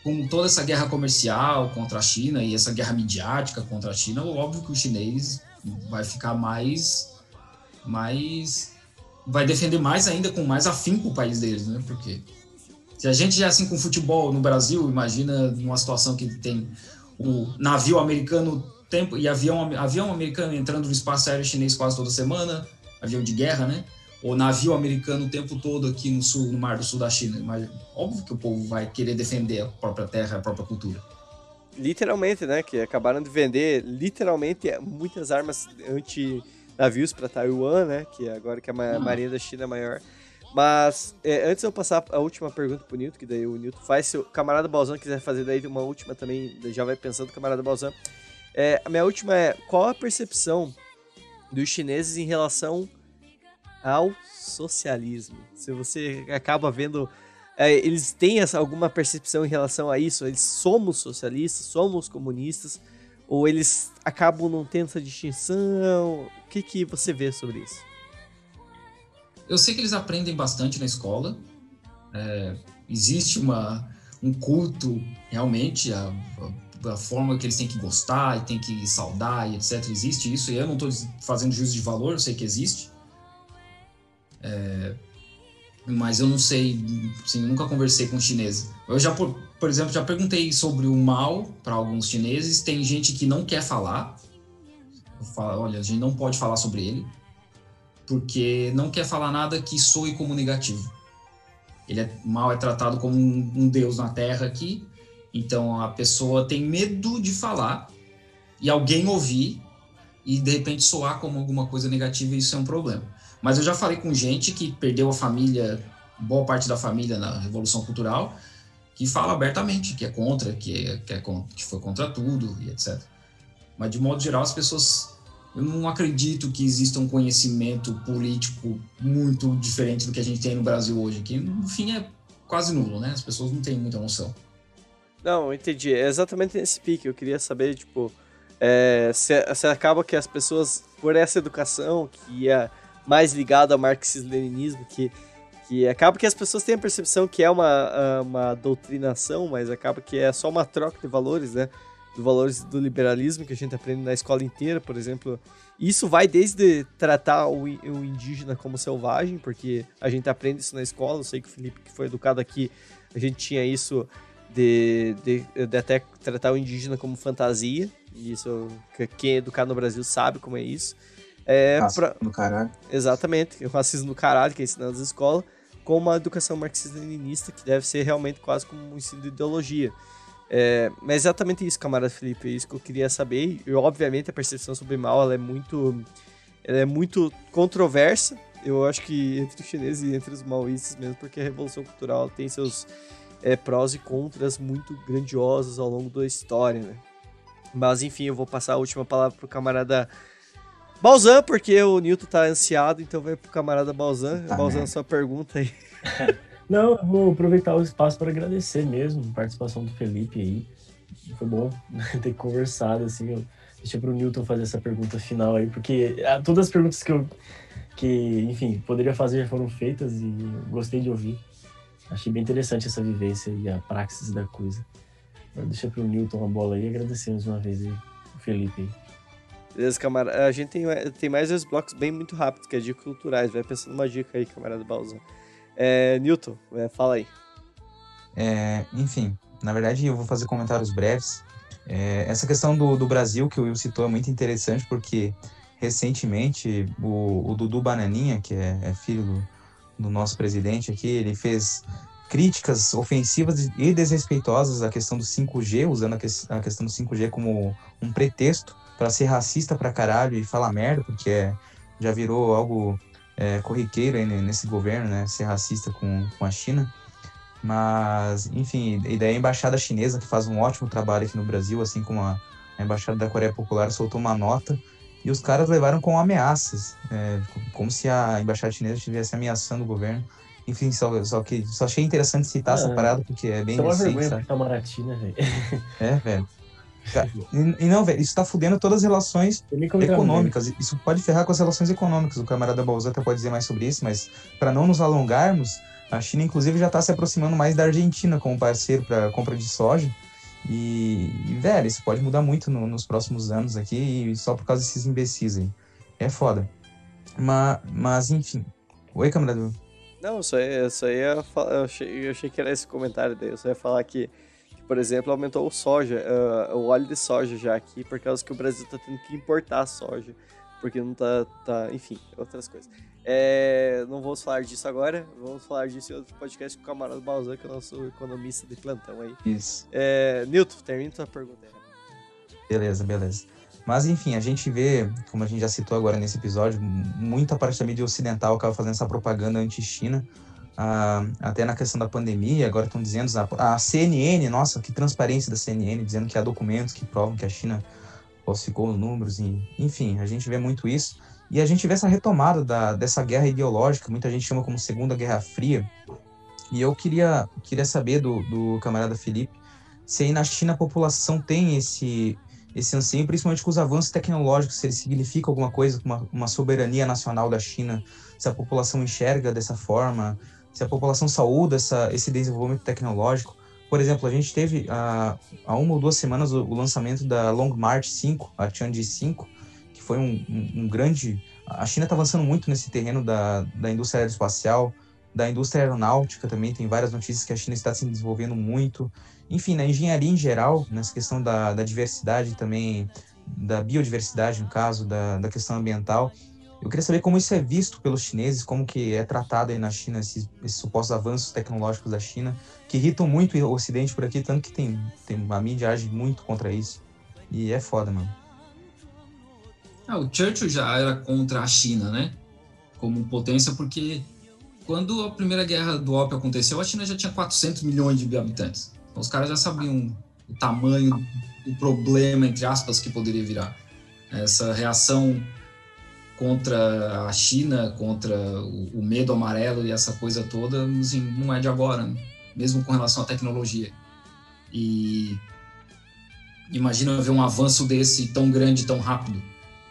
com toda essa guerra comercial contra a China e essa guerra midiática contra a China, óbvio que o chinês vai ficar mais, mais, vai defender mais ainda com mais afinco o país deles, né? Porque se a gente já é assim com futebol no Brasil, imagina numa situação que tem o navio americano tempo e avião avião americano entrando no espaço aéreo chinês quase toda semana, avião de guerra, né? o navio americano o tempo todo aqui no sul, no mar do sul da China. Mas óbvio que o povo vai querer defender a própria terra, a própria cultura. Literalmente, né? Que acabaram de vender literalmente muitas armas anti-navios para Taiwan, né? Que agora que a hum. marinha da China é maior. Mas é, antes eu passar a última pergunta pro Nilton, que daí o Nilton faz, se o camarada Balzan quiser fazer daí uma última também, já vai pensando, camarada Balzan. É, a minha última é, qual a percepção dos chineses em relação ao socialismo. Se você acaba vendo. É, eles têm essa, alguma percepção em relação a isso? Eles somos socialistas, somos comunistas, ou eles acabam não tendo essa distinção? O que, que você vê sobre isso? Eu sei que eles aprendem bastante na escola. É, existe uma, um culto, realmente, a, a, a, forma que eles têm que gostar e têm que saudar e etc. Existe isso, e eu não estou fazendo juízo de valor, eu sei que existe. É, mas eu não sei, assim, nunca conversei com chineses. Eu já, por, por exemplo, já perguntei sobre o mal para alguns chineses. Tem gente que não quer falar. Falo, olha, a gente não pode falar sobre ele, porque não quer falar nada que soe como negativo. Ele é mal é tratado como um, um deus na Terra aqui, então a pessoa tem medo de falar e alguém ouvir e de repente soar como alguma coisa negativa e isso é um problema. Mas eu já falei com gente que perdeu a família, boa parte da família na Revolução Cultural, que fala abertamente que é contra, que, é, que, é, que foi contra tudo e etc. Mas, de modo geral, as pessoas. Eu não acredito que exista um conhecimento político muito diferente do que a gente tem no Brasil hoje, que, no fim, é quase nulo, né? As pessoas não têm muita noção. Não, entendi. É exatamente nesse pique. Eu queria saber, tipo, é, se, se acaba que as pessoas, por essa educação que é mais ligado ao marxismo-leninismo, que, que acaba que as pessoas têm a percepção que é uma, uma doutrinação, mas acaba que é só uma troca de valores, né? Dos valores do liberalismo que a gente aprende na escola inteira, por exemplo. Isso vai desde tratar o, o indígena como selvagem, porque a gente aprende isso na escola. Eu sei que o Felipe, que foi educado aqui, a gente tinha isso de, de, de até tratar o indígena como fantasia. Isso, quem é educado no Brasil sabe como é isso. É pra... no caralho. Exatamente, o racismo do caralho que é ensinado nas escolas, com uma educação marxista-leninista que deve ser realmente quase como um ensino de ideologia. É, mas é exatamente isso, camarada Felipe, é isso que eu queria saber. E, obviamente, a percepção sobre mal ela é muito, ela é muito controversa. Eu acho que entre os chineses e entre os maoístas mesmo, porque a Revolução Cultural tem seus é, prós e contras muito grandiosos ao longo da história, né? Mas enfim, eu vou passar a última palavra pro camarada Balzan, porque o Newton tá ansiado, então vai pro camarada Balzan. Ah, Balzan, sua pergunta aí. <laughs> Não, eu vou aproveitar o espaço para agradecer mesmo a participação do Felipe aí. Foi bom <laughs> ter conversado, assim. Eu deixei pro Newton fazer essa pergunta final aí, porque ah, todas as perguntas que eu, que, enfim, poderia fazer já foram feitas e gostei de ouvir. Achei bem interessante essa vivência e a praxis da coisa. Deixa para o Newton a bola aí e agradecemos uma vez aí, o Felipe aí. Beleza, camarada. A gente tem, tem mais dois blocos bem muito rápidos, que é dicas culturais. Vai pensando uma dica aí, camarada Balzan. É, Newton, é, fala aí. É, enfim, na verdade eu vou fazer comentários breves. É, essa questão do, do Brasil que o Will citou é muito interessante porque recentemente o, o Dudu Bananinha, que é, é filho do, do nosso presidente aqui, ele fez críticas ofensivas e desrespeitosas à questão do 5G, usando a, que, a questão do 5G como um pretexto para ser racista pra caralho e falar merda, porque é, já virou algo é, corriqueiro aí nesse governo, né, ser racista com, com a China. Mas, enfim, e daí a embaixada chinesa, que faz um ótimo trabalho aqui no Brasil, assim como a, a embaixada da Coreia Popular, soltou uma nota e os caras levaram com ameaças, é, como se a embaixada chinesa estivesse ameaçando o governo. Enfim, só, só que só achei interessante citar essa ah, parada, porque é bem é uma vergonha pro Itamaraty, né, velho? É, velho. E, e, não, velho, isso tá fudendo todas as relações econômicas. Isso pode ferrar com as relações econômicas. O camarada Balzata pode dizer mais sobre isso, mas para não nos alongarmos, a China, inclusive, já tá se aproximando mais da Argentina como parceiro para compra de soja. E, e, velho, isso pode mudar muito no, nos próximos anos aqui, e só por causa desses imbecis aí. É foda. Mas, mas enfim. Oi, camarada. Não, só ia, só ia eu, achei, eu achei que era esse comentário daí. Eu só ia falar que por exemplo, aumentou o soja, uh, o óleo de soja já aqui, por causa que o Brasil tá tendo que importar soja. Porque não tá. tá enfim, outras coisas. É, não vamos falar disso agora, vamos falar disso em outro podcast com o camarada Balzan, que é o nosso economista de plantão aí. Isso. É, Newton, termina tua pergunta aí. Beleza, beleza. Mas enfim, a gente vê, como a gente já citou agora nesse episódio, muita parte da mídia ocidental acaba fazendo essa propaganda anti-China. Ah, até na questão da pandemia, agora estão dizendo, a CNN, nossa, que transparência da CNN, dizendo que há documentos que provam que a China falsificou os números, e, enfim, a gente vê muito isso. E a gente vê essa retomada da, dessa guerra ideológica, muita gente chama como Segunda Guerra Fria. E eu queria, queria saber do, do camarada Felipe se aí na China a população tem esse, esse anseio, principalmente com os avanços tecnológicos, se ele significa alguma coisa, uma, uma soberania nacional da China, se a população enxerga dessa forma, se a população saúda essa, esse desenvolvimento tecnológico. Por exemplo, a gente teve há, uma ou duas semanas o, o lançamento da Long March 5, a Tianji 5, que foi um, um, um grande... A China está avançando muito nesse terreno da, da indústria aeroespacial, da indústria aeronáutica também, tem várias notícias que a China está se desenvolvendo muito. Enfim, na engenharia em geral, nessa questão da, da diversidade também, da biodiversidade, no caso, da, da questão ambiental. Eu queria saber como isso é visto pelos chineses, como que é tratado aí na China esses, esses supostos avanços tecnológicos da China, que irritam muito o Ocidente por aqui, tanto que tem, tem a mídia age muito contra isso. E é foda, mano. Ah, o Churchill já era contra a China, né? Como potência, porque quando a primeira guerra do ópio aconteceu, a China já tinha 400 milhões de habitantes. Então, os caras já sabiam o tamanho do problema, entre aspas, que poderia virar. Essa reação contra a China, contra o, medo amarelo e essa coisa toda, assim, não é de agora, né? mesmo com relação à tecnologia. E imagina ver um avanço desse tão grande, tão rápido.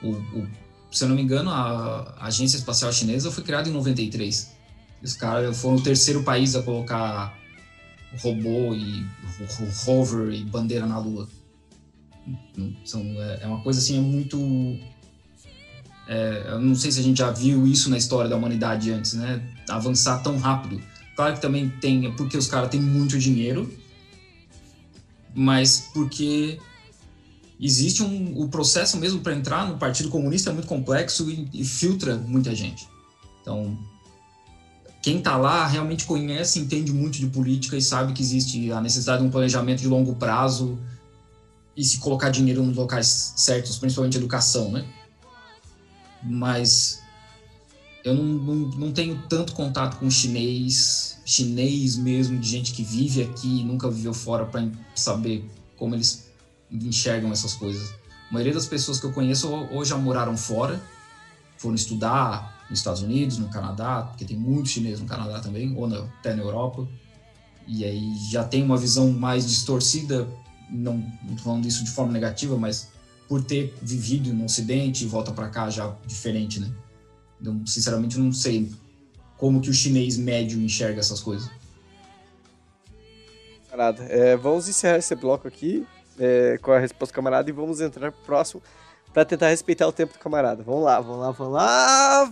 O, o, se eu não me engano, a, Agência Espacial Chinesa foi criada em 93. Os caras foram o terceiro país a colocar robô e rover e bandeira na Lua. São, é, é uma coisa assim, é muito. É, eu não sei se a gente já viu isso na história da humanidade antes, né? Avançar tão rápido. Claro que também tem, é porque os caras têm muito dinheiro, mas porque existe um, o processo mesmo para entrar no Partido Comunista é muito complexo e, e filtra muita gente. Então, quem está lá realmente conhece, entende muito de política e sabe que existe a necessidade de um planejamento de longo prazo e se colocar dinheiro nos locais certos, principalmente educação, né? Mas eu não, não, não tenho tanto contato com chinês, chinês mesmo, de gente que vive aqui e nunca viveu fora para saber como eles enxergam essas coisas. A maioria das pessoas que eu conheço ou já moraram fora, foram estudar nos Estados Unidos, no Canadá, porque tem muitos chineses no Canadá também, ou na, até na Europa, e aí já tem uma visão mais distorcida, não, não falando isso de forma negativa, mas por ter vivido no Ocidente e volta para cá já diferente, né? Então, sinceramente, não sei como que o chinês médio enxerga essas coisas. Camarada, é, vamos encerrar esse bloco aqui é, com a resposta do camarada e vamos entrar pro próximo para tentar respeitar o tempo do camarada. Vamos lá, vamos lá, vamos lá.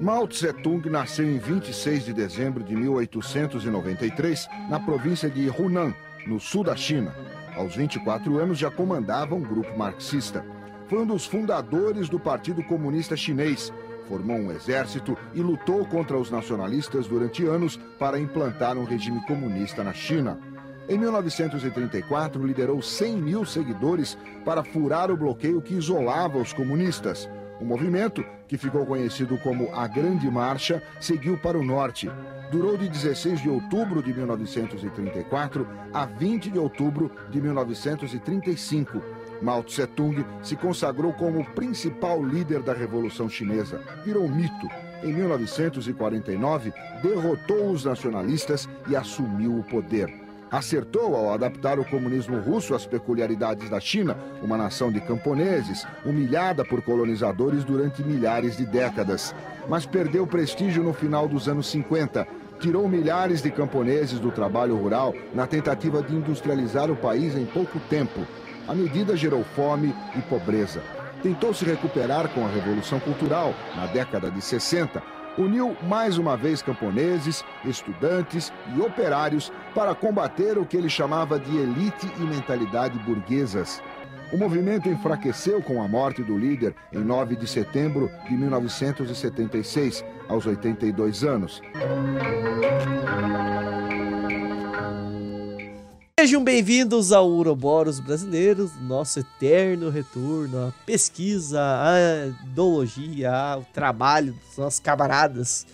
Mao Tse-tung nasceu em 26 de dezembro de 1893 na província de Hunan, no sul da China. Aos 24 anos já comandava um grupo marxista. Foi um dos fundadores do Partido Comunista Chinês. Formou um exército e lutou contra os nacionalistas durante anos para implantar um regime comunista na China. Em 1934, liderou 100 mil seguidores para furar o bloqueio que isolava os comunistas. O movimento, que ficou conhecido como a Grande Marcha, seguiu para o norte. Durou de 16 de outubro de 1934 a 20 de outubro de 1935. Mao Tse-tung se consagrou como o principal líder da Revolução Chinesa. Virou mito. Em 1949, derrotou os nacionalistas e assumiu o poder acertou ao adaptar o comunismo russo às peculiaridades da China, uma nação de camponeses, humilhada por colonizadores durante milhares de décadas. Mas perdeu prestígio no final dos anos 50. Tirou milhares de camponeses do trabalho rural na tentativa de industrializar o país em pouco tempo. A medida gerou fome e pobreza. Tentou se recuperar com a Revolução Cultural, na década de 60, uniu mais uma vez camponeses, estudantes e operários para combater o que ele chamava de elite e mentalidade burguesas. O movimento enfraqueceu com a morte do líder em 9 de setembro de 1976, aos 82 anos. Sejam bem-vindos ao Uroboros Brasileiros, nosso eterno retorno à pesquisa, à ideologia, ao trabalho dos nossos camaradas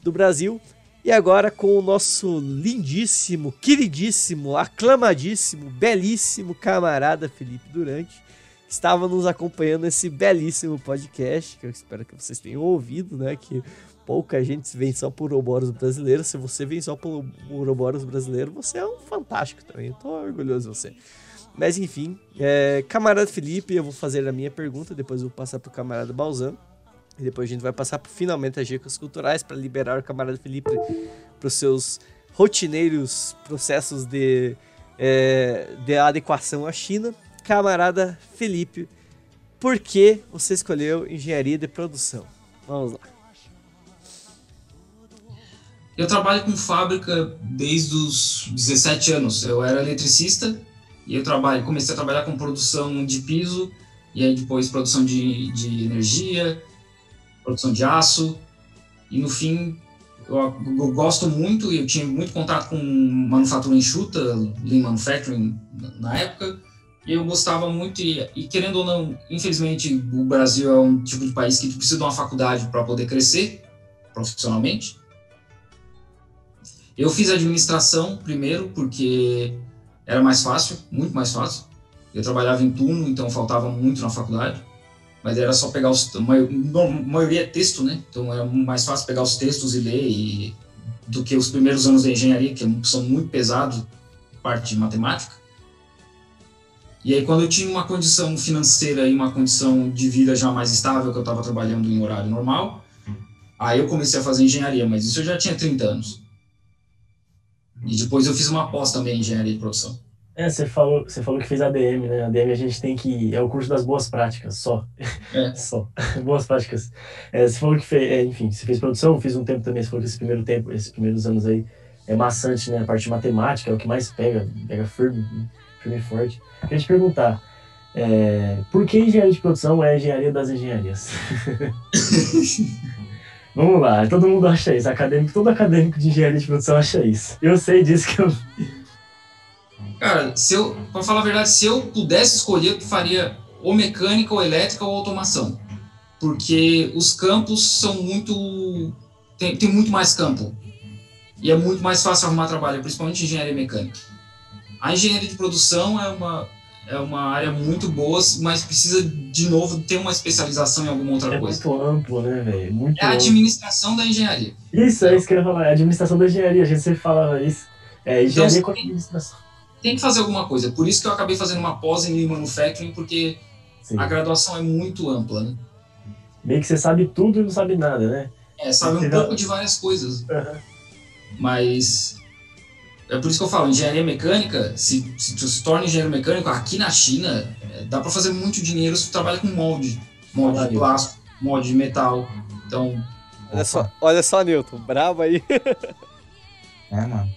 do Brasil. E agora com o nosso lindíssimo, queridíssimo, aclamadíssimo, belíssimo camarada Felipe Durante, estava nos acompanhando nesse belíssimo podcast, que eu espero que vocês tenham ouvido, né? Que pouca gente vem só por Ouroboros brasileiro. Se você vem só por Ouroboros brasileiro, você é um fantástico também. Eu tô orgulhoso de você. Mas enfim, é, camarada Felipe, eu vou fazer a minha pergunta, depois eu vou passar pro camarada Balzan. E depois a gente vai passar pro, finalmente as dicas culturais para liberar o camarada Felipe para os seus rotineiros processos de, é, de adequação à China. Camarada Felipe, por que você escolheu engenharia de produção? Vamos lá. Eu trabalho com fábrica desde os 17 anos. Eu era eletricista e eu trabalho, comecei a trabalhar com produção de piso e aí depois produção de, de energia, produção de aço e no fim eu, eu gosto muito e eu tinha muito contato com manufatura enxuta, lean manufacturing na época eu gostava muito e, e querendo ou não, infelizmente o Brasil é um tipo de país que precisa de uma faculdade para poder crescer profissionalmente eu fiz administração primeiro porque era mais fácil, muito mais fácil. Eu trabalhava em turno, então faltava muito na faculdade. Mas era só pegar os. A maioria é texto, né? Então era mais fácil pegar os textos e ler e, do que os primeiros anos da engenharia, que são muito pesados, parte de matemática. E aí, quando eu tinha uma condição financeira e uma condição de vida já mais estável, que eu estava trabalhando em horário normal, aí eu comecei a fazer engenharia, mas isso eu já tinha 30 anos. E depois eu fiz uma pós também em engenharia de produção. É, você falou, você falou que fez ADM, né? ADM a gente tem que. É o curso das boas práticas, só. É. <laughs> só. <laughs> boas práticas. É, você falou que fez. É, enfim, você fez produção, fiz um tempo também, você falou que esse primeiro tempo, esses primeiros anos aí é maçante, né? A parte de matemática é o que mais pega, pega firme, firme e forte. Queria te perguntar. É, por que engenharia de produção é engenharia das engenharias? <laughs> Vamos lá, todo mundo acha isso. Acadêmico, todo acadêmico de engenharia de produção acha isso. Eu sei disso que eu. Cara, se eu, pra falar a verdade, se eu pudesse escolher, eu faria ou mecânica, ou elétrica, ou automação. Porque os campos são muito. Tem, tem muito mais campo. E é muito mais fácil arrumar trabalho, principalmente engenharia mecânica. A engenharia de produção é uma, é uma área muito boa, mas precisa, de novo, ter uma especialização em alguma outra é coisa. É muito amplo, né, velho? É a administração da engenharia. Isso, é isso que eu ia falar. É a administração da engenharia. A gente sempre falava isso. É engenharia então, com administração. Tem que fazer alguma coisa. Por isso que eu acabei fazendo uma pós em Manufacturing, porque Sim. a graduação é muito ampla, né? Meio que você sabe tudo e não sabe nada, né? É, sabe um pouco de várias coisas. Uhum. Mas é por isso que eu falo, engenharia mecânica, se, se tu se torna engenheiro mecânico, aqui na China, é, dá para fazer muito dinheiro se tu trabalha com molde. Molde de plástico, molde de metal. Então. Olha só, olha só, Newton, brabo aí. <laughs> é, mano.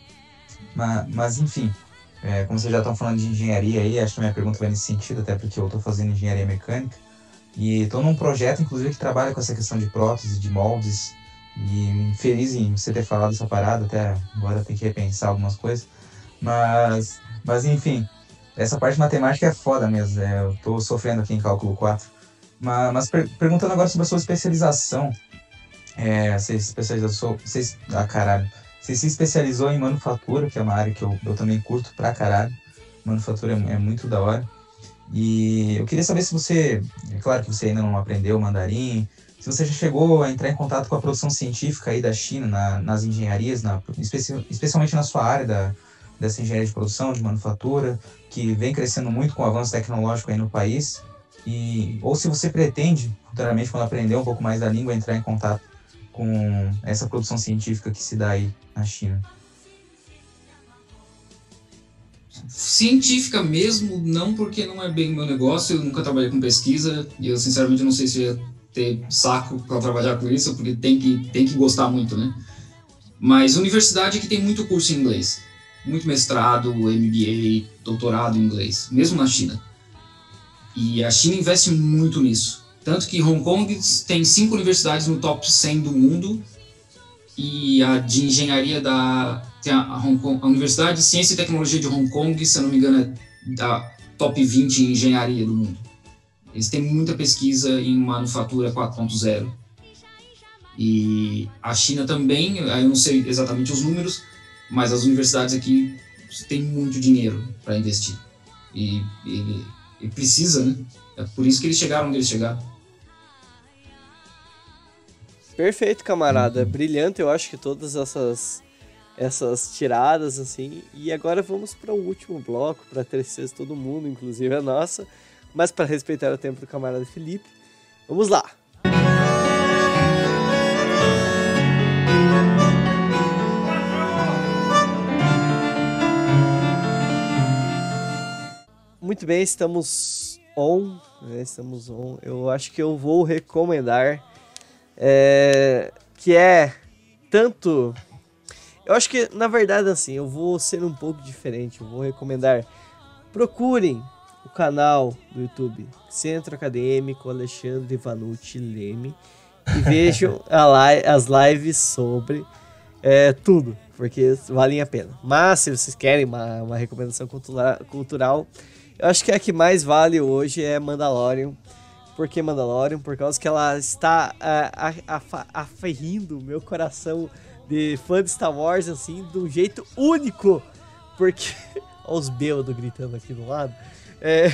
Mas, mas enfim, é, como vocês já estão falando de engenharia aí, acho que a minha pergunta vai nesse sentido, até porque eu estou fazendo engenharia mecânica. E estou num projeto, inclusive, que trabalha com essa questão de próteses, de moldes. E feliz em você ter falado essa parada, até agora tem que repensar algumas coisas. Mas, mas enfim, essa parte matemática é foda mesmo. É, eu tô sofrendo aqui em cálculo 4. Mas, mas per perguntando agora sobre a sua especialização. É, você, especializou, você, ah, caralho. Você se especializou em manufatura, que é uma área que eu, eu também curto pra caralho. Manufatura é, é muito da hora. E eu queria saber se você. É claro que você ainda não aprendeu mandarim, se você já chegou a entrar em contato com a produção científica aí da China, na, nas engenharias, na, especi, especialmente na sua área da, dessa engenharia de produção, de manufatura, que vem crescendo muito com o avanço tecnológico aí no país, e, ou se você pretende, futuramente, quando aprender um pouco mais da língua, entrar em contato com essa produção científica que se dá aí na China. Científica mesmo, não porque não é bem meu negócio, eu nunca trabalhei com pesquisa, e eu sinceramente não sei se ia ter saco para trabalhar com isso, porque tem que, tem que gostar muito, né? Mas universidade que tem muito curso em inglês, muito mestrado, MBA, doutorado em inglês, mesmo na China. E a China investe muito nisso. Tanto que Hong Kong tem cinco universidades no top 100 do mundo e a de engenharia da tem a, Hong Kong, a Universidade de Ciência e Tecnologia de Hong Kong, se eu não me engano, é da top 20 em engenharia do mundo. Eles têm muita pesquisa em manufatura 4.0. E a China também, eu não sei exatamente os números, mas as universidades aqui têm muito dinheiro para investir. E ele, ele, precisa, né? É por isso que eles chegaram onde eles chegaram. Perfeito, camarada. Brilhante, eu acho que todas essas essas tiradas assim. E agora vamos para o último bloco, para a de todo mundo, inclusive a nossa mas para respeitar o tempo do camarada Felipe, vamos lá. Muito bem, estamos on, né? estamos on. Eu acho que eu vou recomendar é, que é tanto. Eu acho que na verdade assim, eu vou ser um pouco diferente. Eu vou recomendar procurem o canal do YouTube Centro Acadêmico Alexandre Vanucci Leme e <laughs> vejam as lives sobre é, tudo, porque valem a pena. Mas se vocês querem uma, uma recomendação cultura cultural, eu acho que a que mais vale hoje é Mandalorian. Por que Mandalorian? Por causa que ela está aferrindo o meu coração de fã de Star Wars, assim, de um jeito único. Porque. <laughs> Olha os bêbados gritando aqui do lado. É,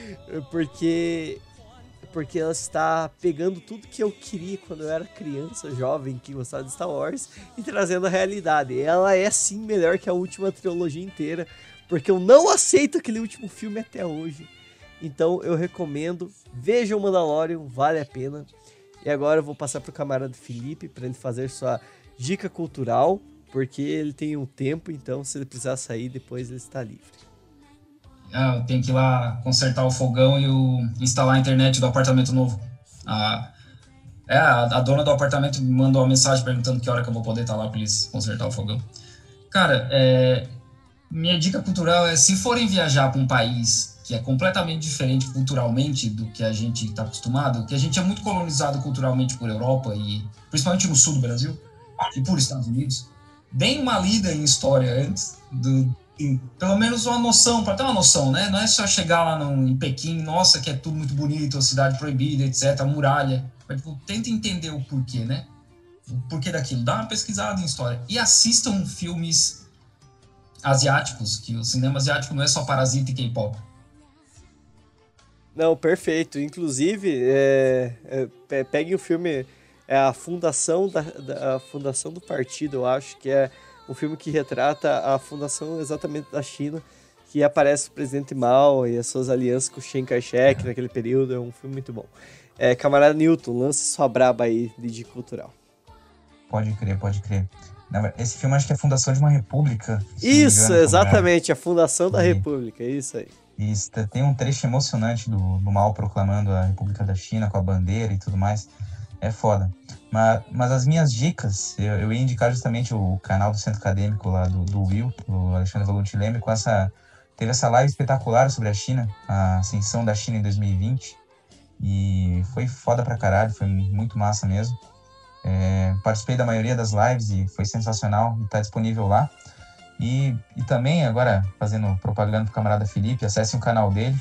<laughs> porque porque ela está pegando tudo que eu queria quando eu era criança, jovem, que gostava de Star Wars, e trazendo a realidade. Ela é sim melhor que a última trilogia inteira, porque eu não aceito aquele último filme até hoje. Então eu recomendo, vejam o Mandalorian, vale a pena. E agora eu vou passar para o camarada Felipe para ele fazer sua dica cultural, porque ele tem um tempo, então se ele precisar sair, depois ele está livre ah, eu tenho que ir lá consertar o fogão e o, instalar a internet do apartamento novo. Ah, é, a, a, dona do apartamento me mandou uma mensagem perguntando que hora que eu vou poder estar lá para eles consertar o fogão. Cara, é, minha dica cultural é se forem viajar para um país que é completamente diferente culturalmente do que a gente está acostumado, que a gente é muito colonizado culturalmente por Europa e principalmente no sul do Brasil e por Estados Unidos. Deem uma lida em história antes, do, pelo menos uma noção, para ter uma noção, né? Não é só chegar lá no, em Pequim, nossa, que é tudo muito bonito, a cidade proibida, etc., a muralha. Mas, tipo, tenta entender o porquê, né? O porquê daquilo. Dá uma pesquisada em história. E assistam filmes asiáticos, que o cinema asiático não é só parasita e K-pop. Não, perfeito. Inclusive, é, é, pegue o filme é a fundação da, da a fundação do partido, eu acho que é um filme que retrata a fundação exatamente da China, que aparece o presidente Mao e as suas alianças com o Chiang Kai-shek é. naquele período, é um filme muito bom. É, camarada Newton, lance sua braba aí de, cultural. Pode crer, pode crer. Esse filme acho que é a fundação de uma república. Isso, engano, exatamente, a fundação da e, república, é isso aí. Isso, tem um trecho emocionante do, do Mao proclamando a República da China com a bandeira e tudo mais é foda. Mas, mas as minhas dicas, eu, eu ia indicar justamente o canal do Centro Acadêmico lá do, do Will, do Alexandre Valuti Leme, com essa. Teve essa live espetacular sobre a China, a ascensão da China em 2020. E foi foda pra caralho, foi muito massa mesmo. É, participei da maioria das lives e foi sensacional e tá disponível lá. E, e também, agora, fazendo propaganda pro camarada Felipe, acesse o canal dele,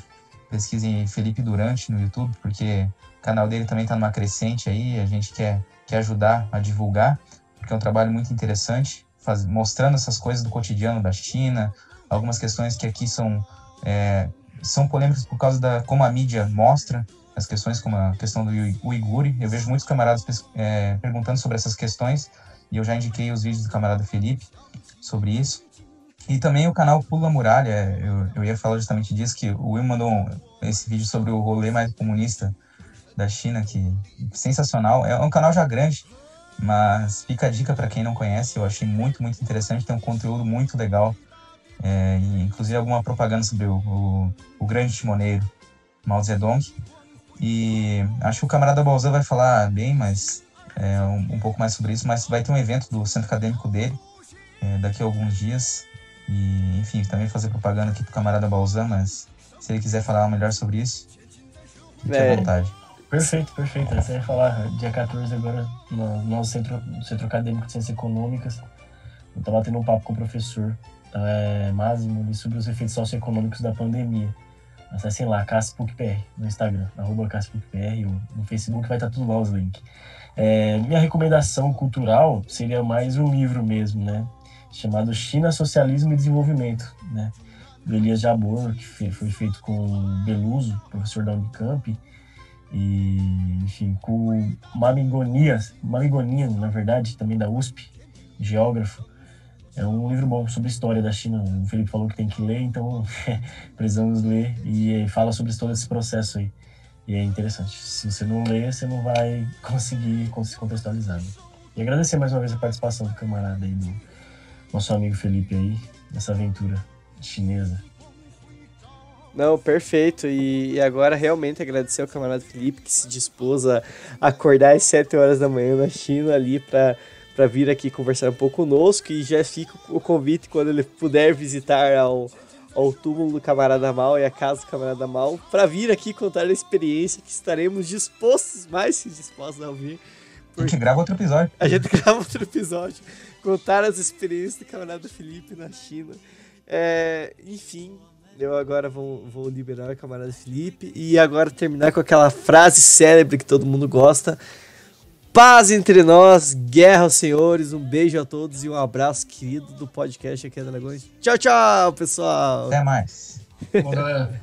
pesquisem Felipe Durante no YouTube, porque canal dele também está numa crescente aí, a gente quer, quer ajudar a divulgar, porque é um trabalho muito interessante, faz, mostrando essas coisas do cotidiano da China, algumas questões que aqui são, é, são polêmicas por causa da como a mídia mostra, as questões como a questão do uiguri. Eu vejo muitos camaradas é, perguntando sobre essas questões, e eu já indiquei os vídeos do camarada Felipe sobre isso. E também o canal Pula Muralha, eu, eu ia falar justamente disso, que o Will mandou esse vídeo sobre o rolê mais comunista da China, que sensacional. É um canal já grande, mas fica a dica para quem não conhece. Eu achei muito, muito interessante. Tem um conteúdo muito legal. É, inclusive alguma propaganda sobre o, o, o, grande timoneiro Mao Zedong. E acho que o camarada Balzan vai falar bem, mas é, um, um, pouco mais sobre isso. Mas vai ter um evento do centro acadêmico dele é, daqui a alguns dias. E, enfim, também fazer propaganda aqui pro camarada Balzan, mas se ele quiser falar melhor sobre isso, fique é, à vontade. Perfeito, perfeito. Você ia falar dia 14 agora no nosso centro, centro Acadêmico de Ciências Econômicas. Eu estava tendo um papo com o professor é, Máximo sobre os efeitos socioeconômicos da pandemia. Acessem lá, CassPUCPR, no Instagram, arroba CassPUCPR, ou no Facebook vai estar tudo lá os links. É, minha recomendação cultural seria mais um livro mesmo, né? Chamado China, Socialismo e Desenvolvimento, né? Do Elias Jabor, que foi feito com Beluso, professor da Unicamp, e, enfim, com Mamigonias, Mamigoninha, na verdade, também da USP, geógrafo. É um livro bom sobre história da China. O Felipe falou que tem que ler, então <laughs> precisamos ler. E fala sobre todo esse processo aí. E é interessante. Se você não ler, você não vai <laughs> conseguir se contextualizar. Né? E agradecer mais uma vez a participação do camarada aí, do nosso amigo Felipe aí, nessa aventura chinesa. Não, perfeito. E, e, agora realmente agradecer ao camarada Felipe que se dispôs a acordar às 7 horas da manhã na China ali para para vir aqui conversar um pouco conosco e já fica o convite quando ele puder visitar ao, ao túmulo do camarada Mal e a casa do camarada Mal para vir aqui contar a experiência que estaremos dispostos, mais que dispostos a ouvir. A gente grava outro episódio. A gente grava outro episódio. Contar as experiências do camarada Felipe na China. É, enfim, eu agora vou, vou liberar o camarada Felipe e agora terminar com aquela frase célebre que todo mundo gosta. Paz entre nós, guerra aos senhores, um beijo a todos e um abraço querido do podcast aqui da Dragões. Tchau, tchau, pessoal. Até mais. Bom, <laughs> galera.